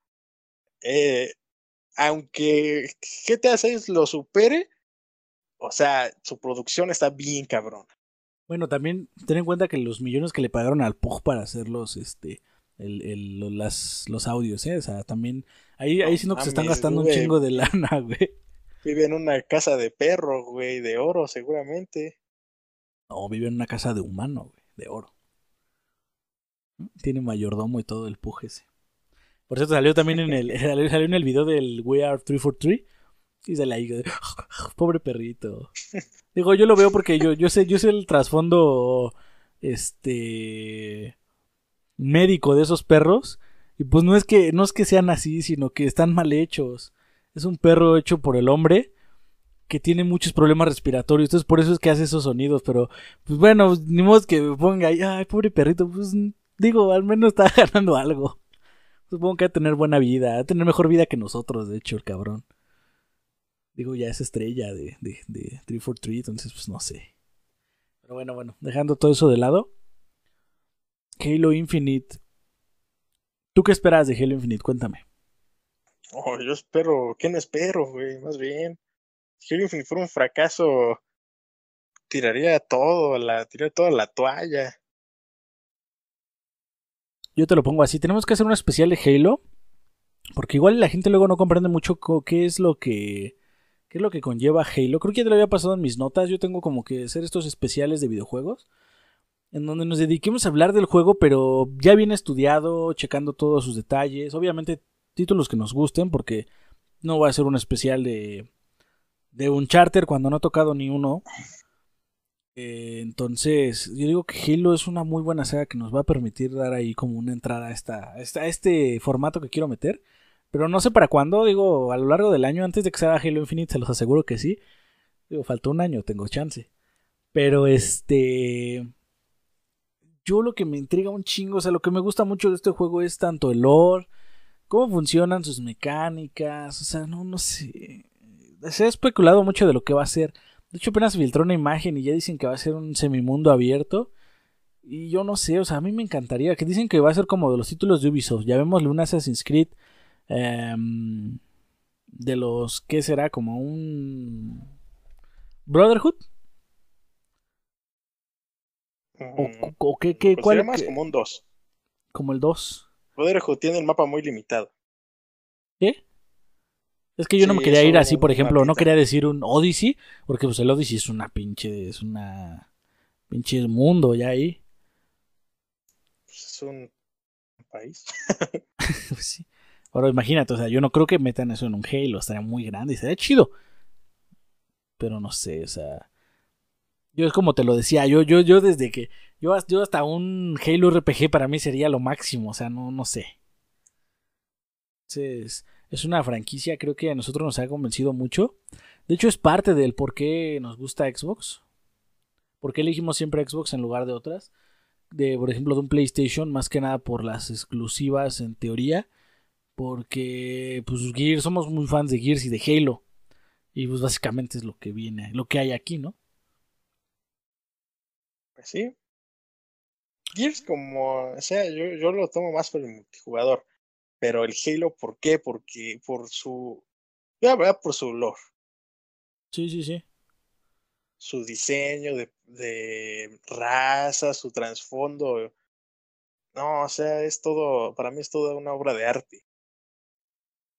eh, aunque GTA 6 lo supere, o sea, su producción está bien cabrón. Bueno, también ten en cuenta que los millones que le pagaron al Pug para hacer los, este, el, el- las, los audios, ¿eh? O sea, también, ahí, ahí siento que se están gastando un chingo de lana, güey. Vive en una casa de perro, güey, de oro seguramente. No, vive en una casa de humano, güey, de oro. Tiene mayordomo y todo el puje. Por cierto, salió también en el, salió en el video del We Are 343. Y se la pobre perrito. Digo, yo lo veo porque yo, yo sé, yo sé el trasfondo este médico de esos perros. Y pues no es que, no es que sean así, sino que están mal hechos. Es un perro hecho por el hombre que tiene muchos problemas respiratorios. Entonces por eso es que hace esos sonidos. Pero, pues bueno, ni modo que ponga ahí, ay, pobre perrito. Pues digo, al menos está ganando algo. Supongo que va a tener buena vida, va a tener mejor vida que nosotros, de hecho, el cabrón. Digo, ya es estrella de, de, de 343, entonces pues no sé. Pero bueno, bueno, dejando todo eso de lado. Halo Infinite. ¿Tú qué esperas de Halo Infinite? Cuéntame. Oh, yo espero, ¿qué espero, güey? Más bien. Si Halo Infinite fuera un fracaso, tiraría todo, la, tiraría toda la toalla. Yo te lo pongo así. Tenemos que hacer un especial de Halo. Porque igual la gente luego no comprende mucho qué es lo que. qué es lo que conlleva Halo. Creo que ya te lo había pasado en mis notas. Yo tengo como que hacer estos especiales de videojuegos. En donde nos dediquemos a hablar del juego, pero ya bien estudiado, checando todos sus detalles. Obviamente, títulos que nos gusten, porque no voy a hacer un especial de. de un charter cuando no he tocado ni uno. Eh, entonces, yo digo que Halo es una muy buena saga que nos va a permitir dar ahí como una entrada a, esta, a este formato que quiero meter. Pero no sé para cuándo, digo, a lo largo del año, antes de que sea Halo Infinite, se los aseguro que sí. Digo, faltó un año, tengo chance. Pero este. Yo lo que me intriga un chingo, o sea, lo que me gusta mucho de este juego es tanto el lore, cómo funcionan sus mecánicas, o sea, no, no sé. Se ha especulado mucho de lo que va a ser. De hecho, apenas filtró una imagen y ya dicen que va a ser un semimundo abierto. Y yo no sé, o sea, a mí me encantaría. Que dicen que va a ser como de los títulos de Ubisoft. Ya vemos un Assassin's Creed. Em, de los. ¿Qué será? Como un. Brotherhood. ¿O, qué, qué pues cuál? más como un 2. Como el 2. Brotherhood tiene el mapa muy limitado. ¿Qué? Es que yo no me quería ir así, por ejemplo, no quería decir un Odyssey, porque pues el Odyssey es una pinche, es una pinche mundo ya ahí. Es un país. pues sí. Ahora imagínate, o sea, yo no creo que metan eso en un Halo, estaría muy grande y sería chido. Pero no sé, o sea, yo es como te lo decía, yo yo yo desde que yo, yo hasta un Halo RPG para mí sería lo máximo, o sea, no no sé. Entonces, es una franquicia, creo que a nosotros nos ha convencido mucho. De hecho, es parte del por qué nos gusta Xbox. ¿Por qué elegimos siempre Xbox en lugar de otras? De, por ejemplo, de un PlayStation, más que nada por las exclusivas en teoría. Porque, pues, Gears, somos muy fans de Gears y de Halo. Y, pues, básicamente es lo que viene, lo que hay aquí, ¿no? Pues sí. Gears, como, o sea, yo, yo lo tomo más por el multijugador. Pero el Halo, ¿por qué? Porque por su. Ya, ¿verdad? Por su lore. Sí, sí, sí. Su diseño de, de raza, su trasfondo. No, o sea, es todo. Para mí es toda una obra de arte.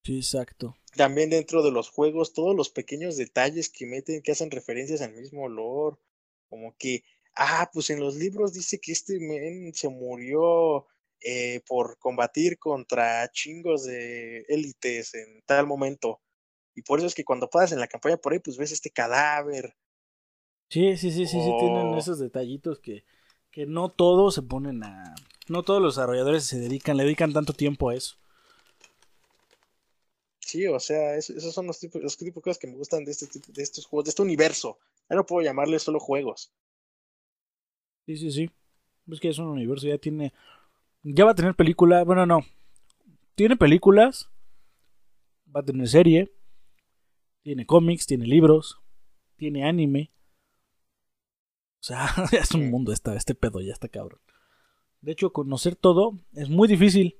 Sí, exacto. También dentro de los juegos, todos los pequeños detalles que meten, que hacen referencias al mismo lore. Como que, ah, pues en los libros dice que este men se murió eh, por combatir contra chingos de élites en tal momento. Y por eso es que cuando pasas en la campaña por ahí, pues ves este cadáver. Sí, sí, sí, sí, sí, tienen esos detallitos que, que no todos se ponen a... No todos los desarrolladores se dedican, le dedican tanto tiempo a eso. Sí, o sea, esos son los tipos, los tipos de cosas que me gustan de este tipo, de estos juegos, de este universo. Ya no puedo llamarle solo juegos. Sí, sí, sí. Es que es un universo, ya tiene ya va a tener película. Bueno, no. Tiene películas. Va a tener serie. Tiene cómics, tiene libros. Tiene anime. O sea, es un mundo esta, este pedo, ya está cabrón. De hecho, conocer todo es muy difícil.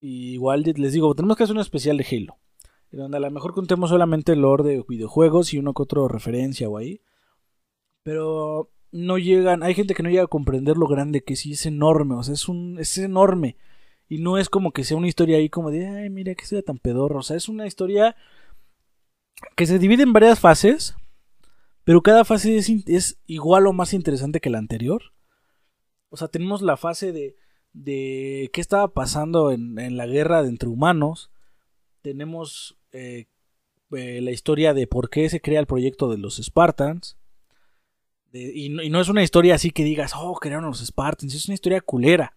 Y igual les digo, tenemos que hacer un especial de Halo. Donde a lo mejor contemos solamente el lore de videojuegos y uno que otro referencia o ahí. Pero no llegan, hay gente que no llega a comprender lo grande que sí es enorme, o sea, es un es enorme y no es como que sea una historia ahí como de, ay, mira que sea tan pedorro, o sea, es una historia que se divide en varias fases, pero cada fase es, igual o más interesante que la anterior. O sea, tenemos la fase de, de qué estaba pasando en, en la guerra de entre humanos. Tenemos eh, eh, la historia de por qué se crea el proyecto de los Spartans. De, y, no, y, no, es una historia así que digas, oh, crearon los Spartans. Es una historia culera.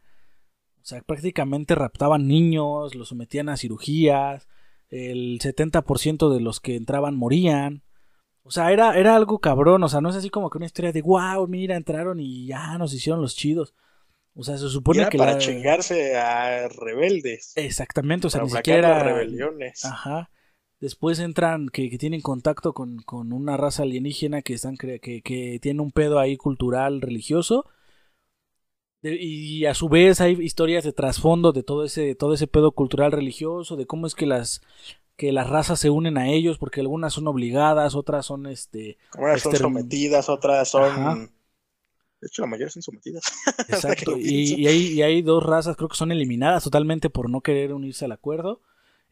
O sea, prácticamente raptaban niños, los sometían a cirugías. El 70% de los que entraban morían. O sea, era, era algo cabrón. O sea, no es así como que una historia de, wow, mira, entraron y ya nos hicieron los chidos. O sea, se supone era que. Para la... chingarse a rebeldes. Exactamente, o sea, para ni siquiera. rebeliones. Ajá. Después entran que, que tienen contacto con, con, una raza alienígena que están que, que tiene un pedo ahí cultural, religioso. De, y a su vez hay historias de trasfondo de todo ese, todo ese pedo cultural religioso, de cómo es que las que las razas se unen a ellos, porque algunas son obligadas, otras son este. Unas son sometidas, otras son. Ajá. De hecho, la mayoría son sometidas. Exacto. y, y, hay, y hay dos razas, creo que son eliminadas totalmente por no querer unirse al acuerdo.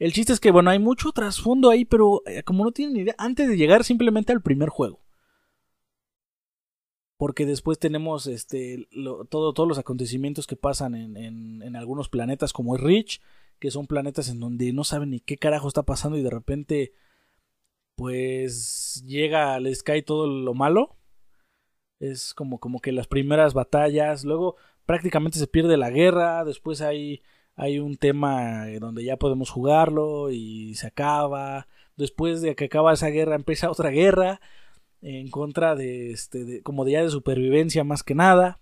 El chiste es que, bueno, hay mucho trasfondo ahí, pero eh, como no tienen idea, antes de llegar simplemente al primer juego. Porque después tenemos este todo, todos los acontecimientos que pasan en, en, algunos planetas como es Rich, que son planetas en donde no saben ni qué carajo está pasando y de repente pues llega, les cae todo lo malo. Es como, como que las primeras batallas, luego prácticamente se pierde la guerra, después hay hay un tema donde ya podemos jugarlo y se acaba. Después de que acaba esa guerra empieza otra guerra en contra de este como de ya de supervivencia más que nada.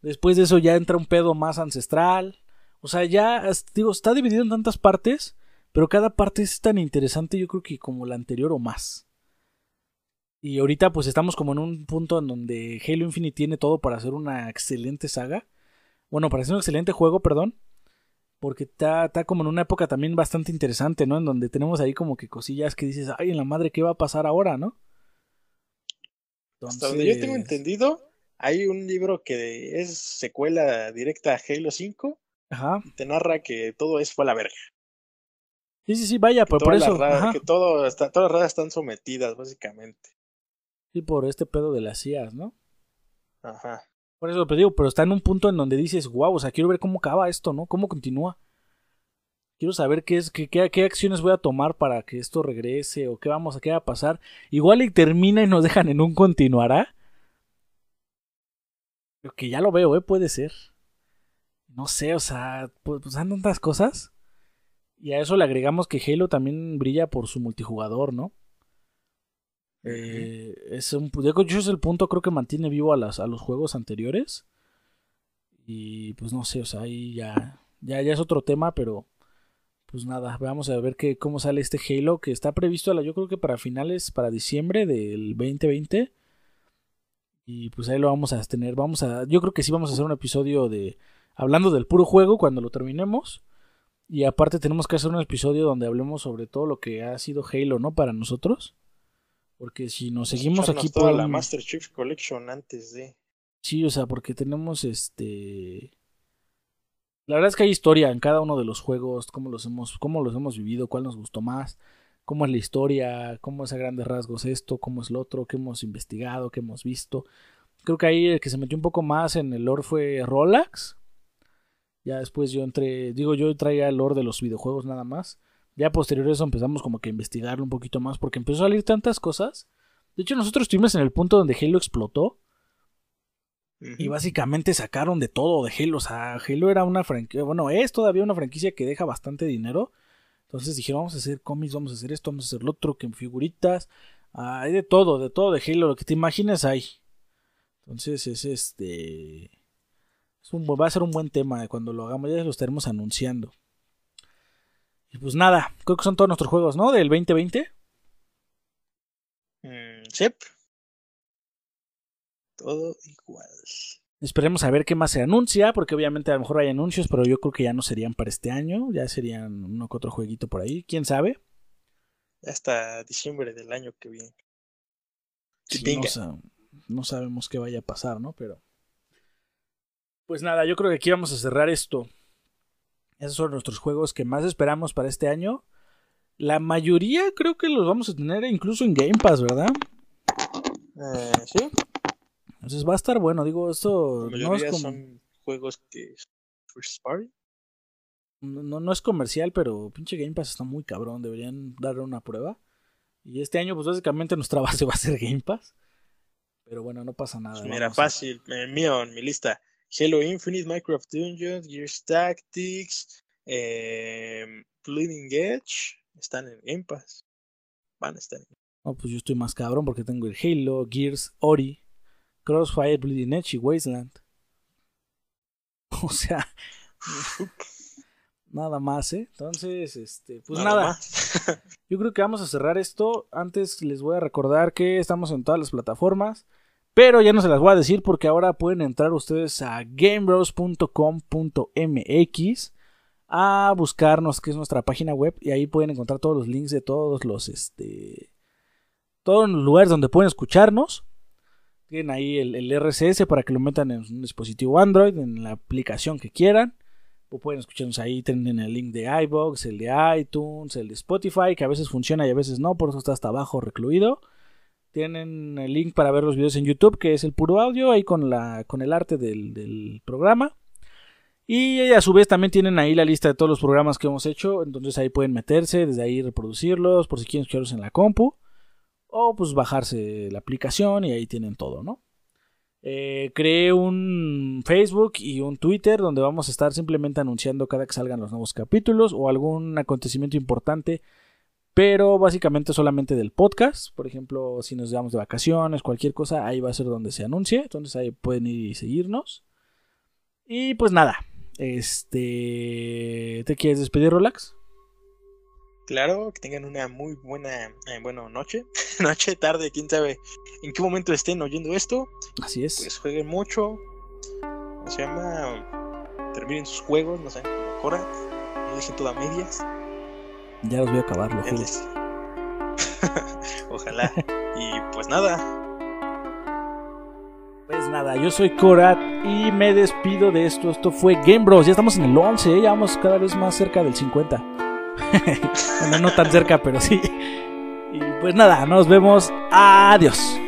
Después de eso ya entra un pedo más ancestral. O sea, ya digo, está dividido en tantas partes, pero cada parte es tan interesante yo creo que como la anterior o más. Y ahorita pues estamos como en un punto en donde Halo Infinite tiene todo para hacer una excelente saga. Bueno, para hacer un excelente juego, perdón porque está, está, como en una época también bastante interesante, ¿no? En donde tenemos ahí como que cosillas que dices, ay, en la madre, ¿qué va a pasar ahora, no? Entonces... Hasta donde yo tengo entendido, hay un libro que es secuela directa a Halo 5. Ajá. Y te narra que todo eso fue a la verga. Sí, sí, sí, vaya, pues por eso. Raza, que todo está, todas las razas están sometidas, básicamente. Sí, por este pedo de las CIAs, ¿no? Ajá. Por eso te digo, pero está en un punto en donde dices, wow, o sea, quiero ver cómo acaba esto, ¿no? ¿Cómo continúa? Quiero saber qué es, qué, qué, acciones voy a tomar para que esto regrese o qué vamos a qué va a pasar. Igual y termina y nos dejan en un continuará. Pero que ya lo veo, ¿eh? Puede ser. No sé, o sea, pues, pues tantas cosas. Y a eso le agregamos que Halo también brilla por su multijugador, ¿no? Eh, es un, de hecho es el punto creo que mantiene vivo a, las, a los juegos anteriores. Y pues no sé, o sea, ahí ya, ya, ya es otro tema, pero pues nada, vamos a ver que, cómo sale este Halo que está previsto, yo creo que para finales, para diciembre del 2020. Y pues ahí lo vamos a tener, vamos a, yo creo que sí vamos a hacer un episodio de, hablando del puro juego cuando lo terminemos. Y aparte tenemos que hacer un episodio donde hablemos sobre todo lo que ha sido Halo, ¿no? Para nosotros. Porque si nos seguimos aquí toda por la Master Chief Collection antes de. Sí, o sea, porque tenemos este. La verdad es que hay historia en cada uno de los juegos, cómo los hemos, cómo los hemos vivido, cuál nos gustó más, cómo es la historia, cómo es a grandes rasgos esto, cómo es lo otro, qué hemos investigado, qué hemos visto. Creo que ahí el que se metió un poco más en el lore fue Rolax. Ya después yo entré, digo yo traía el lore de los videojuegos nada más. Ya posterior a eso empezamos como que a investigarlo un poquito más porque empezó a salir tantas cosas. De hecho, nosotros estuvimos en el punto donde Halo explotó. Uh -huh. Y básicamente sacaron de todo de Halo. O sea, Halo era una franquicia. Bueno, es todavía una franquicia que deja bastante dinero. Entonces dijeron, vamos a hacer cómics, vamos a hacer esto, vamos a hacer lo otro, que en figuritas. Ah, hay de todo, de todo de Halo. Lo que te imagines hay. Entonces es este. Es un, va a ser un buen tema. Cuando lo hagamos, ya lo estaremos anunciando. Y pues nada, creo que son todos nuestros juegos, ¿no? Del 2020. Mm, sí. Todo igual. Esperemos a ver qué más se anuncia, porque obviamente a lo mejor hay anuncios, pero yo creo que ya no serían para este año, ya serían uno que otro jueguito por ahí, quién sabe. Hasta diciembre del año que viene. Sí, no, no sabemos qué vaya a pasar, ¿no? Pero. Pues nada, yo creo que aquí vamos a cerrar esto. Esos son nuestros juegos que más esperamos para este año. La mayoría creo que los vamos a tener incluso en Game Pass, ¿verdad? Eh, sí. Entonces va a estar bueno, digo, esto La no es como... son juegos que First Party. No, no es comercial, pero pinche Game Pass está muy cabrón. Deberían darle una prueba. Y este año, pues básicamente nuestra base va a ser Game Pass. Pero bueno, no pasa nada. Pues mira, fácil. El mío, en mi lista. Halo Infinite, Minecraft Dungeons, Gears Tactics, eh, Bleeding Edge. Están en Game Pass. Van a estar en No, pues yo estoy más cabrón porque tengo el Halo, Gears, Ori, Crossfire, Bleeding Edge y Wasteland. O sea, nada más, ¿eh? Entonces, este, pues nada. yo creo que vamos a cerrar esto. Antes les voy a recordar que estamos en todas las plataformas. Pero ya no se las voy a decir porque ahora pueden entrar ustedes a gamebros.com.mx a buscarnos, que es nuestra página web, y ahí pueden encontrar todos los links de todos los, este, todos los lugares donde pueden escucharnos. Tienen ahí el, RSS para que lo metan en un dispositivo Android, en la aplicación que quieran. O pueden escucharnos ahí, tienen el link de iBox, el de iTunes, el de Spotify, que a veces funciona y a veces no, por eso está hasta abajo recluido. Tienen el link para ver los videos en YouTube, que es el puro audio, ahí con, la, con el arte del, del programa. Y a su vez también tienen ahí la lista de todos los programas que hemos hecho, entonces ahí pueden meterse, desde ahí reproducirlos, por si quieren escucharlos en la compu o pues bajarse la aplicación y ahí tienen todo, ¿no? Eh, creé un Facebook y un Twitter donde vamos a estar simplemente anunciando cada que salgan los nuevos capítulos o algún acontecimiento importante, pero básicamente solamente del podcast. Por ejemplo, si nos llevamos de vacaciones, cualquier cosa, ahí va a ser donde se anuncie. Entonces ahí pueden ir y seguirnos. Y pues nada, este, ¿te quieres despedir, Relax? Claro, que tengan una muy buena, eh, bueno, noche, noche, tarde, quién sabe en qué momento estén oyendo esto. Así es. Pues jueguen mucho. Se llama. Terminen sus juegos, no sé, Cora. No dejen todo a medias. Ya los voy a acabar, lo Ojalá. y pues nada. Pues nada, yo soy Korat y me despido de esto. Esto fue Game Bros. Ya estamos en el 11, ¿eh? ya vamos cada vez más cerca del 50. bueno, no tan cerca, pero sí. Y pues nada, nos vemos. Adiós.